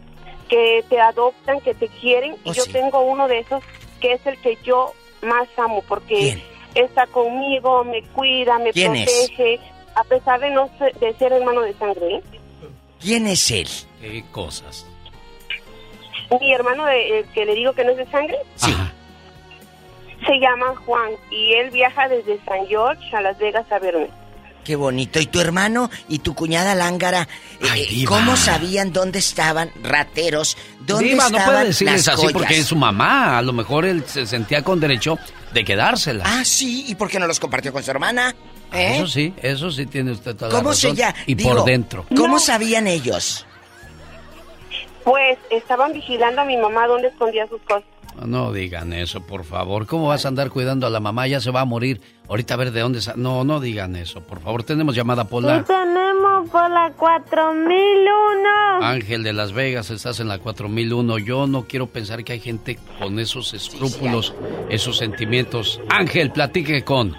que te adoptan, que te quieren, Oh, y yo tengo uno de esos que es el que yo más amo, porque está conmigo, me cuida, me ¿Quién es? protege, a pesar de no ser, de ser hermano de sangre. ¿eh? ¿Quién es él? Qué cosas. Mi hermano de, el que le digo que no es de sangre, Sí. se llama Juan, y él viaja desde San George a Las Vegas a verme. Qué bonito. ¿Y tu hermano y tu cuñada lángara? eh, eh. ¿Cómo sabían dónde estaban rateros? ¿Dónde Diva, no estaban puede decirles las así joyas? porque es su mamá. A lo mejor él se sentía con derecho de quedársela. Ah, sí. ¿Y por qué no los compartió con su hermana? ¿Eh? Eso sí, eso sí tiene usted toda la ¿Cómo se razón. llama? Y por dentro. ¿Cómo sabían ellos? Pues estaban vigilando a mi mamá dónde escondía sus cosas. No digan eso, por favor. ¿Cómo vas a andar cuidando a la mamá? Ya se va a morir. Ahorita a ver de dónde... No, no digan eso, por favor. Tenemos llamada Pola. Sí, tenemos por la 4001. Ángel de Las Vegas, estás en la 4001. Yo no quiero pensar que hay gente con esos escrúpulos, esos sentimientos. Ángel, platique con...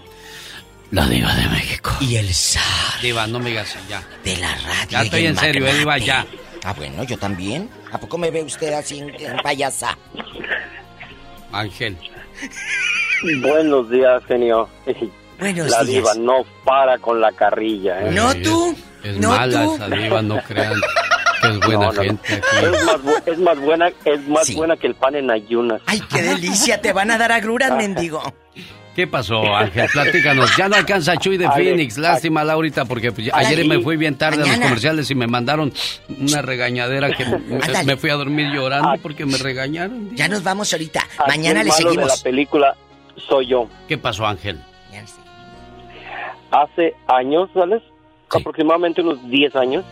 La diva de México. Y el zar. Diva, no me digas ya. De la radio. Ya estoy en serio, eh, diva, ya. Ah, bueno, yo también. ¿A poco me ve usted así en, en payasa? Ángel. Buenos días, genio. Buenos la días. diva no para con la carrilla. ¿eh? No tú. Es no mala tú. esa diva, no crean que es buena No, no, no. gente aquí. Es más, bu- es más buena, es más buena que el pan en ayunas. Ay, qué delicia. Te van a dar agruras, mendigo. ¿Qué pasó, Ángel? Platícanos. Ya no alcanza Chuy de Phoenix. Lástima, Laurita, porque pues, ayer me fui bien tarde a los comerciales y me mandaron una regañadera que me, fui a dormir llorando porque me regañaron. Ya nos vamos ahorita. Aquí Mañana le malo de seguimos. la película soy yo. ¿Qué pasó, Ángel? Hace años, ¿sabes? Aproximadamente unos 10 años,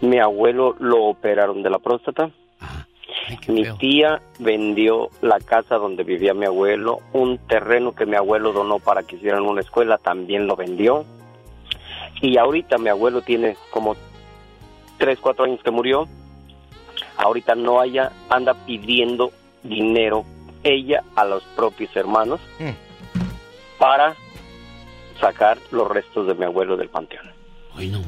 mi abuelo lo operaron de la próstata. Mi tía vendió la casa donde vivía mi abuelo, un terreno que mi abuelo donó para que hicieran una escuela, también lo vendió. Y ahorita mi abuelo tiene como 3, 4 años que murió. Ahorita no haya, anda pidiendo dinero ella a los propios hermanos para sacar los restos de mi abuelo del panteón. Ay, no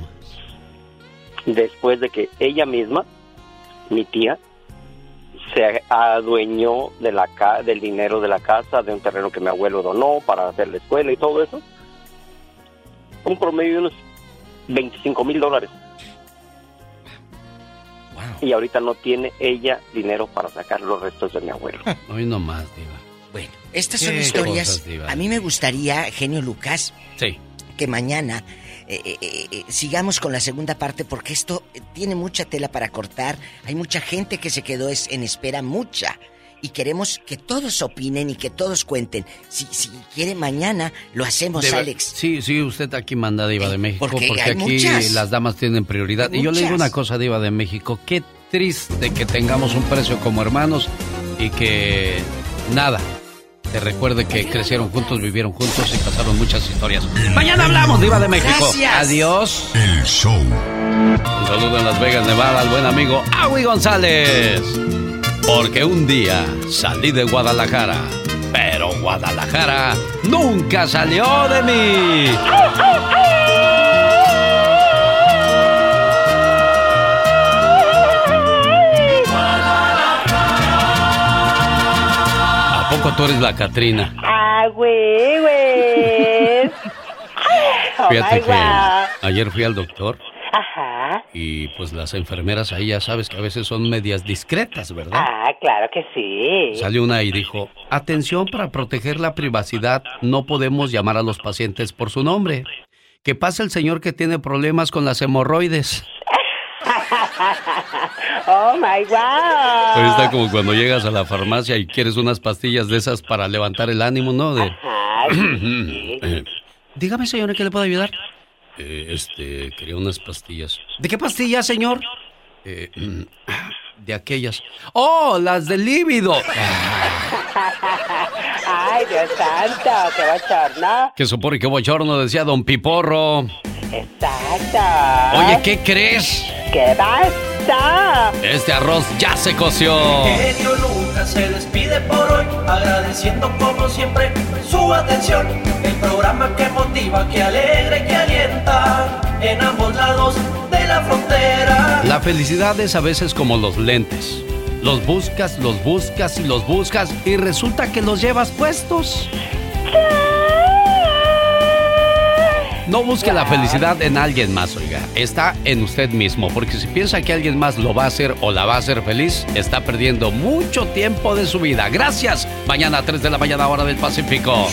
Después de que ella misma, mi tía, se adueñó de la ca- del dinero de la casa, de un terreno que mi abuelo donó para hacer la escuela y todo eso. Un promedio de unos 25 mil dólares. Y ahorita no tiene ella dinero para sacar los restos de mi abuelo. Hoy no más, Diva. Bueno, estas son historias. cosas, a mí me gustaría, genio Lucas, Sí. que mañana eh, eh, eh, sigamos con la segunda parte porque esto eh, tiene mucha tela para cortar. Hay mucha gente que se quedó en espera, mucha. Y queremos que todos opinen y que todos cuenten. Si, si quiere mañana, lo hacemos, Alex. Sí, sí, usted aquí manda Diva de México porque aquí muchas. las damas tienen prioridad. Hay Y yo le digo una cosa, Diva de México, qué triste que tengamos un precio como hermanos y que nada. Te recuerde que crecieron juntos, vivieron juntos y pasaron muchas historias. Mañana hablamos, Diva de México. Gracias. Adiós. El show. Un saludo en Las Vegas, Nevada, al buen amigo Agui González. Porque un día salí de Guadalajara, pero Guadalajara nunca salió de mí. ¿A poco tú eres la Catrina? Ah, güey, güey. Oh, Fíjate que ayer fui al doctor Ajá. y pues las enfermeras ahí ya sabes que a veces son medias discretas, ¿verdad? Ah, claro que sí. Salió una y dijo, atención para proteger la privacidad, no podemos llamar a los pacientes por su nombre. Que pasa el señor que tiene problemas con las hemorroides. oh my God. Ahí está como cuando llegas a la farmacia y quieres unas pastillas de esas para levantar el ánimo, ¿no? De... Eh, Dígame, señor, ¿en qué le puedo ayudar? Eh, este, quería unas pastillas. ¿De qué pastillas, señor? Eh, de aquellas. ¡Oh, las del líbido! Ay, Dios santo, qué bochorno. Que supone que bochorno, decía don Piporro. Exacto. Oye, ¿qué crees? ¿Qué pasa? Este arroz ya se coció. genio Lucas se despide por hoy, agradeciendo como siempre su atención. El programa que motiva, que alegra y que alienta en ambos lados de la frontera. La felicidad es a veces como los lentes. Los buscas, los buscas y los buscas y resulta que los llevas puestos. No busque la felicidad en alguien más, oiga. Está en usted mismo, porque si piensa que alguien más lo va a hacer o la va a hacer feliz, está perdiendo mucho tiempo de su vida. Gracias. Mañana a 3 de la mañana hora del Pacífico.